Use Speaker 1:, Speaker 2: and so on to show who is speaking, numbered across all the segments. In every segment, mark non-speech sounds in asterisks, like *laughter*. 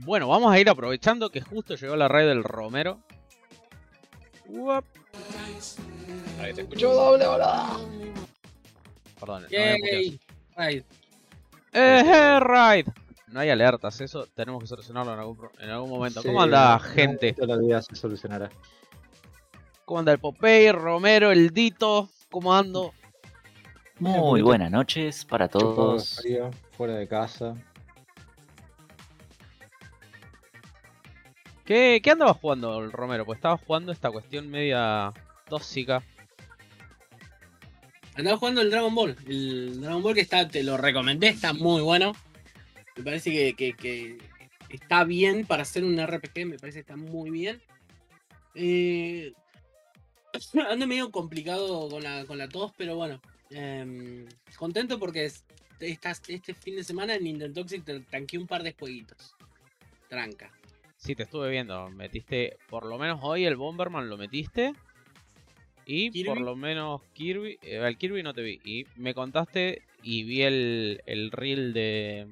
Speaker 1: Bueno, vamos a ir aprovechando que justo llegó la red del Romero. Uap.
Speaker 2: Ahí te escucho doble, hola.
Speaker 1: Perdón, no.
Speaker 3: Yay. Right.
Speaker 1: Eh, eh. No hay alertas, eso tenemos que solucionarlo en algún, pro- en algún momento. ¿Cómo anda, gente?
Speaker 2: Todos los días se solucionará.
Speaker 1: ¿Cómo anda el Popeye, Romero, el Dito? ¿Cómo ando?
Speaker 4: Muy buenas noches para todos.
Speaker 2: fuera de casa.
Speaker 1: ¿Qué, ¿Qué andabas jugando, Romero? Pues estabas jugando esta cuestión media tóxica.
Speaker 3: Andaba jugando el Dragon Ball. El Dragon Ball que está, te lo recomendé, está muy bueno. Me parece que, está bien para hacer un RPG, me parece que está muy bien. Eh, *laughs* ando medio complicado con la, con la tos, pero bueno. em, contento porque es- este fin de semana en Nintendo Toxic te tanqué un par de jueguitos. Tranca.
Speaker 1: Sí, te estuve viendo. Metiste, por lo menos hoy el Bomberman lo metiste. Y por lo menos Kirby. eh, el Kirby no te vi. Y me contaste y vi el, el reel de,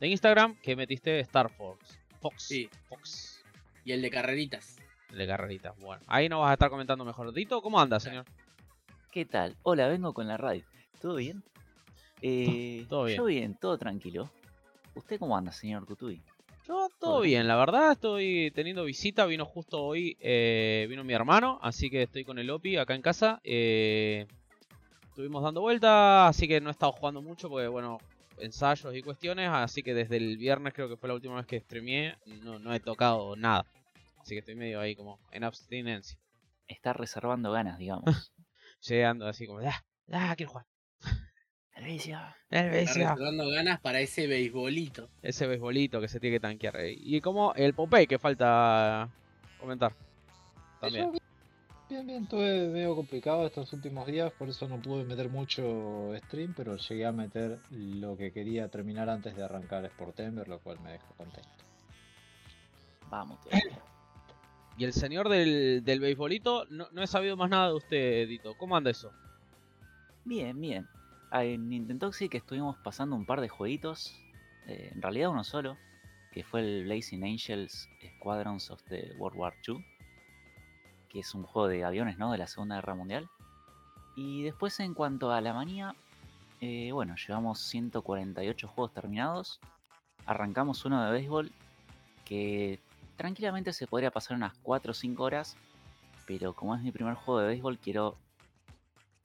Speaker 1: de Instagram que metiste Star Fox. Fox.
Speaker 3: Sí.
Speaker 1: Fox.
Speaker 3: Y el de carreritas.
Speaker 1: De carreritas. Bueno, ahí nos vas a estar comentando mejor. Dito, ¿cómo anda, señor?
Speaker 4: ¿Qué tal? Hola, vengo con la radio. ¿Todo bien? *laughs* Eh,
Speaker 1: todo bien.
Speaker 4: Yo bien, todo tranquilo. ¿Usted cómo anda, señor Kutubi?
Speaker 1: Yo todo bien, la verdad estoy teniendo visita, vino justo hoy, eh, vino mi hermano, así que estoy con el Opi acá en casa. eh, estuvimos dando vueltas, así que no he estado jugando mucho porque, bueno, ensayos y cuestiones, así que desde el viernes creo que fue la última vez que streameé, no, no he tocado nada. Así que estoy medio ahí como en abstinencia.
Speaker 4: Está reservando ganas, digamos. *laughs*
Speaker 1: Llegando así como, ah, ah, quiero jugar. El
Speaker 3: Está
Speaker 1: bestia.
Speaker 3: reservando ganas para ese beisbolito.
Speaker 1: Ese beisbolito que se tiene que tanquear. ahí. Y como el Popeye que falta comentar. También.
Speaker 2: Yo, bien, bien, estuve medio complicado estos últimos días, por eso no pude meter mucho stream, pero llegué a meter lo que quería terminar antes de arrancar Sportember, lo cual me dejó contento.
Speaker 4: Vamos todavía.
Speaker 1: Y el señor del, del beisbolito, no, no he sabido más nada de usted, Dito. ¿Cómo anda eso?
Speaker 4: Bien, bien. En Nintendo Toxic estuvimos pasando un par de jueguitos. eh, en realidad uno solo. Que fue el Blazing Angels Squadrons of the World War II. Que es un juego de aviones, ¿no? De la Segunda Guerra Mundial. Y después en cuanto a la manía. eh, bueno, llevamos 148 juegos terminados. Arrancamos uno de béisbol. Que tranquilamente se podría pasar unas 4 o 5 horas. Pero como es mi primer juego de béisbol, quiero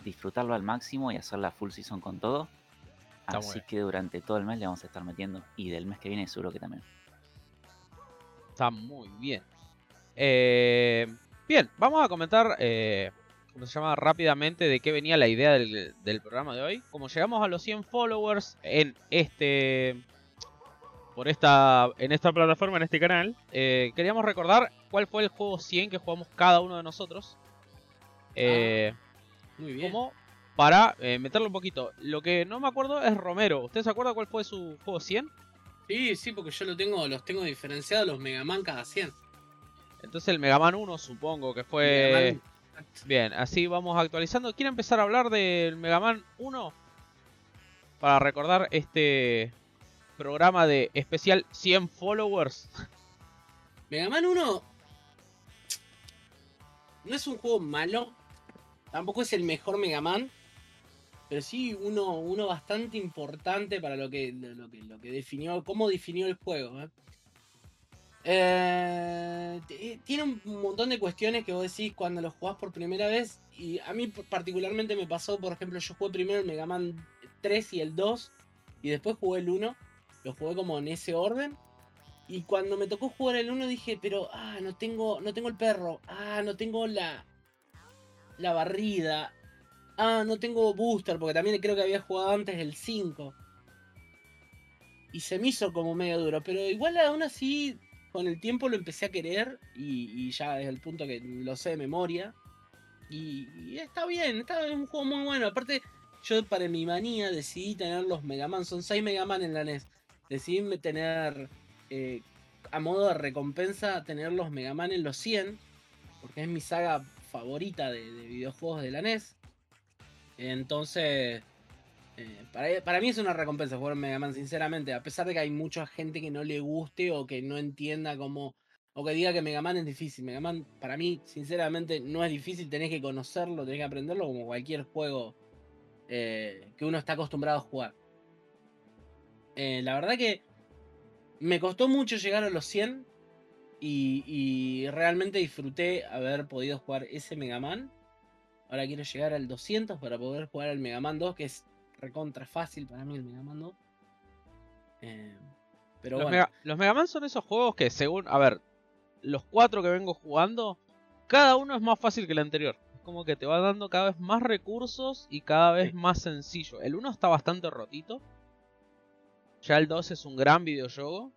Speaker 4: disfrutarlo al máximo y hacer la full season con todo.
Speaker 1: Está
Speaker 4: Así que durante todo el mes le vamos a estar metiendo. Y del mes que viene seguro que también.
Speaker 1: Está muy bien. Eh, bien, vamos a comentar, eh, ¿cómo se llama? Rápidamente de qué venía la idea del, del programa de hoy. Como llegamos a los 100 followers en este... Por esta, en esta plataforma, en este canal, eh, queríamos recordar cuál fue el juego 100 que jugamos cada uno de nosotros. Eh,
Speaker 3: Muy bien.
Speaker 1: como para eh, meterlo un poquito. Lo que no me acuerdo es Romero. ¿Usted se acuerda cuál fue su juego 100?
Speaker 3: Sí, sí, porque yo lo tengo, los tengo diferenciados los Mega Man cada 100.
Speaker 1: Entonces el Mega Man 1 supongo que fue... Bien, así vamos actualizando. ¿Quiere empezar a hablar del Mega Man 1? Para recordar este programa de especial 100 followers.
Speaker 3: Mega Man 1 no es un juego malo, tampoco es el mejor Mega Man, pero sí uno, uno bastante importante para lo que, lo que, lo que definió, cómo definió el juego. ¿eh? Eh, t- tiene un montón de cuestiones que vos decís cuando lo jugás por primera vez. Y a mí particularmente me pasó, por ejemplo, yo jugué primero el Mega Man 3 y el 2. Y después jugué el 1. Lo jugué como en ese orden. Y cuando me tocó jugar el 1 dije, pero ah, no tengo, no tengo el perro. Ah, no tengo la. La barrida. Ah, no tengo booster, porque también creo que había jugado antes el 5. Y se me hizo como medio duro. Pero igual aún así, con el tiempo lo empecé a querer. Y, ya desde el punto que lo sé de memoria. Y, y está bien, está es un juego muy bueno. Aparte, yo para mi manía decidí tener los Mega Man. Son 6 Mega Man en la NES. Decidí tener eh, a modo de recompensa tener los Mega Man en los 100, porque es mi saga favorita de, de videojuegos de la NES. Entonces, Eh, para, para mí es una recompensa jugar Mega Man, sinceramente. A pesar de que hay mucha gente que no le guste o que no entienda cómo. O que diga que Mega Man es difícil. Mega Man, para mí, sinceramente, no es difícil. Tenés que conocerlo, tenés que aprenderlo como cualquier juego eh, que uno está acostumbrado a jugar. Eh, la verdad que me costó mucho llegar a los 100 y, y realmente disfruté haber podido jugar ese Mega Man. Ahora quiero llegar al 200 para poder jugar al Mega Man 2, que es recontra fácil para mí el Mega Man 2. Eh, pero
Speaker 1: los,
Speaker 3: bueno,
Speaker 1: Mega, los Mega Man son esos juegos que según, a ver, los cuatro que vengo jugando, cada uno es más fácil que el anterior. Es como que te va dando cada vez más recursos y cada vez
Speaker 3: Sí.
Speaker 1: más sencillo. El 1 está bastante rotito. Ya el 2 es un gran videojuego.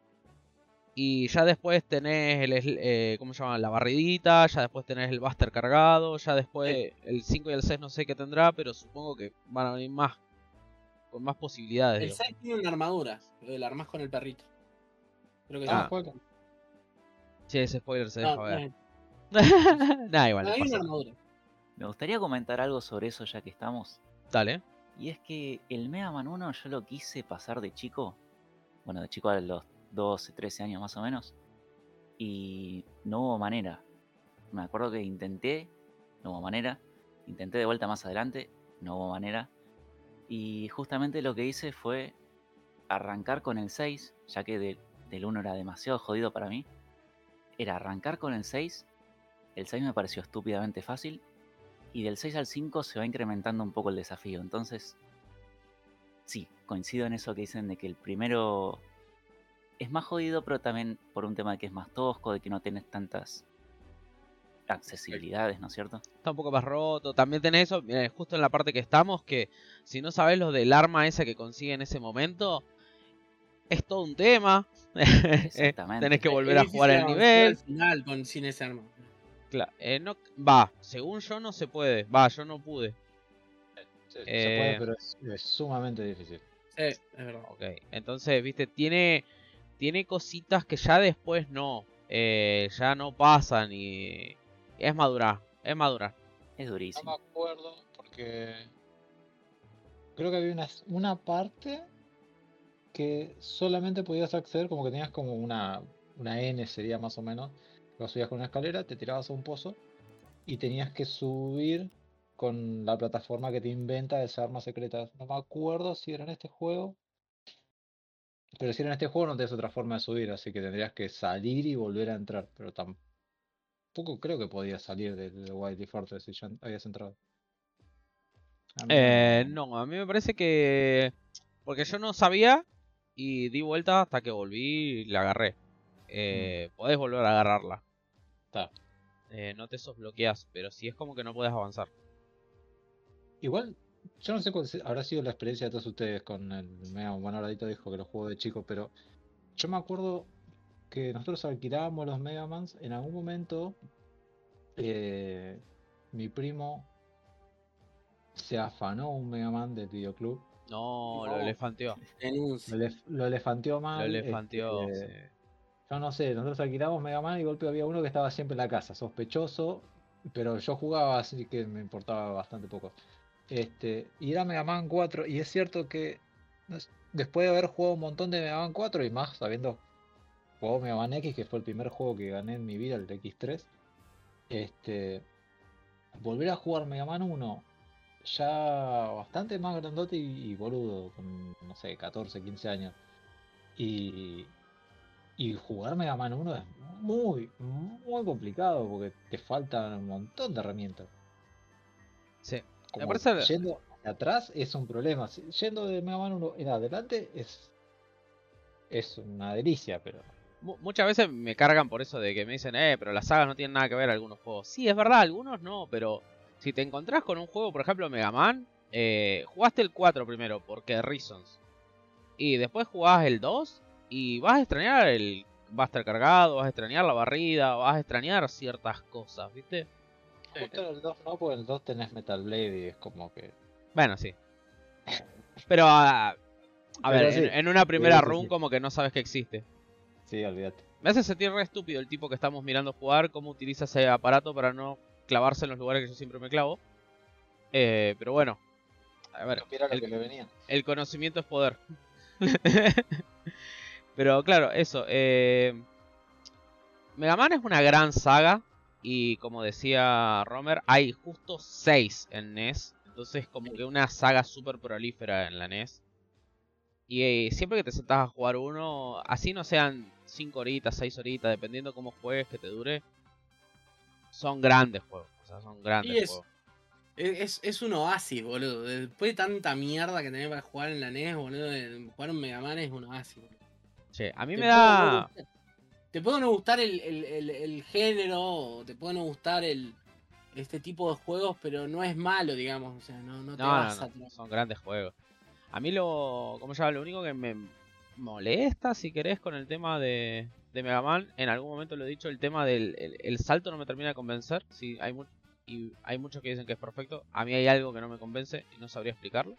Speaker 1: Y ya después tenés el, eh, ¿cómo se llama? La barridita, ya después tenés el Buster cargado, ya después el 5 y el 6 no sé qué tendrá, pero supongo que van a venir más, con más posibilidades.
Speaker 3: el
Speaker 1: digo.
Speaker 3: 6 tiene una armadura, la armás con el perrito. Creo que
Speaker 1: Ah.
Speaker 2: juega.
Speaker 1: Sí, ese spoiler se
Speaker 3: No,
Speaker 1: deja
Speaker 3: no
Speaker 1: ver.
Speaker 3: es- *laughs*
Speaker 1: Nah, igual,
Speaker 3: no,
Speaker 1: no
Speaker 3: hay
Speaker 1: pasa
Speaker 3: una
Speaker 1: nada.
Speaker 3: armadura.
Speaker 4: Me gustaría comentar algo sobre eso ya que estamos.
Speaker 1: Dale.
Speaker 4: Y es que el Mega Man 1 yo lo quise pasar de chico. Bueno, de chico a los 12, 13 años más o menos. Y no hubo manera. Me acuerdo que intenté, no hubo manera. Intenté de vuelta más adelante, no hubo manera. Y justamente lo que hice fue arrancar con el 6, ya que de- del 1 era demasiado jodido para mí. Era arrancar con el 6. El 6 me pareció estúpidamente fácil. Y del 6 al 5 se va incrementando un poco el desafío. Entonces, sí, coincido en eso que dicen de que el primero es más jodido, pero también por un tema de que es más tosco, de que no tienes tantas accesibilidades, ¿no es cierto?
Speaker 1: Está un poco más roto. También tenés eso, mira, justo en la parte que estamos, que si no sabes lo del arma esa que consigue en ese momento, es todo un tema. Eh,
Speaker 4: Exactamente. *laughs*
Speaker 1: tenés que volver a jugar el nivel.
Speaker 3: al final con, sin ese arma.
Speaker 1: Cla- eh, no, va, según yo no se puede. Va, yo no pude.
Speaker 2: Se, se
Speaker 1: Eh,
Speaker 2: puede, pero es, es sumamente difícil.
Speaker 3: Sí, es verdad.
Speaker 1: Ok, entonces, viste, tiene, tiene cositas que ya después no. eh, ya no pasan y es madura, es madura.
Speaker 4: Es
Speaker 2: No
Speaker 4: durísimo.
Speaker 2: me acuerdo porque creo que había una, una parte que solamente podías acceder como que tenías como una, una N sería más o menos. Lo subías con una escalera, te tirabas a un pozo y tenías que subir con la plataforma que te inventa esa arma secreta. No me acuerdo si era en este juego. Pero si era en este juego no tenés otra forma de subir, así que tendrías que salir y volver a entrar. Pero tampoco creo que podías salir del Whitey Fortress si ya habías entrado. A
Speaker 1: Eh,
Speaker 2: no-
Speaker 1: no, a mí me parece que... Porque yo no sabía y di vuelta hasta que volví y la agarré. Eh, Podés volver a agarrarla.
Speaker 2: Está.
Speaker 1: Eh, no te desbloqueas, pero sí es como que no puedes avanzar.
Speaker 2: Igual, yo no sé cuál habrá sido la experiencia de todos ustedes con el Mega Man. Bueno, ahorita dijo que lo jugó de chico, pero yo me acuerdo que nosotros alquilábamos los Mega Mans. En algún momento, eh, mi primo se afanó un Mega Man del videoclub.
Speaker 1: No,
Speaker 3: No.
Speaker 1: lo elefanteó.
Speaker 2: Lo, elef- lo elefanteó mal.
Speaker 1: Lo elefanteó.
Speaker 2: este,
Speaker 1: sí.
Speaker 2: Yo no sé, nosotros alquilamos Mega Man y golpe había uno que estaba siempre en la casa, sospechoso, pero yo jugaba así que me importaba bastante poco. Este, y era Mega Man 4, y es cierto que después de haber jugado un montón de Mega Man 4 y más sabiendo jugado Mega Man X, que fue el primer juego que gané en mi vida, el X3, este, volver a jugar Mega Man 1 ya bastante más grandote y, y boludo, con no sé, 14, 15 años. Y, y jugar Mega Man 1 es muy, muy complicado porque te faltan un montón de herramientas.
Speaker 1: Sí.
Speaker 2: Como yendo hacia atrás es un problema. Yendo de Mega Man 1 en adelante es, es una delicia, pero
Speaker 1: Mu- Muchas veces me cargan por eso de que me dicen, eh, pero las sagas no tienen nada que ver algunos juegos. Sí, es verdad, algunos no, pero si te encontrás con un juego, por ejemplo, Mega Man, eh, jugaste el 4 primero, porque Reasons. Y después jugás el 2 y vas a extrañar el Buster cargado, vas a extrañar la barrida, vas a extrañar ciertas cosas, ¿viste?
Speaker 2: Justo en el 2 no, porque en el 2 tenés Metal Blade y es como que.
Speaker 1: Bueno, sí. Pero a, a
Speaker 2: Pero
Speaker 1: ver,
Speaker 2: sí,
Speaker 1: en, en una primera
Speaker 2: sí,
Speaker 1: run
Speaker 2: sí.
Speaker 1: como que no sabes que existe.
Speaker 2: Sí, olvídate.
Speaker 1: Me hace sentir re estúpido el tipo que estamos mirando jugar, cómo utiliza ese aparato para no clavarse en los lugares que yo siempre me clavo. Eh, pero bueno, A ver,
Speaker 2: Supiera lo
Speaker 1: el-
Speaker 2: que le venía.
Speaker 1: el conocimiento es poder. *laughs* Pero claro, eso. Eh... Mega Man es una gran saga. Y como decía Romer, hay justo 6 en NES. Entonces, como que una saga súper prolífera en la NES. Y eh, siempre que te sentás a jugar uno, así no sean 5 horitas, 6 horitas, dependiendo cómo juegues, que te dure, son grandes juegos. O sea, son grandes
Speaker 3: es-
Speaker 1: juegos.
Speaker 3: Es, es- es un oasis, boludo. Después de tanta mierda que tenés para jugar en la NES, boludo, jugar un Mega Man es un oasis, boludo.
Speaker 1: Che, a mí me da.
Speaker 3: Te puede no gustar el, el- el- el género, o te puede no gustar el este tipo de juegos, pero no es malo, digamos. O sea, no, no te
Speaker 1: No,
Speaker 3: vas
Speaker 1: no,
Speaker 3: a
Speaker 1: son grandes juegos. A mí lo, ¿cómo se llama? Lo único que me molesta, si querés, con el tema de, de Mega Man, en algún momento lo he dicho, el tema del el, el salto no me termina de convencer. Sí, hay mu- y hay muchos que dicen que es perfecto. A mí hay algo que no me convence y no sabría explicarlo.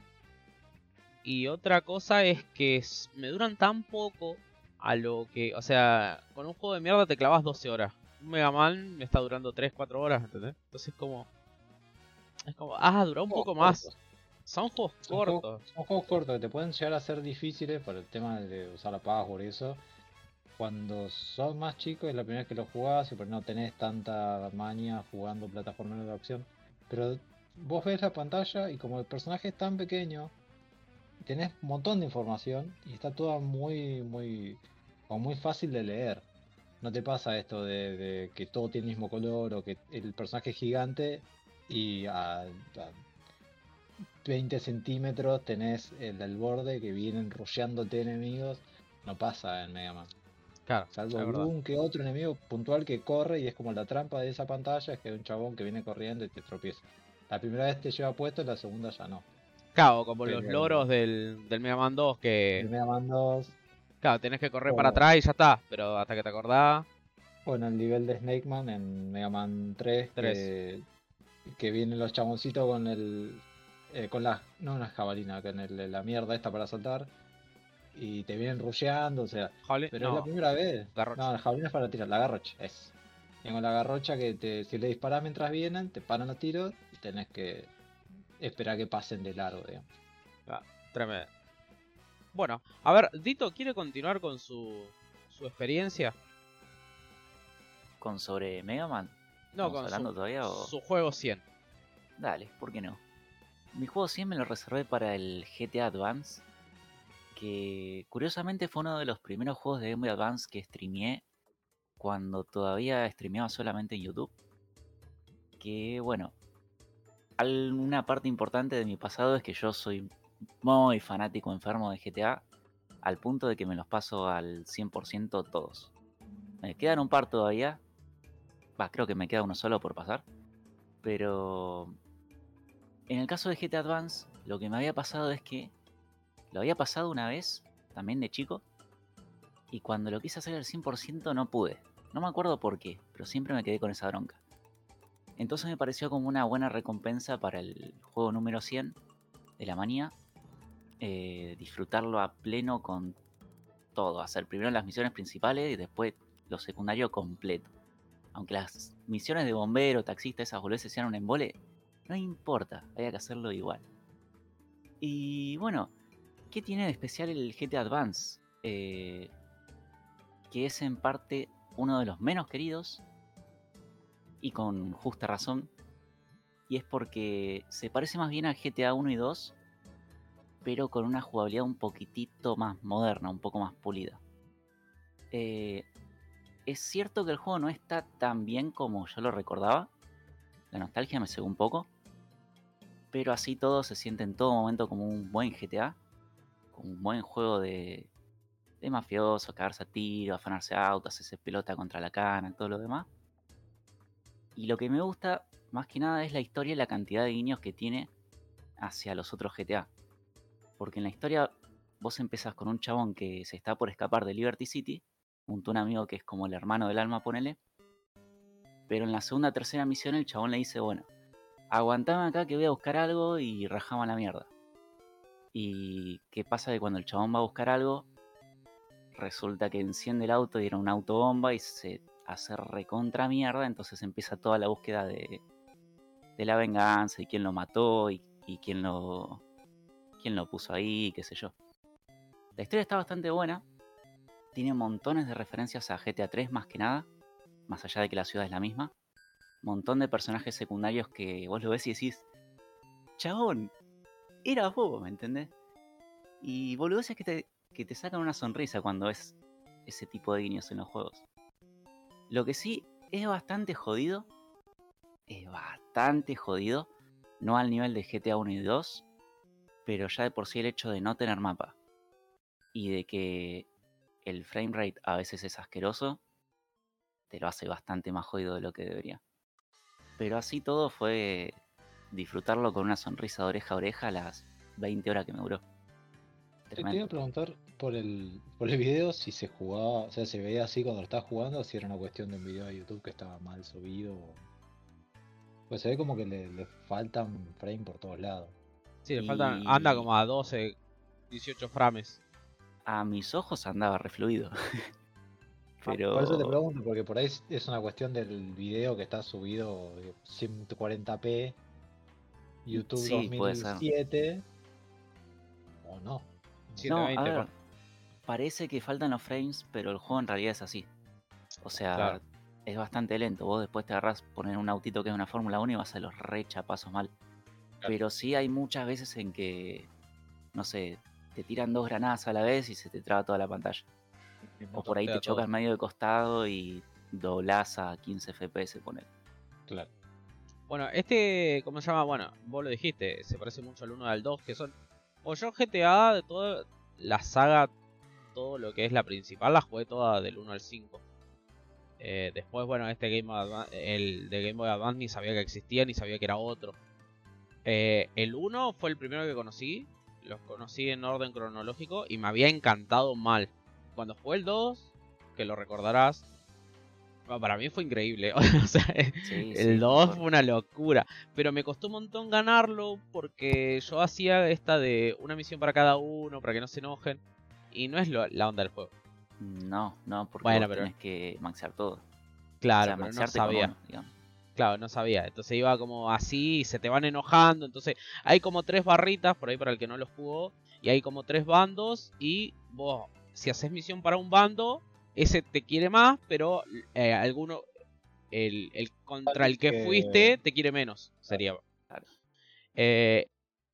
Speaker 1: Y otra cosa es que me duran tan poco a lo que, o sea, con un juego de mierda te clavas 12 horas. Un Mega Man me está durando 3, 4 horas, ¿entendés? Entonces como... Es como, ah, duró un poco más. Son juegos
Speaker 2: Son juegos-
Speaker 1: cortos.
Speaker 2: Son juegos cortos que te pueden llegar a ser difíciles por el tema de usar la password y eso. Cuando sos más chico es la primera vez que lo jugás y por no tenés tanta maña jugando plataformas de acción. Pero vos ves la pantalla y como el personaje es tan pequeño, tenés un montón de información y está toda muy, muy, como muy fácil de leer. No te pasa esto de, de que todo tiene el mismo color o que el personaje es gigante y a, a 20 centímetros tenés el del borde que viene enrollándote enemigos. No pasa en Mega Man.
Speaker 1: Claro,
Speaker 2: Salvo algún que otro enemigo puntual que corre y es como la trampa de esa pantalla, es que hay un chabón que viene corriendo y te tropieza. La primera vez te lleva puesto, la segunda ya no.
Speaker 1: Claro, como los loros del, del Mega Man 2
Speaker 2: El
Speaker 1: que...
Speaker 2: Mega Man 2,
Speaker 1: Claro, tenés que correr
Speaker 2: o-
Speaker 1: para atrás y ya está. Pero hasta que te acordás...
Speaker 2: o en el nivel de Snake Man en Mega Man 3, Que, que vienen los chaboncitos con el. eh, con la. no una jabalina, con el- la mierda esta para saltar. Y te vienen rusheando, o sea. Pero es la primera vez.
Speaker 1: garrocha.
Speaker 2: No, la jabalina es para tirar, la garrocha, es. Tengo la garrocha que te, si le disparas mientras vienen, te paran los tiros y tenés que esperar que pasen de largo, digamos.
Speaker 1: Tremendo. Bueno, a ver, Dito quiere continuar con su, su experiencia.
Speaker 4: ¿Con sobre Mega Man?
Speaker 1: No,
Speaker 4: ¿Estamos
Speaker 1: con
Speaker 4: hablando
Speaker 1: su,
Speaker 4: todavía o...?
Speaker 1: su juego 100.
Speaker 4: Dale, ¿por qué no? Mi juego 100 me lo reservé para el GTA Advance, que curiosamente fue uno de los primeros juegos de Game Boy Advance que streameé cuando todavía streameaba solamente en YouTube. Que bueno, una parte importante de mi pasado es que yo soy muy fanático enfermo de GTA, al punto de que me los paso al 100% todos. Me quedan un par todavía, va, creo que me queda uno solo por pasar, pero en el caso de GTA Advance, lo que me había pasado es que lo había pasado una vez, también de chico, y cuando lo quise hacer al 100% no pude. No me acuerdo por qué, pero siempre me quedé con esa bronca. Entonces me pareció como una buena recompensa para el juego número 100 de la manía. eh, disfrutarlo a pleno con todo. Hacer primero las misiones principales y después lo secundario completo. Aunque las misiones de bombero, taxista, esas boludeces sean un embole, no importa, había que hacerlo igual. Y bueno, ¿qué tiene de especial el GTA Advance? Eh, que es en parte uno de los menos queridos y con justa razón. Y es porque se parece más bien a GTA 1 y 2, pero con una jugabilidad un poquitito más moderna, un poco más pulida. Eh, es cierto que el juego no está tan bien como yo lo recordaba. La nostalgia me cegó un poco. Pero así todo se siente en todo momento como un buen GTA. Como un buen juego de, de mafioso, cagarse a tiro, afanarse autos, hacerse pelota contra la cana y todo lo demás. Y lo que me gusta más que nada es la historia y la cantidad de guiños que tiene hacia los otros GTA. Porque en la historia vos empezás con un chabón que se está por escapar de Liberty City, junto a un amigo que es como el hermano del alma, ponele. Pero en la segunda tercera misión el chabón le dice, bueno, aguantame acá que voy a buscar algo y rajame a la mierda. Y qué pasa que cuando el chabón va a buscar algo, resulta que enciende el auto y era un autobomba y se hace recontra mierda, entonces empieza toda la búsqueda de, de la venganza y quién lo mató y, quién lo quién lo puso ahí, qué sé yo. La historia está bastante buena. Tiene montones de referencias a GTA 3 más que nada. Más allá de que la ciudad es la misma. Montón de personajes secundarios que vos lo ves y decís, chabón, era vos, ¿me entendés? Y boludeces que te, que te sacan una sonrisa cuando ves ese tipo de guiños en los juegos. Lo que sí es bastante jodido. Es bastante jodido. No al nivel de GTA 1 y 2. Pero ya de por sí el hecho de no tener mapa. Y de que el framerate a veces es asqueroso. Te lo hace bastante más jodido de lo que debería. Pero así todo fue disfrutarlo con una sonrisa de oreja a oreja a las 20 horas que me duró.
Speaker 2: Te iba a preguntar por el, por el video si se jugaba, o sea, se veía así cuando lo estabas jugando, o si era una cuestión de un video de YouTube que estaba mal subido. Pues se ve como que le, le faltan frame por todos lados.
Speaker 1: Sí, le faltan. Anda como a 12, 18 frames.
Speaker 4: A mis ojos andaba refluido. *laughs*
Speaker 2: Pero... Por eso te pregunto, porque por ahí es una cuestión del video que está subido de 140p, YouTube
Speaker 4: sí,
Speaker 2: 2007, o no.
Speaker 4: No, a ver, parece que faltan los frames, pero el juego en realidad es así. O sea,
Speaker 1: Claro.
Speaker 4: es bastante lento. Vos después te agarrás poner un autito que es una Fórmula 1 y vas a los rechapazos mal.
Speaker 1: Claro.
Speaker 4: Pero sí hay muchas veces en que, no sé, te tiran dos granadas a la vez y se te traba toda la pantalla. O por ahí te
Speaker 1: Motortea todo.
Speaker 4: chocas medio de costado y doblás a 15 FPS poner.
Speaker 2: Claro.
Speaker 1: Bueno, este, ¿cómo se llama? Bueno, vos lo dijiste, se parece mucho al 1 y al 2, que son... O yo GTA, de toda la saga, todo lo que es la principal, la jugué toda del 1 al 5. Eh, después, bueno, este Game Boy Advan- el de Game Boy Advance ni sabía que existía, ni sabía que era otro. Eh, el 1 fue el primero que conocí, los conocí en orden cronológico y me había encantado mal. Cuando jugué el 2, que lo recordarás, bueno, para mí fue increíble. *laughs* o sea,
Speaker 4: Sí, sí,
Speaker 1: el 2
Speaker 4: mejor.
Speaker 1: fue una locura. Pero me costó un montón ganarlo porque yo hacía esta de una misión para cada uno, para que no se enojen. Y no es lo- la onda del juego.
Speaker 4: No, no, porque
Speaker 1: Bueno,
Speaker 4: vos
Speaker 1: pero-
Speaker 4: tenés que maxear todo.
Speaker 1: Claro,
Speaker 4: o sea,
Speaker 1: pero no sabía.
Speaker 4: uno.
Speaker 1: Claro, no sabía. Entonces iba como así y se te van enojando. Entonces hay como tres barritas por ahí para el que no los jugó. Y hay como tres bandos. Y vos, si haces misión para un bando, ese te quiere más, pero eh, alguno, el, el contra el que
Speaker 2: que-
Speaker 1: fuiste, te quiere menos. Sería.
Speaker 4: Claro.
Speaker 1: Eh,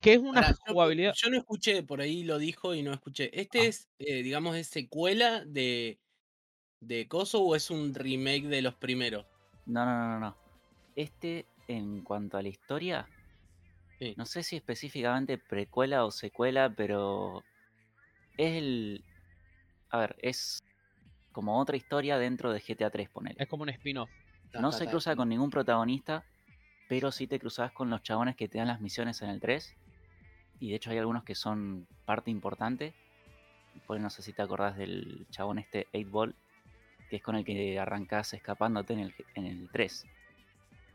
Speaker 1: ¿Qué es una
Speaker 3: yo-
Speaker 1: jugabilidad?
Speaker 3: Yo, no escuché, por ahí lo dijo y no escuché. ¿Este
Speaker 1: Ah.
Speaker 3: es, eh, digamos, es secuela de, de Coso o es un remake de los primeros?
Speaker 4: No, no, no, no, no. Este, en cuanto a la historia,
Speaker 3: Sí.
Speaker 4: no sé si específicamente precuela o secuela, pero es el... A ver, es como otra historia dentro de GTA 3, ponele.
Speaker 1: Es como un spin-off.
Speaker 4: No
Speaker 3: ta,
Speaker 4: se
Speaker 3: ta.
Speaker 4: cruza con ningún protagonista, pero sí te cruzas con los chabones que te dan las misiones en el 3. Y de hecho hay algunos que son parte importante. Pues no sé si te acordás del chabón este 8 Ball, que es con el que arrancás escapándote en el, en el 3.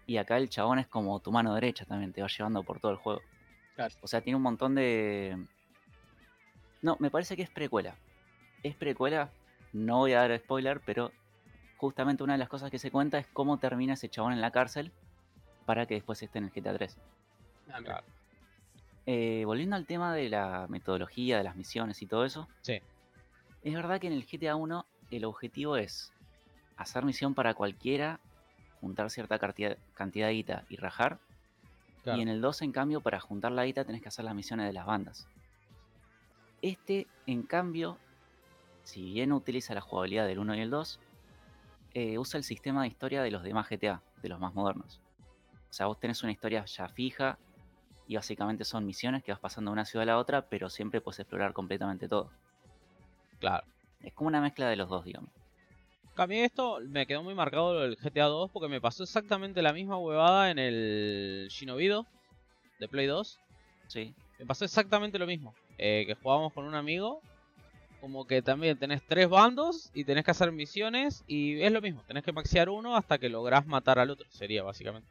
Speaker 4: Y acá el chabón es como tu mano derecha también, te va llevando por todo el juego.
Speaker 3: Claro.
Speaker 4: O sea, tiene un montón de... No, me parece que es precuela. Es precuela, no voy a dar spoiler, pero justamente una de las cosas que se cuenta es cómo termina ese chabón en la cárcel para que después esté en el GTA 3.
Speaker 3: Ah, mira.
Speaker 4: Eh, volviendo al tema de la metodología, de las misiones y todo eso.
Speaker 1: Sí.
Speaker 4: Es verdad que en el GTA 1 el objetivo es hacer misión para cualquiera, juntar cierta cantidad, cantidad de guita y rajar.
Speaker 1: Claro.
Speaker 4: Y en el 2, en cambio, para juntar la guita tenés que hacer las misiones de las bandas. Este, en cambio, si bien utiliza la jugabilidad del 1 y el 2, eh, usa el sistema de historia de los demás GTA, de los más modernos. O sea, vos tenés una historia ya fija y básicamente son misiones que vas pasando de una ciudad a la otra, pero siempre puedes explorar completamente todo.
Speaker 1: Claro.
Speaker 4: Es como una mezcla de los dos, digamos.
Speaker 1: A mí esto me quedó muy marcado el GTA 2 porque me pasó exactamente la misma huevada en el Shinobido de Play 2.
Speaker 4: Sí,
Speaker 1: Me pasó exactamente lo mismo. eh, que jugábamos con un amigo. Como que también tenés tres bandos y tenés que hacer misiones y es lo mismo. Tenés que maxear uno hasta que lográs matar al otro. Sería básicamente.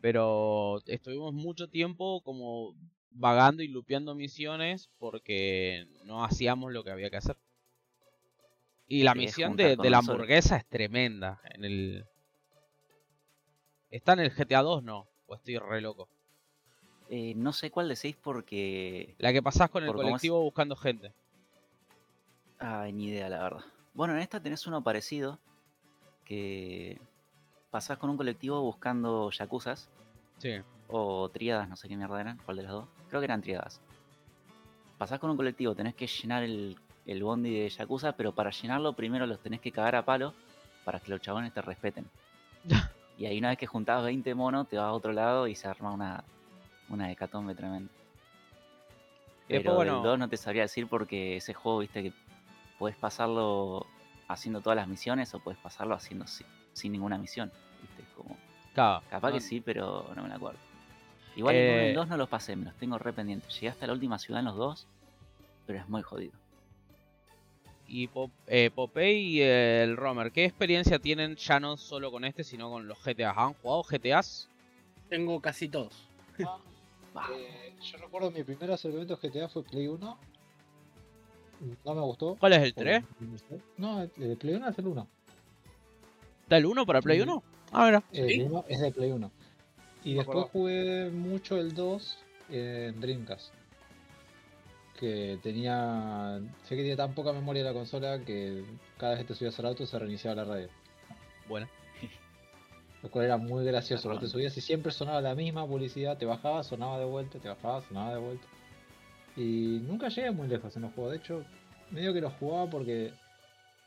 Speaker 1: Pero estuvimos mucho tiempo como vagando y lupeando misiones porque no hacíamos lo que había que hacer. Y la
Speaker 4: Sí,
Speaker 1: misión de, la hamburguesa es tremenda. En el... ¿Está en el GTA 2? No. O estoy re loco.
Speaker 4: Eh, no sé cuál decís porque.
Speaker 1: La que pasás con el
Speaker 4: es-
Speaker 1: colectivo buscando gente.
Speaker 4: Ay, ni idea, la verdad. Bueno, en esta tenés uno parecido. Que pasás con un colectivo buscando yakuzas.
Speaker 1: Sí.
Speaker 4: O triadas, no sé qué mierda eran. ¿Cuál de las dos? Creo que eran triadas. Pasás con un colectivo, tenés que llenar el, el bondi de yakuza. Pero para llenarlo, primero los tenés que cagar a palo. Para que los chabones te respeten. y ahí, una vez que juntás 20 monos, te vas a otro lado y se arma una, una hecatombe tremenda.
Speaker 1: Y después,
Speaker 4: Pero
Speaker 1: bueno-
Speaker 4: del 2 no te sabría decir porque ese juego, viste, que puedes pasarlo haciendo todas las misiones o puedes pasarlo haciendo sin ninguna misión. ¿viste? Como,
Speaker 1: Claro.
Speaker 4: capaz
Speaker 1: no-
Speaker 4: que sí, pero no me la acuerdo. Igual
Speaker 1: Eh,
Speaker 4: el 2 no los pasé, me los tengo re pendientes. Llegué hasta la última ciudad en los dos, pero es muy jodido.
Speaker 1: Y Pop- eh, Popeye y el Romer, ¿qué experiencia tienen ya no solo con este, sino con los GTAs? ¿Han jugado GTAs?
Speaker 3: Tengo casi todos. *laughs*
Speaker 2: Eh, yo recuerdo mi primer acercamiento a GTA fue Play 1. No me gustó.
Speaker 1: ¿Cuál es el
Speaker 2: por-
Speaker 1: 3?
Speaker 2: No, el de Play 1 es el 1.
Speaker 1: ¿Da el 1 para Play
Speaker 2: Sí.
Speaker 1: 1? Ah, mira.
Speaker 2: El
Speaker 3: ¿Sí?
Speaker 2: 1 es de Play 1. Y después jugué mucho el 2 en Dreamcast. Que tenía. Sé que tenía tan poca memoria la consola que cada vez que te subías al auto se reiniciaba la radio.
Speaker 1: Bueno. *laughs*
Speaker 2: Lo cual era muy gracioso. Vos te subías y siempre sonaba la misma publicidad. Te bajabas, sonaba de vuelta, te bajabas, sonaba de vuelta. Y nunca llegué muy lejos en los juegos. De hecho, medio que los jugaba porque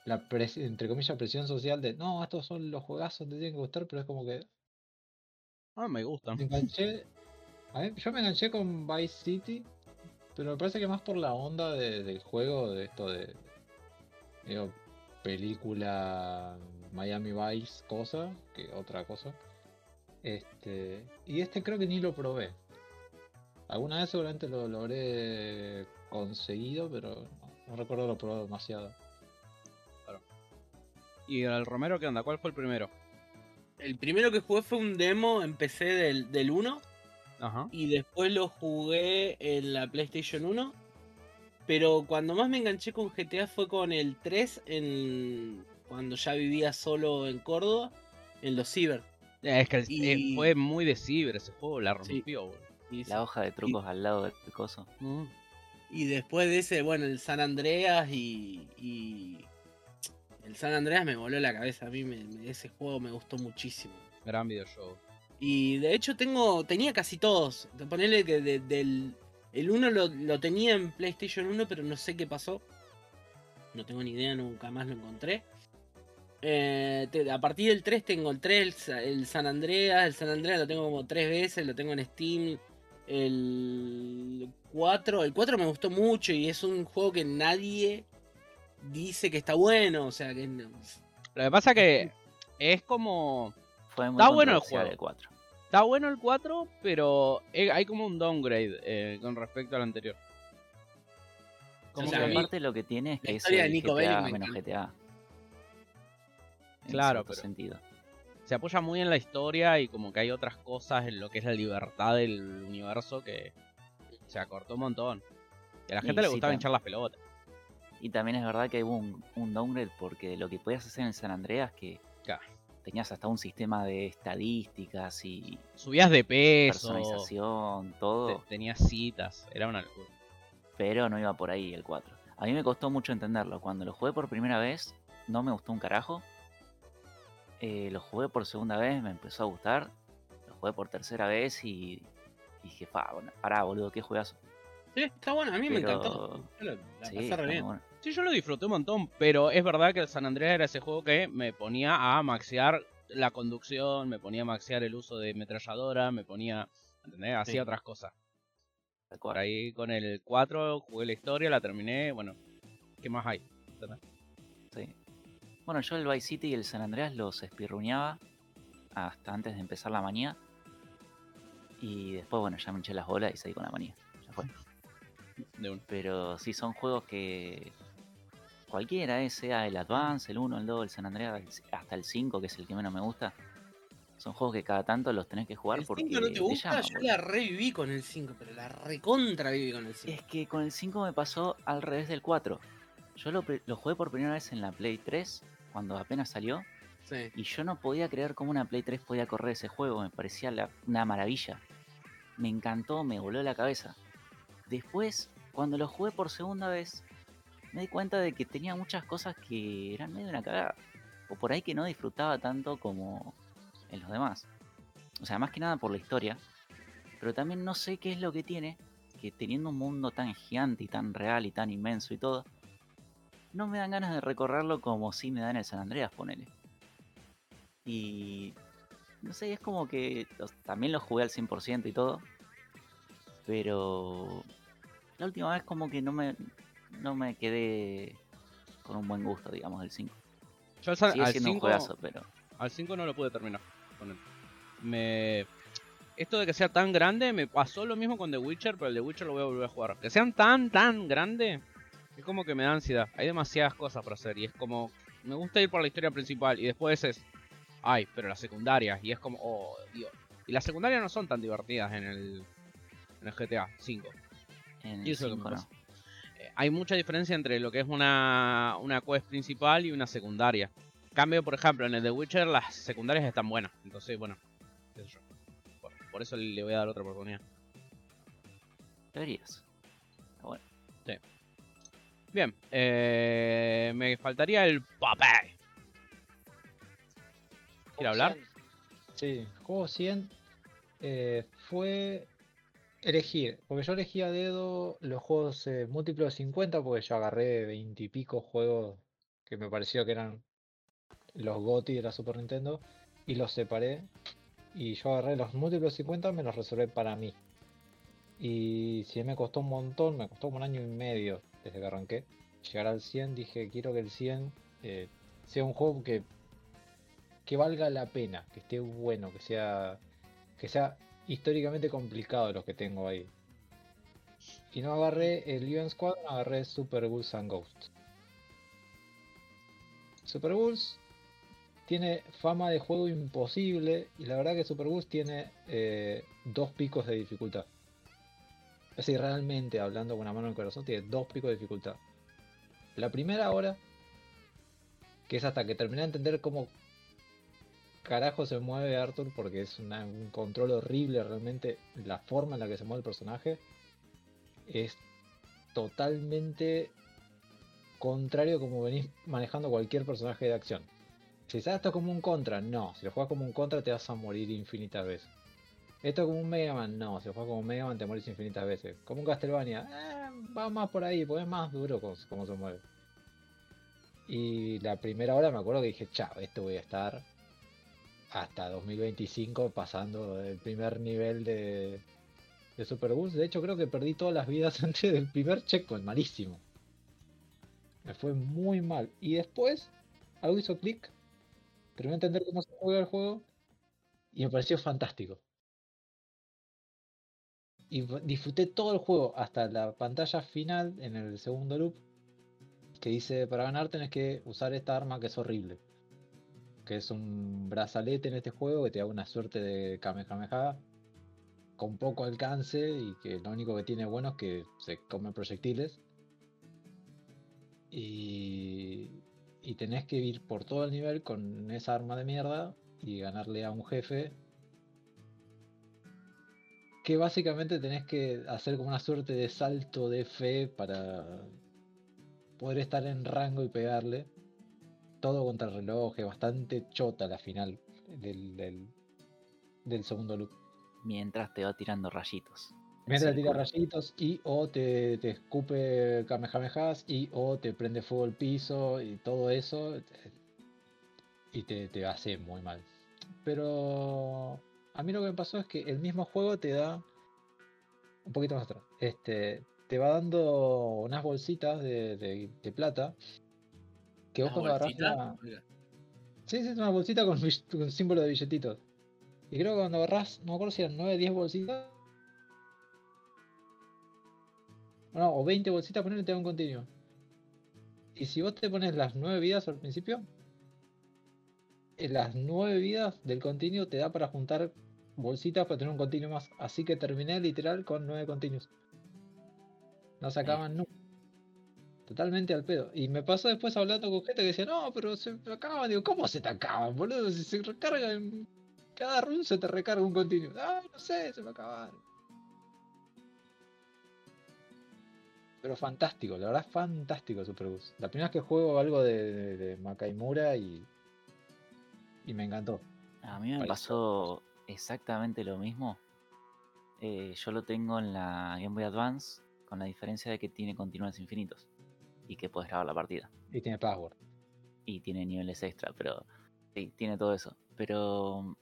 Speaker 2: la pres- entre comillas presión social de no, estos son los juegazos, te tienen que gustar, pero es como que
Speaker 1: Ah, me gustan.
Speaker 2: me enganché. a mí- yo me enganché con Vice City, pero me parece que más por la onda de- del juego, de esto de. digo, película Miami Vice, cosa, que otra cosa. Este. Y este creo que ni lo probé. Alguna vez seguramente lo, lo habré conseguido, pero no, no recuerdo lo probado demasiado.
Speaker 1: ¿Y el Romero qué onda? ¿Cuál fue el primero?
Speaker 3: El primero que jugué fue un demo en PC del, del 1
Speaker 1: Ajá.
Speaker 3: y después lo jugué en la PlayStation 1. Pero cuando más me enganché con GTA fue con el 3 en cuando ya vivía solo en Córdoba, en los ciber.
Speaker 1: Es que eh,
Speaker 3: Y-
Speaker 1: fue muy de ciber ese juego, la rompió,
Speaker 4: la hoja de trucos al lado del coso.
Speaker 1: Mm.
Speaker 3: y después de ese, bueno, el San Andreas y, y el San Andreas me voló la cabeza. A mí me- me- ese juego me gustó muchísimo.
Speaker 1: Gran videojuego.
Speaker 3: Y de hecho tengo, tenía casi todos. Te Ponele que de- del el 1 lo, lo tenía en PlayStation 1, pero no sé qué pasó. No tengo ni idea, nunca más lo encontré. Eh, te- a partir del 3 tengo el 3, el, el San Andreas. El San Andreas lo tengo como 3 veces, lo tengo en Steam. El 4, el 4 me gustó mucho y es un juego que nadie dice que está bueno. O sea, que no-
Speaker 1: Lo que pasa que es como...
Speaker 4: Fue muy
Speaker 1: Está bueno el juego.
Speaker 4: el 4.
Speaker 1: Está bueno el 4, pero hay como un downgrade eh, con respecto al anterior. Como
Speaker 3: sea,
Speaker 1: que-
Speaker 4: aparte lo que tiene es que es el
Speaker 3: Nico
Speaker 4: GTA menos. GTA. En
Speaker 1: Claro, pero-
Speaker 4: sentido.
Speaker 1: se apoya muy en la historia y como que hay otras cosas en lo que es la libertad del universo que se acortó un montón. Y a la
Speaker 4: Y
Speaker 1: gente le
Speaker 4: sí,
Speaker 1: gustaba hinchar las pelotas.
Speaker 4: Y también es verdad que hubo un, un downgrade porque lo que podías hacer en San Andreas que
Speaker 1: Claro.
Speaker 4: tenías hasta un sistema de estadísticas y
Speaker 1: Subías de peso,
Speaker 4: personalización,
Speaker 1: te-
Speaker 4: todo,
Speaker 1: tenías citas, era una locura.
Speaker 4: pero no iba por ahí el 4. A mí me costó mucho entenderlo. Cuando lo jugué por primera vez, no me gustó un carajo. Eh, lo jugué por segunda vez, me empezó a gustar. Lo jugué por tercera vez y dije, pa, bueno, pará, boludo, qué juegazo.
Speaker 3: Sí, está bueno, a mí me encantó. La, la
Speaker 4: Sí,
Speaker 3: pasé re bien.
Speaker 4: bueno.
Speaker 1: Sí, yo lo disfruté un montón, pero es verdad que el San Andreas era ese juego que me ponía a maxear la conducción, me ponía a maxear el uso de metralladora, me ponía, ¿entendés? Hacía
Speaker 3: Sí.
Speaker 1: otras cosas. Por ahí con el 4 jugué la historia, la terminé, bueno, ¿qué más hay?
Speaker 4: Sí. Bueno, yo el Vice City y el San Andreas los espirruñaba hasta antes de empezar la manía. Y después, bueno, ya me hinché las bolas y seguí con la manía. Ya fue.
Speaker 1: De un-
Speaker 4: Pero sí son juegos que cualquiera, eh, sea el Advance, el 1, el 2, el San Andreas, hasta el 5, que es el que menos me gusta. Son juegos que cada tanto los tenés que jugar
Speaker 3: ¿El
Speaker 4: porque
Speaker 3: 5 no te gusta?
Speaker 4: llaman,
Speaker 3: Yo
Speaker 4: boludo.
Speaker 3: la reviví con el 5, pero la recontra viví con el 5.
Speaker 4: Es que con el 5 me pasó al revés del 4. Yo lo, lo jugué por primera vez en la Play 3, cuando apenas salió.
Speaker 3: Sí.
Speaker 4: Y yo no podía creer cómo una Play 3 podía correr ese juego, me parecía la- una maravilla. me encantó, me voló la cabeza. Después, cuando lo jugué por segunda vez, me di cuenta de que tenía muchas cosas que eran medio una cagada. O por ahí que no disfrutaba tanto como en los demás. O sea, más que nada por la historia. Pero también no sé qué es lo que tiene, que teniendo un mundo tan gigante y tan real y tan inmenso y todo, no me dan ganas de recorrerlo como si me dan el San Andreas, ponele. Y no sé, es como que también lo jugué al 100% y todo. Pero la última vez como que no me, no me quedé con un buen gusto, digamos, del 5.
Speaker 1: Yo al,
Speaker 4: Sigue
Speaker 1: al
Speaker 4: siendo un
Speaker 1: 5
Speaker 4: juegazo, pero
Speaker 1: al 5 no lo pude terminar. con él. Me... Esto de que sea tan grande me pasó lo mismo con The Witcher, pero el The Witcher lo voy a volver a jugar. Que sean tan, tan grande, es como que me da ansiedad. Hay demasiadas cosas para hacer y es como... Me gusta ir por la historia principal y después es... Ay, pero las secundarias. Y es como... Oh, Dios. Y las secundarias no son tan divertidas en el, en el GTA 5.
Speaker 4: en
Speaker 1: Y
Speaker 4: el
Speaker 1: eso es lo que
Speaker 4: 5
Speaker 1: me
Speaker 4: no.
Speaker 1: pasa. Hay mucha diferencia entre lo que es una, una quest principal y una secundaria. Cambio, por ejemplo, en el The Witcher las secundarias están buenas. Entonces, bueno, qué sé yo. Por, por eso le voy a dar otra oportunidad.
Speaker 4: Deberías. Pero bueno,
Speaker 1: Bien, eh, me faltaría el papel. ¿Quiere hablar?
Speaker 2: Sí, juego 100 eh, fue elegir, porque yo elegí a dedo los juegos eh, múltiplos de 50 porque yo agarré 20 y pico juegos que me pareció que eran los GOTY de la Super Nintendo y los separé y yo agarré los múltiplos de 50 me los reservé para mí. Y si me costó un montón, me costó como un año y medio desde que arranqué. Llegar al 100 dije quiero que el 100 eh, sea un juego que que valga la pena, que esté bueno, que sea que sea históricamente complicado los que tengo ahí. Y no agarré el UN Squadron, agarré Super Bulls and Ghosts. Super Bulls tiene fama de juego imposible y la verdad que Super Bulls tiene eh, dos picos de dificultad. Es decir, realmente hablando con una mano en el corazón, tiene dos picos de dificultad. La primera hora, que es hasta que terminé de entender cómo carajo se mueve Arthur porque es un control horrible realmente la forma en la que se mueve el personaje es totalmente contrario como venís manejando cualquier personaje de acción. Si sabes esto como un contra, no. Si lo juegas como un contra te vas a morir infinitas veces. Esto como un Mega Man, no. Si lo juegas como un Mega Man te morís infinitas veces. Como un Castlevania, eh, va más por ahí, porque es más duro como, como se mueve. Y la primera hora me acuerdo que dije, chao, esto voy a estar hasta 2025 pasando el primer nivel de, de Super Bulls. De hecho, creo que perdí todas las vidas *laughs* antes del primer checkpoint, malísimo. Me fue muy mal. Y después, algo hizo clic. Terminé de entender cómo se juega el juego. Y me pareció fantástico. Y disfruté todo el juego hasta la pantalla final en el segundo loop. Que dice: Para ganar tenés que usar esta arma que es horrible que es un brazalete en este juego que te da una suerte de Kamehameha con poco alcance y que lo único que tiene bueno es que se come proyectiles. Y, y tenés que ir por todo el nivel con esa arma de mierda y ganarle a un jefe que básicamente tenés que hacer como una suerte de salto de fe para poder estar en rango y pegarle todo contra el reloj, es bastante chota la final del, del, del segundo loop.
Speaker 4: mientras te va tirando rayitos. en
Speaker 2: Mientras tira
Speaker 4: círculo.
Speaker 2: rayitos y o te, te escupe kamehamehas y o te prende fuego el piso y todo eso eh, y te, te hace muy mal. Pero a mí lo que me pasó es que el mismo juego te da un poquito más atrás. Este, te va dando unas bolsitas de, de- de plata que vos
Speaker 3: ¿Una
Speaker 2: cuando agarrás la-. Sí, sí, es una bolsita con, con símbolo de billetitos. Y creo que cuando agarrás, no me acuerdo si eran 9, 10 bolsitas. No, o 20 bolsitas, ponele te da un continuo. Y si vos te pones las 9 vidas al principio, en las 9 vidas del continuo te da para juntar bolsitas para tener un continuo más. Así que terminé literal con 9 continuos. No se acaban nunca. Totalmente al pedo. Y me pasó después hablando con gente que decía, no, pero se me acaban. Digo, ¿cómo se te acaban, boludo? Si se recargan. Cada run se te recarga un continuo. ay no sé, se me acabaron. Pero fantástico, la verdad, fantástico Superbus. La primera vez que juego algo de, de, de Makaimura y. Y me encantó.
Speaker 4: A mí me pasó exactamente lo mismo. Eh, yo lo tengo en la Game Boy Advance, con la diferencia de que tiene continuos infinitos y que puedes grabar la partida.
Speaker 2: Y tiene password.
Speaker 4: Y tiene niveles extra, pero sí, tiene todo eso. Pero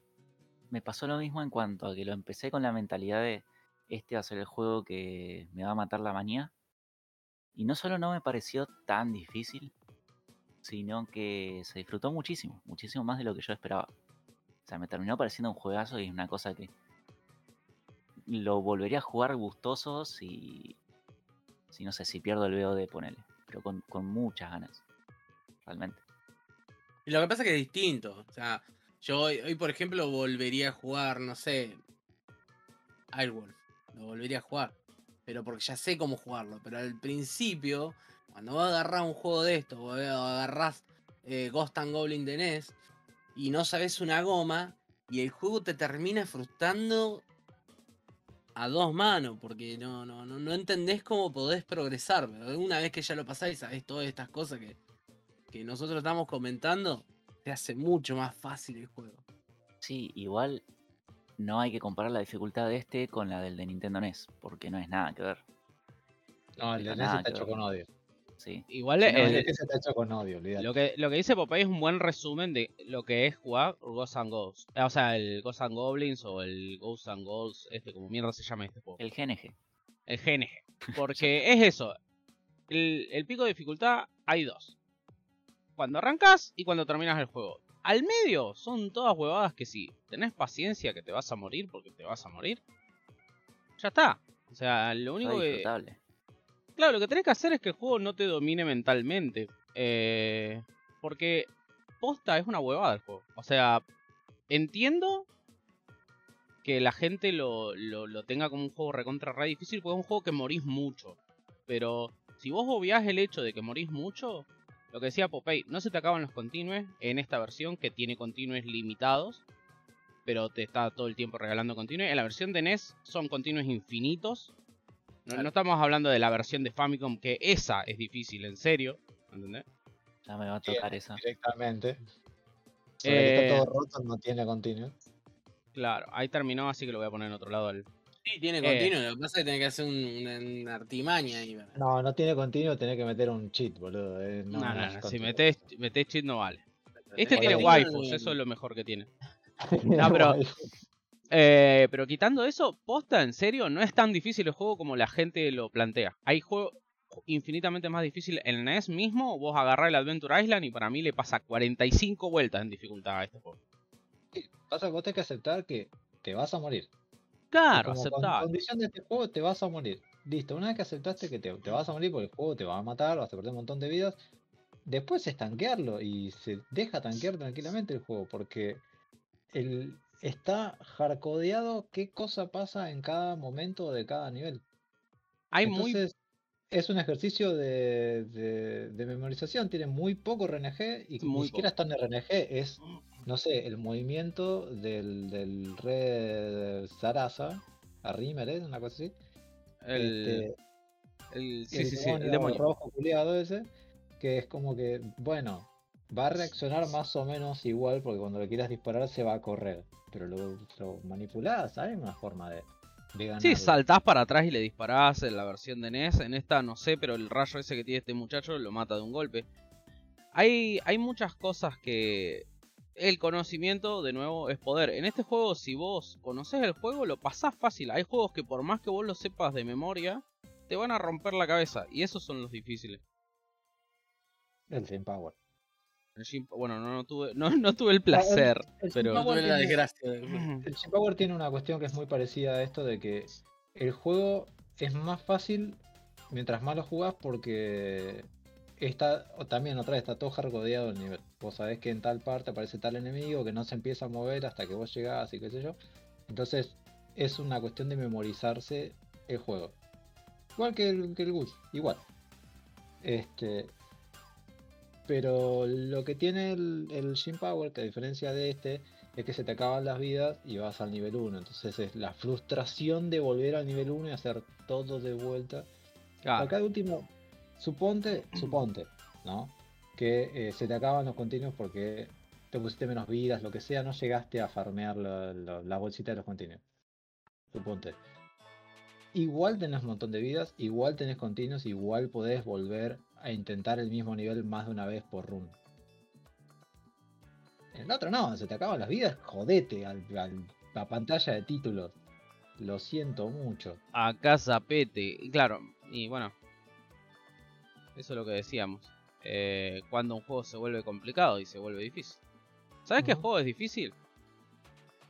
Speaker 4: me pasó lo mismo en cuanto a que lo empecé con la mentalidad de este va a ser el juego que me va a matar la manía. Y no solo no me pareció tan difícil, sino que se disfrutó muchísimo, muchísimo más de lo que yo esperaba. O sea, me terminó pareciendo un juegazo y es una cosa que lo volvería a jugar gustoso si, si no sé, si pierdo el VOD, ponele. Pero con, muchas ganas. Realmente.
Speaker 3: Y lo que pasa es que es distinto. O sea, yo hoy, por ejemplo, volvería a jugar, no sé. Airwolf. Lo volvería a jugar. Pero porque ya sé cómo jugarlo. Pero al principio, cuando vos agarrás un juego de esto, o agarrás eh, Ghost and Goblin de NES, y no sabes una goma, y el juego te termina frustrando a dos manos, porque no, no, no, no entendés cómo podés progresar. Pero una vez que ya lo pasáis y sabés todas estas cosas que, que nosotros estamos comentando, te hace mucho más fácil el juego.
Speaker 4: Sí, igual no hay que comparar la dificultad de este con la del de Nintendo NES, porque no es nada que ver.
Speaker 2: No, el de NES
Speaker 4: nada
Speaker 2: está hecho con odio.
Speaker 4: Sí.
Speaker 1: Igual
Speaker 2: No,
Speaker 1: el-
Speaker 2: el de NES está hecho con odio,
Speaker 1: lo, que, lo que dice Popeye es un buen resumen de lo que es jugar Ghosts and Ghosts. Eh, O sea, el Ghosts and Goblins o el Ghosts and Ghosts, este, como mierda se llama este juego.
Speaker 4: El GNG.
Speaker 1: El GNG. Porque *laughs* es eso. El, el pico de dificultad hay dos. Cuando arrancas y cuando terminas el juego. Al medio son todas huevadas que si tenés paciencia que te vas a morir porque te vas a morir. Ya está. O sea, lo único que... Claro, lo que tenés que hacer es que el juego no te domine mentalmente. Eh, porque posta es una huevada el juego. O sea, entiendo que la gente lo, lo, lo tenga como un juego recontra re difícil porque es un juego que morís mucho. Pero si vos obviás el hecho de que morís mucho, lo que decía Popeye, no se te acaban los continues en esta versión que tiene continues limitados. Pero te está todo el tiempo regalando continues. En la versión de NES son continues infinitos. No, no estamos hablando de la versión de Famicom, que esa es difícil, en serio. ¿Entendés?
Speaker 4: Ya me va a
Speaker 2: Sí,
Speaker 4: tocar esa.
Speaker 2: Directamente.
Speaker 1: Eh,
Speaker 2: está todo roto, no tiene continuo.
Speaker 1: Claro, ahí terminó, así que lo voy a poner en otro lado. al-
Speaker 3: Sí, tiene
Speaker 1: Eh.
Speaker 3: continuo, lo que pasa es que tenés que hacer un- una, una artimaña ahí. ¿verdad?
Speaker 2: No, no tiene continuo, tenés que meter un cheat, boludo. eh,
Speaker 1: No,
Speaker 2: No,
Speaker 1: no,
Speaker 2: no
Speaker 1: no,
Speaker 2: es
Speaker 1: si metés, metés cheat no vale. Este
Speaker 3: El
Speaker 1: tiene waifus, eso es lo mejor que tiene. *laughs*
Speaker 2: No,
Speaker 1: pero- Eh, pero quitando eso, posta, en serio, no es tan difícil el juego como la gente lo plantea. Hay juegos infinitamente más difíciles. En el NES mismo, vos agarrás el Adventure Island y para mí le pasa 45 vueltas en dificultad a este juego.
Speaker 2: Pasa que vos tenés que aceptar que te vas a morir.
Speaker 1: Claro,
Speaker 2: Como con- condición de este juego te vas a morir. Listo, una vez que aceptaste que te, te vas a morir porque el juego te va a matar, vas a perder un montón de vidas, después es tanquearlo y se deja tanquear tranquilamente el juego porque el, está hardcodeado qué cosa pasa en cada momento de cada nivel.
Speaker 1: Hay muy
Speaker 2: es un ejercicio de, de- de memorización, tiene muy poco RNG y
Speaker 1: Muy
Speaker 2: ni siquiera está en RNG, es, no sé, el movimiento del, del Red Sarasa, a Rimmer, ¿eh? una cosa así.
Speaker 1: el,
Speaker 2: este,
Speaker 1: el- sí,
Speaker 2: el
Speaker 1: sí, sí, el
Speaker 2: demonio
Speaker 1: demonio.
Speaker 2: rojo culiado ese, que es como que, bueno, va a reaccionar más o menos igual porque cuando le quieras disparar se va a correr, pero lo, lo manipulás, hay una forma de, de ganar.
Speaker 1: Sí, saltás para atrás y le disparás en la versión de NES. En esta no sé, pero el rayo ese que tiene este muchacho lo mata de un golpe. Hay, hay muchas cosas que el conocimiento, de nuevo, es poder. En este juego, si vos conoces el juego, lo pasás fácil. Hay juegos que por más que vos lo sepas de memoria, te van a romper la cabeza. Y esos son los difíciles.
Speaker 2: El Team Power.
Speaker 1: El bueno, no, no tuve, no, *laughs* no tuve el placer,
Speaker 2: el
Speaker 1: pero...
Speaker 3: No tuve la desgracia. de-
Speaker 2: El Team Power tiene una cuestión que es muy parecida a esto de que el juego es más fácil mientras más lo jugás porque está, o también otra vez está todo hardcodeado el nivel. Vos sabés que en tal parte aparece tal enemigo que no se empieza a mover hasta que vos llegás y qué sé yo. Entonces es una cuestión de memorizarse el juego. Igual que el, que el Gus, igual. Este, pero lo que tiene el, el Shin Power, que a diferencia de este, es que se te acaban las vidas y vas al nivel 1. Entonces es la frustración de volver al nivel 1 y hacer todo de vuelta. Acá de último, suponte, suponte, ¿no? Que eh, se te acaban los continuos porque te pusiste menos vidas, lo que sea, no llegaste a farmear la, la- la bolsita de los continuos. Suponte. Igual tenés un montón de vidas, igual tenés continuos, igual podés volver a intentar el mismo nivel más de una vez por run. En el otro no, se te acaban las vidas, jodete al, al- la pantalla de títulos. Lo siento mucho.
Speaker 1: a casa pete. Y claro, y bueno, eso es lo que decíamos. Eh, cuando un juego se vuelve complicado y se vuelve difícil. ¿Sabes qué juego es difícil?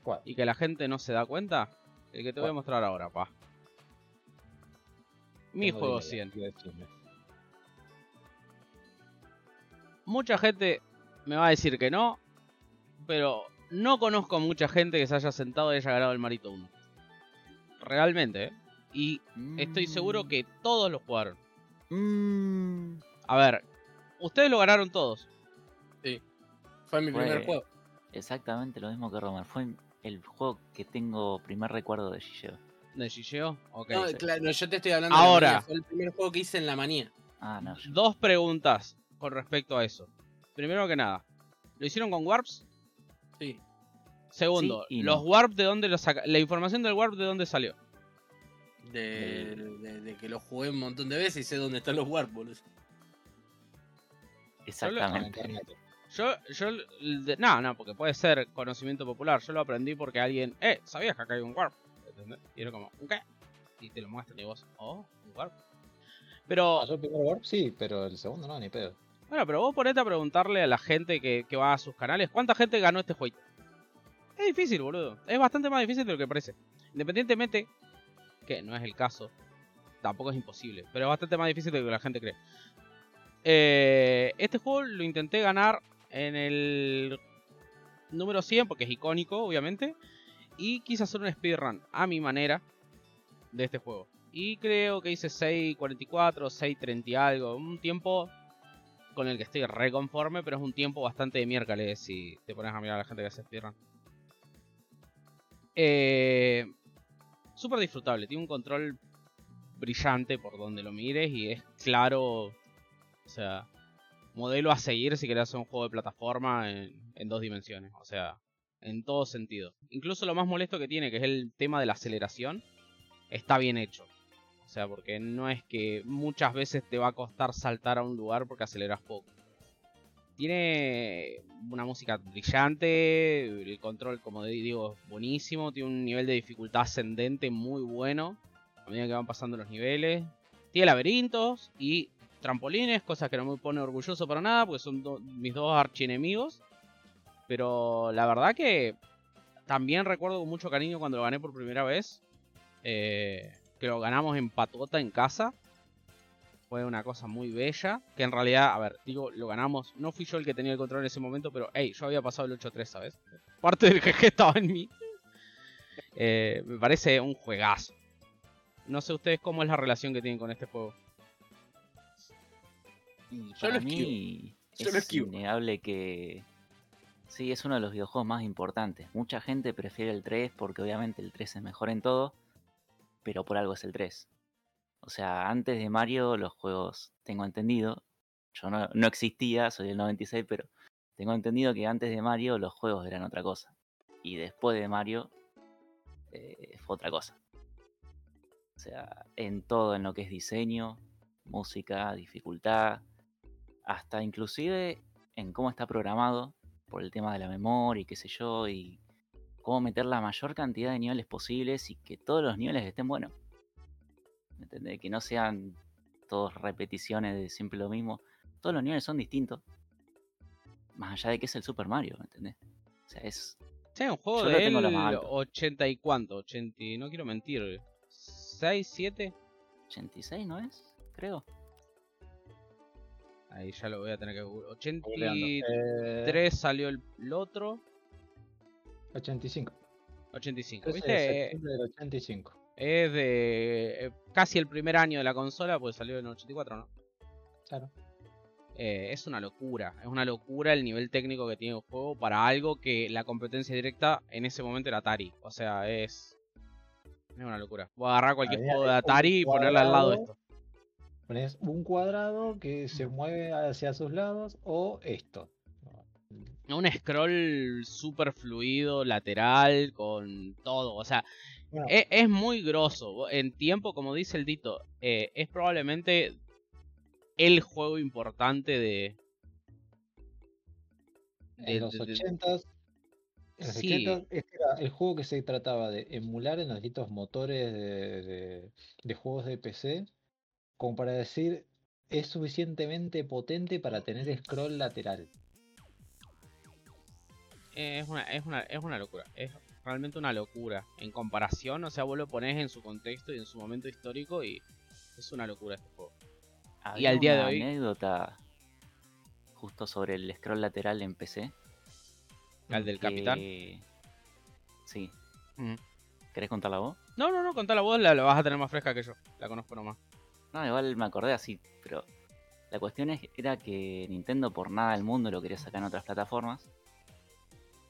Speaker 2: ¿Cuál?
Speaker 1: Y que la gente no se da cuenta. El que te voy a mostrar ahora, pa. Mi juego
Speaker 2: idea,
Speaker 1: 100. Mucha gente me va a decir que no, pero no conozco a mucha gente que se haya sentado y haya ganado el Marito 1. Realmente, ¿eh? Y estoy seguro que todos lo jugaron.
Speaker 4: Mm,
Speaker 1: A ver, ustedes lo ganaron todos.
Speaker 3: Fue mi
Speaker 4: Fue-
Speaker 3: primer juego.
Speaker 4: exactamente lo mismo que Romer. Fue el juego que tengo primer recuerdo de Gigeo.
Speaker 1: ¿De Gigeo? Ok.
Speaker 3: No,
Speaker 1: sí.
Speaker 3: claro, no, yo te estoy hablando de
Speaker 1: Ahora.
Speaker 3: la manía, Fue el primer juego que hice en la manía.
Speaker 4: Ah, no. yo-
Speaker 1: Dos preguntas con respecto a eso. Primero que nada, ¿lo hicieron con Warps?
Speaker 3: Sí.
Speaker 1: Segundo,
Speaker 4: Sí
Speaker 1: los
Speaker 4: no.
Speaker 1: Warp de dónde lo saca la información del Warp de dónde salió.
Speaker 3: De, de- de que lo jugué un montón de veces y sé dónde están los warp, boludo.
Speaker 4: Exactamente.
Speaker 1: Yo, yo, de- no, no, porque puede ser conocimiento popular. Yo lo aprendí porque alguien, eh, ¿sabías que acá hay un Warp? ¿Entendés? Y era como, ¿un qué? Y te lo muestran y vos, oh, un Warp. Pero,
Speaker 2: Ah, yo el primer Warp sí, pero el segundo no, ni pedo.
Speaker 1: Bueno, pero vos ponete a preguntarle a la gente que, va a sus canales, ¿cuánta gente ganó este juego? Es difícil, boludo. Es bastante más difícil de lo que parece. Independientemente, que no es el caso, tampoco es imposible, pero es bastante más difícil de lo que la gente cree. Eh, este juego lo intenté ganar en el número 100 porque es icónico, obviamente. Y quise hacer un speedrun a mi manera de este juego. Y creo que hice 6.44, 6.30 y algo. Un tiempo con el que estoy reconforme, pero es un tiempo bastante de miércoles si te pones a mirar a la gente que hace speedrun. Eh, Súper disfrutable, tiene un control brillante por donde lo mires y es claro, o sea, modelo a seguir si querés hacer un juego de plataforma en, en dos dimensiones, o sea, en todo sentido. Incluso lo más molesto que tiene, que es el tema de la aceleración, está bien hecho. O sea, porque no es que muchas veces te va a costar saltar a un lugar porque aceleras poco. Tiene una música brillante, el control, como digo, es buenísimo, tiene un nivel de dificultad ascendente muy bueno a medida que van pasando los niveles. Tiene laberintos y trampolines, cosas que no me pone orgulloso para nada, porque son mis dos archienemigos. Pero la verdad que también recuerdo con mucho cariño cuando lo gané por primera vez. eh, que lo ganamos en patota en casa. Fue una cosa muy bella. Que en realidad, a ver, digo, lo ganamos. No fui yo el que tenía el control en ese momento, pero hey, yo había pasado el 8-3, ¿sabes? Parte del GG estaba en mí. Eh, me parece un juegazo. No sé ustedes cómo es la relación que tienen con este juego.
Speaker 4: Y
Speaker 3: Yo
Speaker 4: para
Speaker 3: lo
Speaker 4: mí
Speaker 3: Yo lo
Speaker 4: es innegable que sí, es uno de los videojuegos más importantes. Mucha gente prefiere el 3 porque obviamente el 3 es mejor en todo, pero por algo es el 3. O sea, antes de Mario los juegos, tengo entendido, yo no, no existía, soy del 96, pero tengo entendido que antes de Mario los juegos eran otra cosa. Y después de Mario eh, fue otra cosa. O sea, en todo, en lo que es diseño, música, dificultad, hasta inclusive en cómo está programado por el tema de la memoria y qué sé yo, y cómo meter la mayor cantidad de niveles posibles y que todos los niveles estén buenos. ¿Me entendés? Que no sean todos repeticiones de siempre lo mismo. Todos los niveles son distintos. Más allá de que es el Super Mario, ¿me entendés? O sea, es.
Speaker 1: Sí, un juego
Speaker 4: Yo
Speaker 1: de
Speaker 4: tengo lo
Speaker 1: él,
Speaker 4: más alto.
Speaker 1: 80 y cuánto, 80, y- no quiero mentir, 6, 7.
Speaker 4: 86, ¿no es? Creo.
Speaker 1: Ahí ya lo voy a tener que googlear.
Speaker 2: Googleando.
Speaker 1: 83
Speaker 2: Eh,
Speaker 1: salió el, el otro,
Speaker 2: 85.
Speaker 1: 85.
Speaker 2: 13 de
Speaker 1: ¿Viste?
Speaker 2: septiembre del 85.
Speaker 1: Es de eh, casi el primer año de la consola, pues salió en el 84, ¿no?
Speaker 2: Claro.
Speaker 1: Eh, es una locura, es una locura el nivel técnico que tiene el juego para algo que la competencia directa en ese momento era Atari. O sea, es. Es una locura. Voy a agarrar cualquier juego
Speaker 2: de
Speaker 1: Atari y ponerle al lado esto.
Speaker 2: Pones un cuadrado que se mueve hacia sus lados o esto.
Speaker 1: Un scroll super fluido, lateral, con todo. O sea,
Speaker 2: Bueno,
Speaker 1: e- es, muy grosso. En tiempo, como dice el Dito, eh, es probablemente el juego importante de. de-
Speaker 2: en los
Speaker 1: de- de-
Speaker 2: 80s, en los
Speaker 1: Sí.
Speaker 2: 80s, este era el juego que se trataba de emular en los distintos motores de juegos de PC, como para decir, es suficientemente potente para tener scroll lateral.
Speaker 1: Es una, es, una, es una locura. Es realmente una locura. En comparación, o sea, vos lo pones en su contexto y en su momento histórico y es una locura este juego.
Speaker 4: Había
Speaker 1: al día de
Speaker 4: una
Speaker 1: hoy-
Speaker 4: anécdota justo sobre el scroll lateral en PC.
Speaker 1: Al del capitán.
Speaker 4: Sí.
Speaker 1: Ujú.
Speaker 4: ¿Querés contarla vos?
Speaker 1: No, no, no, contá vos, la, la vas a tener más fresca que yo. La conozco nomás.
Speaker 4: No, igual me acordé así, pero la cuestión es, era que Nintendo por nada del mundo lo quería sacar en otras plataformas.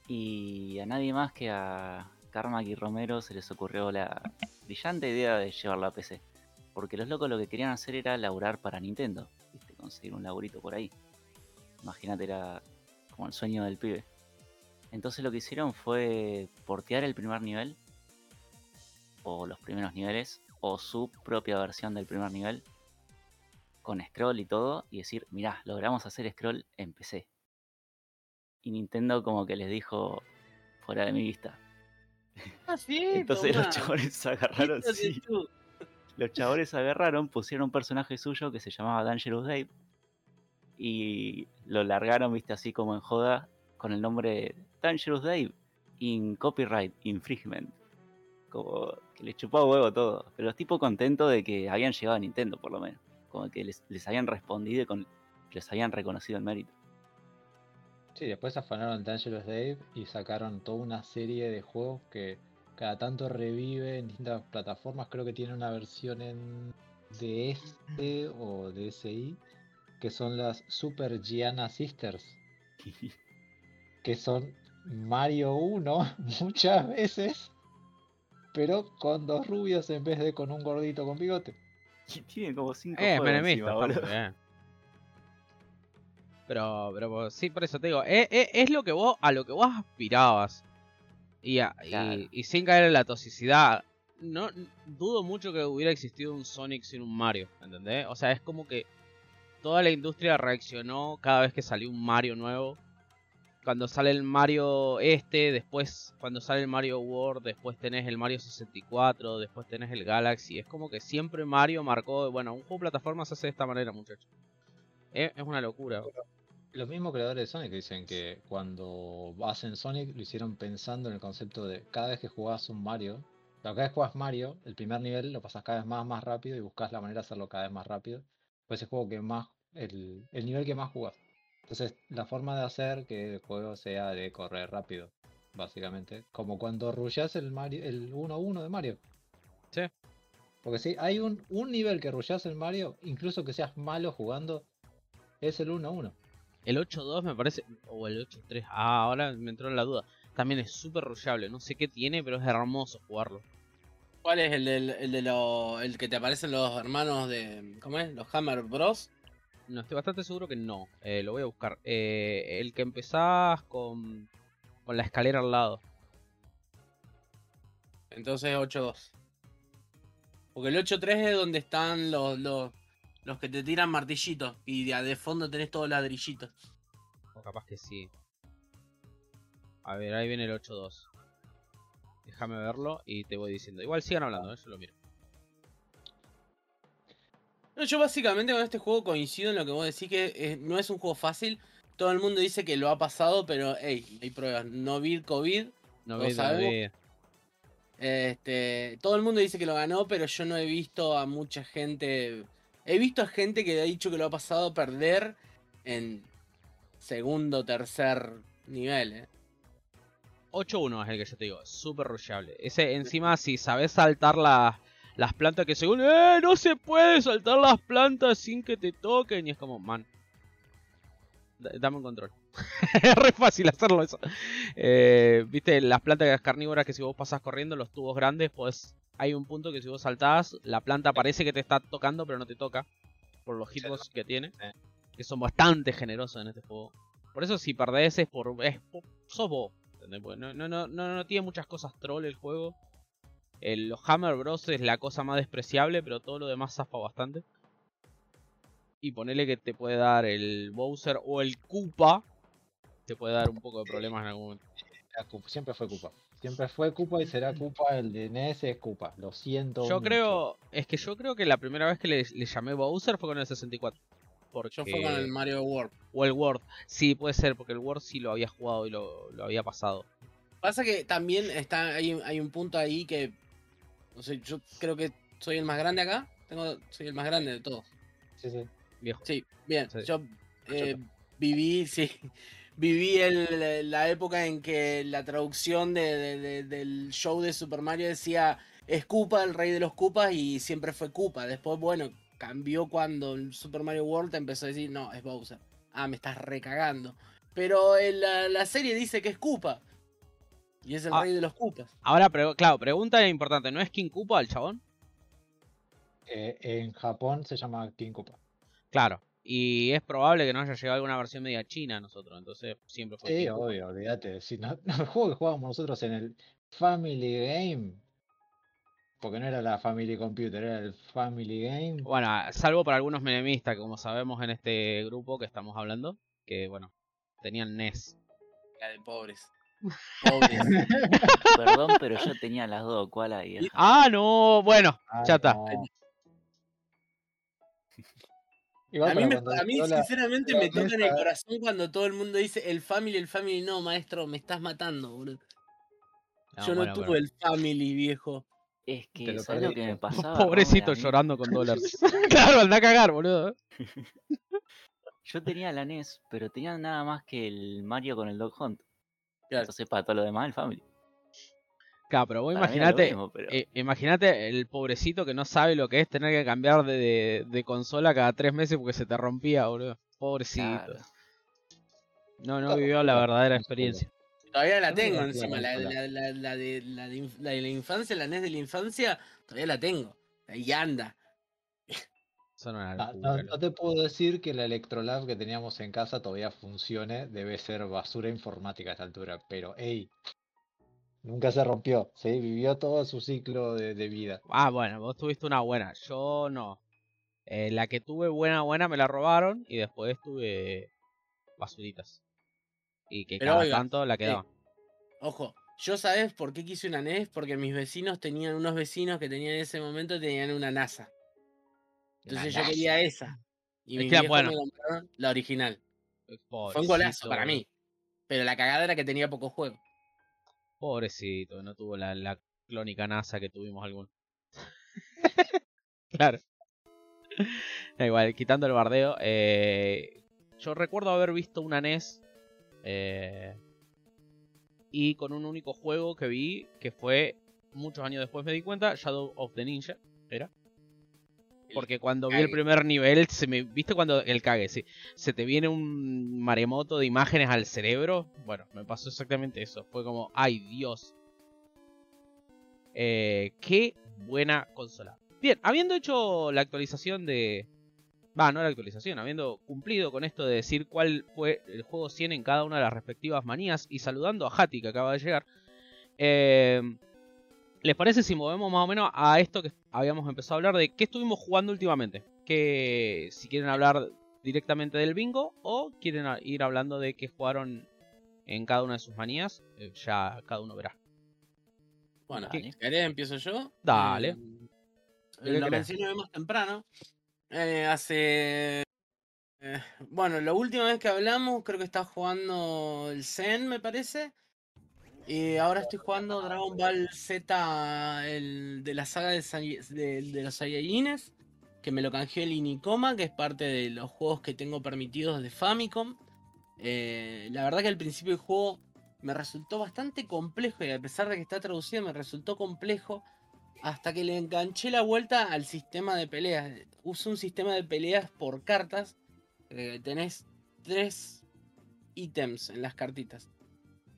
Speaker 4: Y a nadie más que a Carmack y Romero se les ocurrió la brillante idea de llevarlo a PC. Porque los locos lo que querían hacer era laburar para Nintendo. ¿viste? Conseguir un laburito por ahí. Imagínate, era como el sueño del pibe. Entonces lo que hicieron fue portear el primer nivel. O los primeros niveles. O su propia versión del primer nivel. Con scroll y todo. Y decir, mirá, logramos hacer scroll en PC. Y Nintendo como que les dijo, fuera de mi vista.
Speaker 3: Ah, sí, *laughs*
Speaker 4: Entonces
Speaker 3: tomá.
Speaker 4: los chabones se *laughs* agarraron, sí. Los chabones agarraron, pusieron un personaje suyo que se llamaba Dangerous Dave. Y lo largaron, viste, así como en joda, con el nombre Dangerous Dave in Copyright Infringement. Como que les chupaba huevo todo. Pero los tipos contentos de que habían llegado a Nintendo, por lo menos. Como que les, les habían respondido y con, les habían reconocido el mérito.
Speaker 2: Sí, después afanaron Dangerous Dave y sacaron toda una serie de juegos que cada tanto revive en distintas plataformas. Creo que tiene una versión en DS *clears throat* o DSi, que son las Super Gianna Sisters, *laughs* que son Mario 1 *laughs* muchas veces, pero con dos rubios en vez de con un gordito con bigote.
Speaker 4: Tiene como cinco
Speaker 1: Eh,
Speaker 4: juegos encima, boludo.
Speaker 1: bien. Pero, pero sí, por eso te digo, es, es- es lo que vos, a lo que vos aspirabas. Y, a- y-
Speaker 4: Claro.
Speaker 1: y sin caer en la toxicidad. No dudo mucho que hubiera existido un Sonic sin un Mario, ¿entendés? O sea, es como que toda la industria reaccionó cada vez que salió un Mario nuevo. Cuando sale el Mario este, después cuando sale el Mario World, después tenés el Mario 64, después tenés el Galaxy. Es como que siempre Mario marcó, bueno, un juego de plataforma se hace de esta manera, muchachos. Es, es una locura.
Speaker 2: Los mismos creadores de Sonic dicen que cuando hacen Sonic lo hicieron pensando en el concepto de cada vez que jugás un Mario, cada vez que jugás Mario, el primer nivel lo pasas cada vez más más rápido y buscas la manera de hacerlo cada vez más rápido. Pues el juego que más, el, el nivel que más jugás. Entonces, la forma de hacer que el juego sea de correr rápido, básicamente. Como cuando rushás el Mario, el 1-1 de Mario.
Speaker 1: Sí.
Speaker 2: Porque si hay un, un nivel que rushás el Mario, incluso que seas malo jugando, es el 1-1.
Speaker 1: El 8.2 me parece, o el 8.3, ah, ahora me entró en la duda. También es súper rushable, no sé qué tiene, pero es hermoso jugarlo.
Speaker 3: ¿Cuál es el, del, el de lo, el que te aparecen los hermanos de. ¿Cómo es? Los Hammer Bros.
Speaker 1: No, estoy bastante seguro que no. Eh, lo voy a buscar. Eh, el que empezás con, con la escalera al lado.
Speaker 3: Entonces 8-2. Porque el 8-3 es donde están los, los, los que te tiran martillitos. Y de, de fondo tenés todos ladrillitos.
Speaker 1: O capaz que sí. A ver, ahí viene el 8.2. Déjame verlo y te voy diciendo. Igual sigan hablando, ¿eh? yo lo miro.
Speaker 3: No, yo básicamente con este juego coincido en lo que vos decís que eh, no es un juego fácil. Todo el mundo dice que lo ha pasado, pero hey, hay pruebas. No vi COVID.
Speaker 1: No
Speaker 3: Lo
Speaker 1: veis, no
Speaker 3: sabemos.
Speaker 1: veis.
Speaker 3: Este, todo el mundo dice que lo ganó, pero yo no he visto a mucha gente. He visto a gente que ha dicho que lo ha pasado a perder en segundo, tercer nivel. eh.
Speaker 1: 8-1 es el que yo te digo, súper rushable. Ese encima si sabes saltar las, las plantas que según, ¡eh! No se puede saltar las plantas sin que te toquen. Y es como, man. da- Dame un control. *laughs* es re fácil hacerlo eso. Eh, Viste, las plantas carnívoras que si vos pasás corriendo, los tubos grandes, pues hay un punto que si vos saltás, la planta parece que te está tocando, pero no te toca. por los hitbox que tiene. Que son bastante generosos en este juego. Por eso si perdés es por... Es, po- sos vos. no, no, no, no, tiene muchas cosas troll el juego. El, los Hammer Bros es la cosa más despreciable, pero todo lo demás zafa bastante. Y ponele que te puede dar el Bowser o el Koopa. Te puede dar un poco de problemas en algún momento.
Speaker 2: Koopa, Siempre fue Koopa. Siempre fue Koopa y será Koopa. El de NES es Koopa. Lo siento.
Speaker 1: Yo
Speaker 2: mucho.
Speaker 1: creo, es que yo creo que la primera vez que le, le llamé Bowser fue con el 64. Porque...
Speaker 3: Yo fue con el Mario World.
Speaker 1: O el World. Sí, puede ser, porque el World sí lo había jugado y lo, lo había pasado.
Speaker 3: Pasa que también está hay, un- hay un punto ahí que. No sé, yo creo que soy el más grande acá. Tengo, soy el más grande de todos.
Speaker 2: Sí, sí.
Speaker 1: Viejo.
Speaker 3: Sí, bien.
Speaker 1: Sí.
Speaker 3: Yo eh, viví, *laughs* sí. Viví el- la época en que la traducción de- de- de- del show de Super Mario decía es Koopa, el rey de los Koopas, y siempre fue Koopa. Después, bueno, cambió cuando el Super Mario World empezó a decir, no, es Bowser. Ah, me estás recagando. Pero en la, la serie dice que es Koopa. Y es el
Speaker 1: Ah.
Speaker 3: rey de los Koopas.
Speaker 1: Ahora, pre- claro, pregunta importante. ¿No es King Koopa el chabón?
Speaker 2: Eh, en Japón se llama King Koopa.
Speaker 1: Claro. Y es probable que no haya llegado alguna versión media china a nosotros. Entonces siempre fue
Speaker 2: Sí, obvio, olvídate. Si no, *laughs* no, el juego que jugábamos nosotros en el Family Game, porque no era la Family Computer, era el Family Game.
Speaker 1: Bueno, salvo por algunos menemistas, que como sabemos en este grupo que estamos hablando, que bueno, tenían NES.
Speaker 3: La de pobres. *laughs* Pobres.
Speaker 4: Perdón, pero yo tenía las dos koalas y
Speaker 1: Ah, no, bueno,
Speaker 2: Ah,
Speaker 1: ya está.
Speaker 2: no. Igual
Speaker 3: A mí,
Speaker 2: para
Speaker 3: me-
Speaker 2: cuando
Speaker 3: a mí
Speaker 2: llegó la-
Speaker 3: sinceramente
Speaker 2: la
Speaker 3: me toca en el
Speaker 2: mesa-
Speaker 3: corazón cuando todo el mundo dice el family, el family. No, maestro, me estás matando, boludo.
Speaker 1: No,
Speaker 3: Yo no tuve el family, viejo.
Speaker 4: Es que,
Speaker 2: lo
Speaker 4: ¿sabes lo que me *laughs* pasaba?
Speaker 1: Pobrecito llorando con dólares. *laughs* claro, anda a cagar, boludo.
Speaker 4: Yo tenía la NES, pero tenía nada más que el Mario con el Dog Hunt.
Speaker 3: Claro.
Speaker 4: Entonces, para todo lo demás, el Family.
Speaker 1: Claro, pero vos
Speaker 4: mismo, pero-
Speaker 1: eh, imagínate el pobrecito que no sabe lo que es tener que cambiar de, de- de consola cada tres meses porque se te rompía, boludo. Pobrecito.
Speaker 4: Claro.
Speaker 1: No, no
Speaker 2: Claro,
Speaker 1: vivió la verdadera experiencia.
Speaker 3: Todavía la
Speaker 2: No,
Speaker 3: tengo
Speaker 2: no,
Speaker 3: encima. La,
Speaker 2: claro,
Speaker 3: la- la- la de, la, de inf- la de la infancia, la NES de la infancia, todavía la tengo. Ahí anda.
Speaker 1: No
Speaker 2: Ah,
Speaker 1: locura,
Speaker 2: No,
Speaker 1: loco.
Speaker 2: no te puedo decir que la Electrolab que teníamos en casa todavía funcione, debe ser basura informática a esta altura, pero hey, nunca se rompió, ¿sí? Vivió todo su ciclo de, de vida.
Speaker 1: Ah, bueno, vos tuviste una buena. Yo no. Eh, la que tuve buena, buena me la robaron y después tuve basuritas. Y que
Speaker 3: Pero
Speaker 1: cada
Speaker 3: oiga,
Speaker 1: tanto la quedaban.
Speaker 3: Ojo, yo sabes por qué quise una NES, porque mis vecinos tenían, unos vecinos que tenían en ese momento tenían una NASA. Entonces yo
Speaker 2: NASA.
Speaker 3: quería esa. Y
Speaker 1: Es
Speaker 3: mis
Speaker 1: que, bueno.
Speaker 3: me compraron la original. Fue un golazo para mí. Pero la cagada era que tenía poco juego.
Speaker 1: Pobrecito, no tuvo la, clónica NASA que tuvimos alguno. *laughs* claro. Da igual, quitando el bardeo. eh, yo recuerdo haber visto una NES. eh, y con un único juego que vi, que fue muchos años después me di cuenta, Shadow of the Ninja, era. Porque cuando vi el primer nivel, se me, ¿viste cuando el cague? Sí, se te viene un maremoto de imágenes al cerebro. Bueno, me pasó exactamente eso. Fue como, ay Dios. Eh, qué buena consola. Bien, habiendo hecho la actualización de... Va, no la actualización, habiendo cumplido con esto de decir cuál fue el juego 100 en cada una de las respectivas manías y saludando a Hati que acaba de llegar. eh, ¿Les parece si movemos más o menos a esto que habíamos empezado a hablar de qué estuvimos jugando últimamente? Que si quieren hablar directamente del bingo o quieren ir hablando de qué jugaron en cada una de sus manías, eh, ya cada uno verá.
Speaker 3: Bueno, si querés empiezo yo.
Speaker 1: Dale.
Speaker 3: Eh,
Speaker 1: ¿De qué
Speaker 3: lo
Speaker 1: querés?
Speaker 3: mencioné más temprano. Eh, hace. eh, bueno, la última vez que hablamos, creo que estaba jugando el Zen, me parece. Y ahora estoy jugando Dragon Ball Z el, de la saga de los Saiyajines. Que me lo canjeó el Inicoma, que es parte de los juegos que tengo permitidos de Famicom. Eh, la verdad que al principio del juego me resultó bastante complejo y a pesar de que está traducido me resultó complejo hasta que le enganché la vuelta al sistema de peleas. Uso un sistema de peleas por cartas. eh, tenés tres ítems en las cartitas.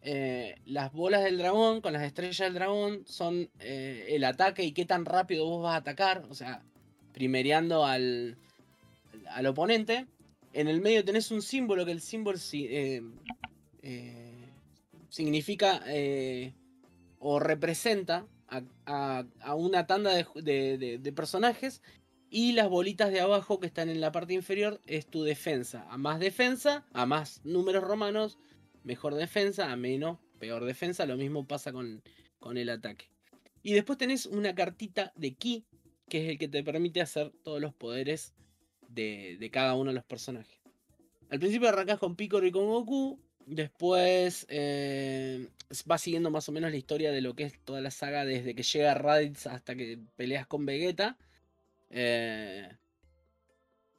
Speaker 3: Eh, las bolas del dragón con las estrellas del dragón son eh, el ataque y qué tan rápido vos vas a atacar. O sea, primereando al, al oponente. En el medio tenés un símbolo que el símbolo eh, significa o representa a, a- una tanda de- de personajes. Y las bolitas de abajo que están en la parte inferior es tu defensa. A más defensa, a más números romanos, mejor defensa, a menos, peor defensa. Lo mismo pasa con, con el ataque. Y después tenés una cartita de ki, que es el que te permite hacer todos los poderes de, de cada uno de los personajes. Al principio arrancas con Piccolo y con Goku. Después eh, va siguiendo más o menos la historia de lo que es toda la saga desde que llega Raditz hasta que peleas con Vegeta. Eh,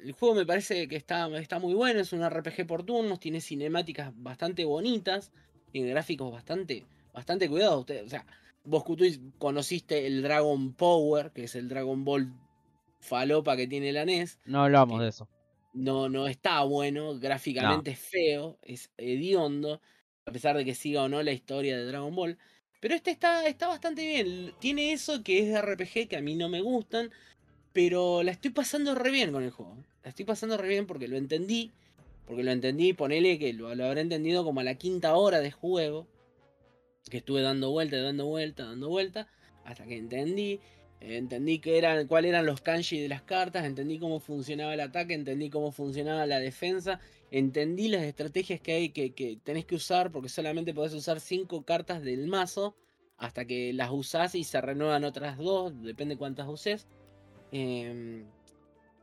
Speaker 3: el juego me parece que está, está muy bueno, es un RPG por turnos, tiene cinemáticas bastante bonitas, tiene gráficos bastante, bastante cuidados. Usted, o sea, vos Kutuis, conociste el Dragon Power, que es el Dragon Ball falopa que tiene la NES.
Speaker 1: No hablamos
Speaker 3: que
Speaker 1: de eso.
Speaker 3: No, no está bueno, gráficamente es feo, es hediondo, a pesar de que siga o no la historia de Dragon Ball. Pero este está, está bastante bien. Tiene eso que es de RPG que a mí no me gustan. Pero la estoy pasando re bien con el juego. Estoy pasando re bien porque lo entendí. Porque lo entendí, ponele que lo, lo habré entendido como a la quinta hora de juego. Que estuve dando vuelta, dando vuelta, dando vuelta. Hasta que entendí. eh, entendí eran, cuáles eran los kanji de las cartas. Entendí cómo funcionaba el ataque. Entendí cómo funcionaba la defensa. Entendí las estrategias que hay que, que tenés que usar. Porque solamente podés usar 5 cartas del mazo. Hasta que las usás y se renuevan otras dos. Depende cuántas uses. Em,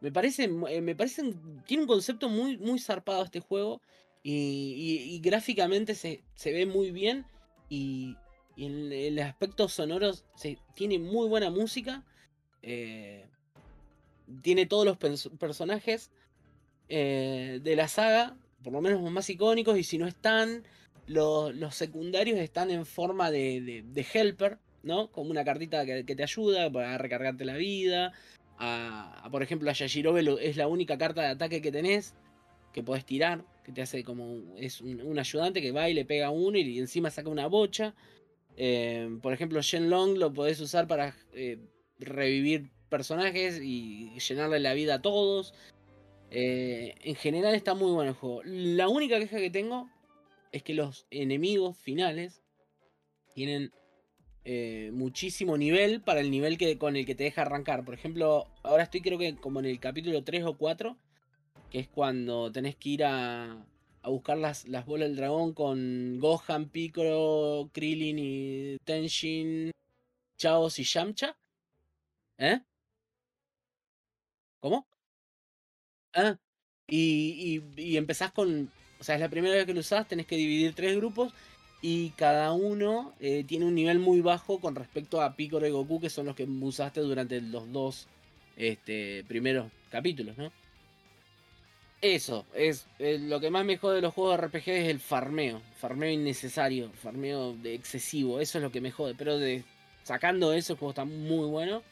Speaker 3: me parece, eh, me parece, tiene un concepto muy, muy zarpado este juego y, gráficamente se, se ve muy bien y, en el aspecto sonoro se, tiene muy buena música, eh, tiene todos los pers- personajes eh, de la saga, por lo menos los más icónicos y si no están, los, los secundarios están en forma de, de- de helper, ¿no? Como una cartita que, que te ayuda para recargarte la vida. Por ejemplo, a Yashirobe lo- es la única carta de ataque que tenés que podés tirar, que te hace como es un, ayudante que va y le pega a uno y encima saca una bocha. Eh, por ejemplo, Shenlong lo podés usar para eh, revivir personajes y llenarle la vida a todos. Eh, en general está muy bueno el juego. La única queja que tengo es que los enemigos finales tienen eh, muchísimo nivel para el nivel que, con el que te deja arrancar. Por ejemplo, ahora estoy creo que como en el capítulo 3 o 4, que es cuando tenés que ir a, a buscar las, las bolas del dragón con Gohan, Piccolo, Krillin y Tenshin, Chaos y Yamcha. ¿Eh? ¿Cómo? Ah, y, y, y empezás con. O sea, es la primera vez que lo usás, tenés que dividir tres grupos. Y cada uno eh, tiene un nivel muy bajo con respecto a Piccolo y Goku, que son los que usaste durante los dos este, primeros capítulos, ¿no? Eso, es eh, lo que más me jode de los juegos de RPG es el farmeo. Farmeo innecesario, farmeo de excesivo. Eso es lo que me jode. Pero sacando eso, el juego está muy bueno.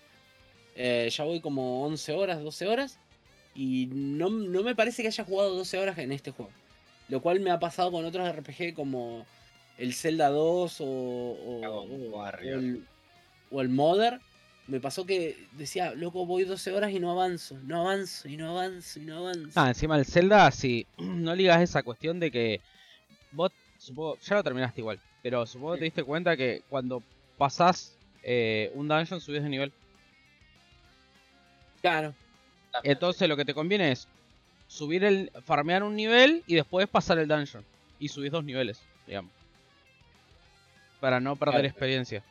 Speaker 3: Eh, ya voy como 11 horas, 12 horas. Y no, no me parece que haya jugado 12 horas en este juego. Lo cual me ha pasado con otros RPG como el Zelda 2 o, o, el, o el Mother. Me pasó que decía, loco, voy 12 horas y no avanzo, no avanzo, y no avanzo, y no avanzo.
Speaker 1: Ah, encima el Zelda, si *clears throat* no ligas esa cuestión de que vos, supongo, ya lo terminaste igual, pero supongo que te diste cuenta que cuando pasás eh, un dungeon subís de nivel.
Speaker 3: Claro,
Speaker 1: Entonces lo que te conviene es subir el, farmear un nivel y después pasar el dungeon. Y subís dos niveles, digamos. Para no perder
Speaker 2: Claro.
Speaker 1: experiencia.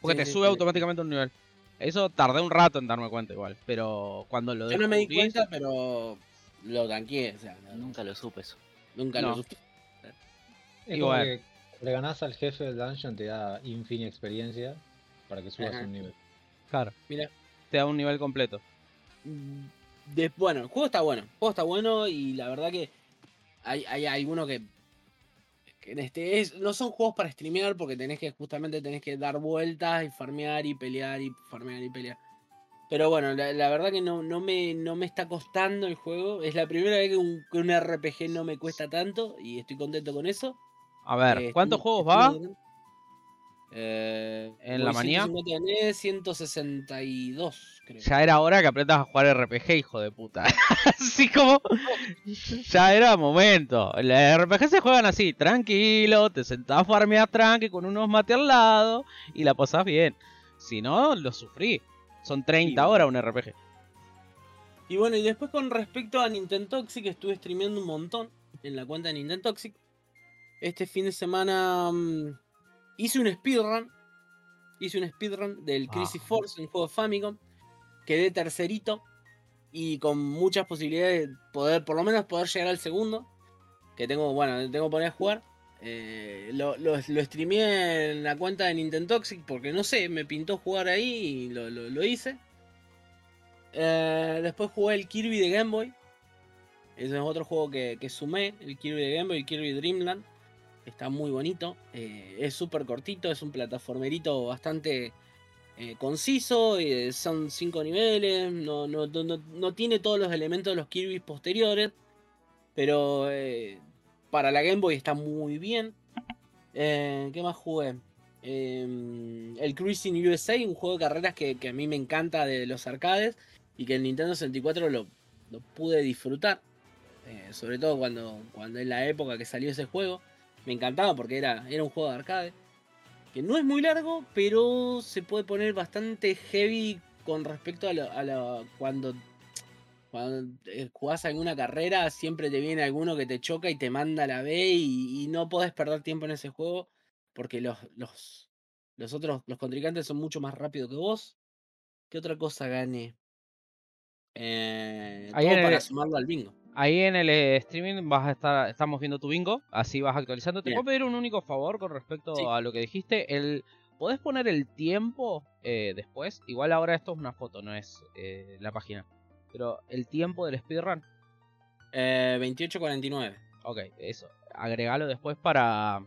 Speaker 1: Porque
Speaker 3: Sí,
Speaker 1: te
Speaker 3: sí,
Speaker 1: sube
Speaker 3: sí.
Speaker 1: automáticamente un nivel. Eso tardé un rato en darme cuenta igual. Pero cuando lo
Speaker 3: yo no me di cuenta, pero lo tanqueé, o sea, no-
Speaker 4: Nunca lo supe eso.
Speaker 3: nunca
Speaker 1: No.
Speaker 3: lo supe.
Speaker 2: Es como que le ganás al jefe del dungeon, te da infinita experiencia para que subas
Speaker 3: Ajá.
Speaker 2: un nivel.
Speaker 1: Claro,
Speaker 3: Mira,
Speaker 1: te da un nivel completo.
Speaker 3: De- bueno, el juego está bueno. El juego está bueno y la verdad que hay, hay alguno que, este es, no son juegos para streamear porque tenés que justamente tenés que dar vueltas y farmear y pelear y farmear y pelear. Pero bueno, la, la verdad que no, no, me, no me está costando el juego. Es la primera vez que un, que un RPG no me cuesta tanto y estoy contento con eso.
Speaker 1: A ver,
Speaker 3: Eh,
Speaker 1: ¿cuántos
Speaker 3: estuvo-
Speaker 1: juegos va?
Speaker 3: estuvo- Eh,
Speaker 1: ¿En la manía?
Speaker 3: 150 gané, 162, creo.
Speaker 1: Ya era hora que aprendas a jugar RPG, hijo de puta. *laughs* así como. *laughs* Ya era momento. Los RPG se juegan así, tranquilo, te sentás a farmear tranqui con unos mate al lado y la pasás bien. Si no, lo sufrí. Son 30
Speaker 3: Sí,
Speaker 1: horas un RPG.
Speaker 3: Y bueno, y después con respecto a Nintendo Toxic, estuve streameando un montón en la cuenta de Nintendo Toxic. Este fin de semana mm, hice un speedrun. Hice un speedrun del Crisis
Speaker 1: Ah.
Speaker 3: Force, un juego de Famicom. Quedé tercerito. Y con muchas posibilidades de poder, por lo menos poder llegar al segundo. Que tengo, bueno, tengo que poner a jugar. Eh, lo, lo, lo streameé en la cuenta de Nintendo Toxic porque no sé, me pintó jugar ahí y lo hice. Eh, después jugué el Kirby de Game Boy. Ese es otro juego que, que sumé, el Kirby de Game Boy, el Kirby Dreamland. Está muy bonito. eh, es súper cortito, es un plataformerito bastante eh, conciso. eh, son cinco niveles. No, no, no- no- tiene todos los elementos de los Kirby posteriores. Pero para la Game Boy está muy bien. ¿Qué más jugué? Eh, el Cruising USA, un juego de carreras que, a mí me encanta de los arcades y que en Nintendo 64 lo, lo pude disfrutar. Sobre todo cuando, cuando en la época que salió ese juego. Me encantaba porque era, era un juego de arcade. Que no es muy largo, pero se puede poner bastante heavy con respecto a, lo, a lo- cuando, cuando eh, jugás alguna carrera. Siempre te viene alguno que te choca y te manda a la B y, y no podés perder tiempo en ese juego. Porque los, los, los otros, los contrincantes son mucho más rápidos que vos. ¿Qué otra cosa gané? Eh, todo para
Speaker 1: el-
Speaker 3: sumarlo al bingo.
Speaker 1: Ahí en el eh, streaming vas a estar, estamos viendo tu bingo, así vas actualizando. Te puedo pedir un único favor con respecto
Speaker 3: Sí.
Speaker 1: a lo que dijiste. El, ¿Podés poner el tiempo eh, después? Igual ahora esto es una foto, no es eh, la página. Pero el tiempo del speedrun,
Speaker 3: Eh, 28.49.
Speaker 1: ok, eso. Agregalo después para...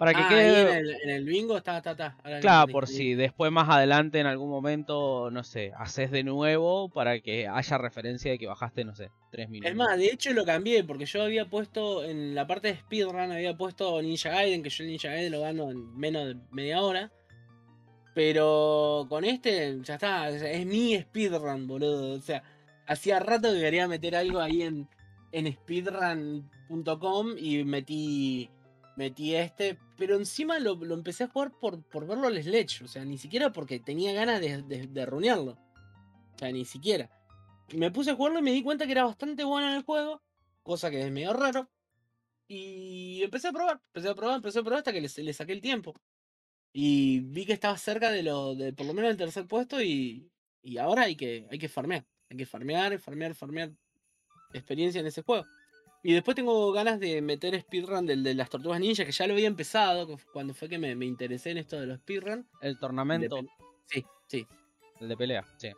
Speaker 1: Para que
Speaker 3: Ah,
Speaker 1: quede...
Speaker 3: ahí en el, en el bingo está, está, está.
Speaker 1: Claro, por si después más adelante en algún momento, no sé, haces de nuevo para que haya referencia de que bajaste, no sé, 3 minutos.
Speaker 3: Es más, de hecho lo cambié porque yo había puesto en la parte de speedrun, había puesto Ninja Gaiden, que yo el Ninja Gaiden lo gano en menos de media hora. Pero con este ya está, es mi speedrun, boludo. O sea, hacía rato que quería meter algo ahí en, en speedrun.com y metí, metí este. Pero encima lo, lo empecé a jugar por, por verlo al Sledge. O sea, ni siquiera porque tenía ganas de, de, de. O sea, ni siquiera. Me puse a jugarlo y me di cuenta que era bastante bueno en el juego. Cosa que es medio raro. Y empecé a probar, empecé a probar, empecé a probar hasta que le, le saqué el tiempo. Y vi que estaba cerca de lo de por lo menos el tercer puesto y, y ahora hay que, hay que farmear. Hay que farmear, farmear, farmear experiencia en ese juego. Y después tengo ganas de meter speedrun del de las tortugas ninja, que ya lo había empezado, cuando fue que me, me interesé en esto de los speedrun.
Speaker 1: El tornamento,
Speaker 3: Sí, sí.
Speaker 1: el de pelea, sí.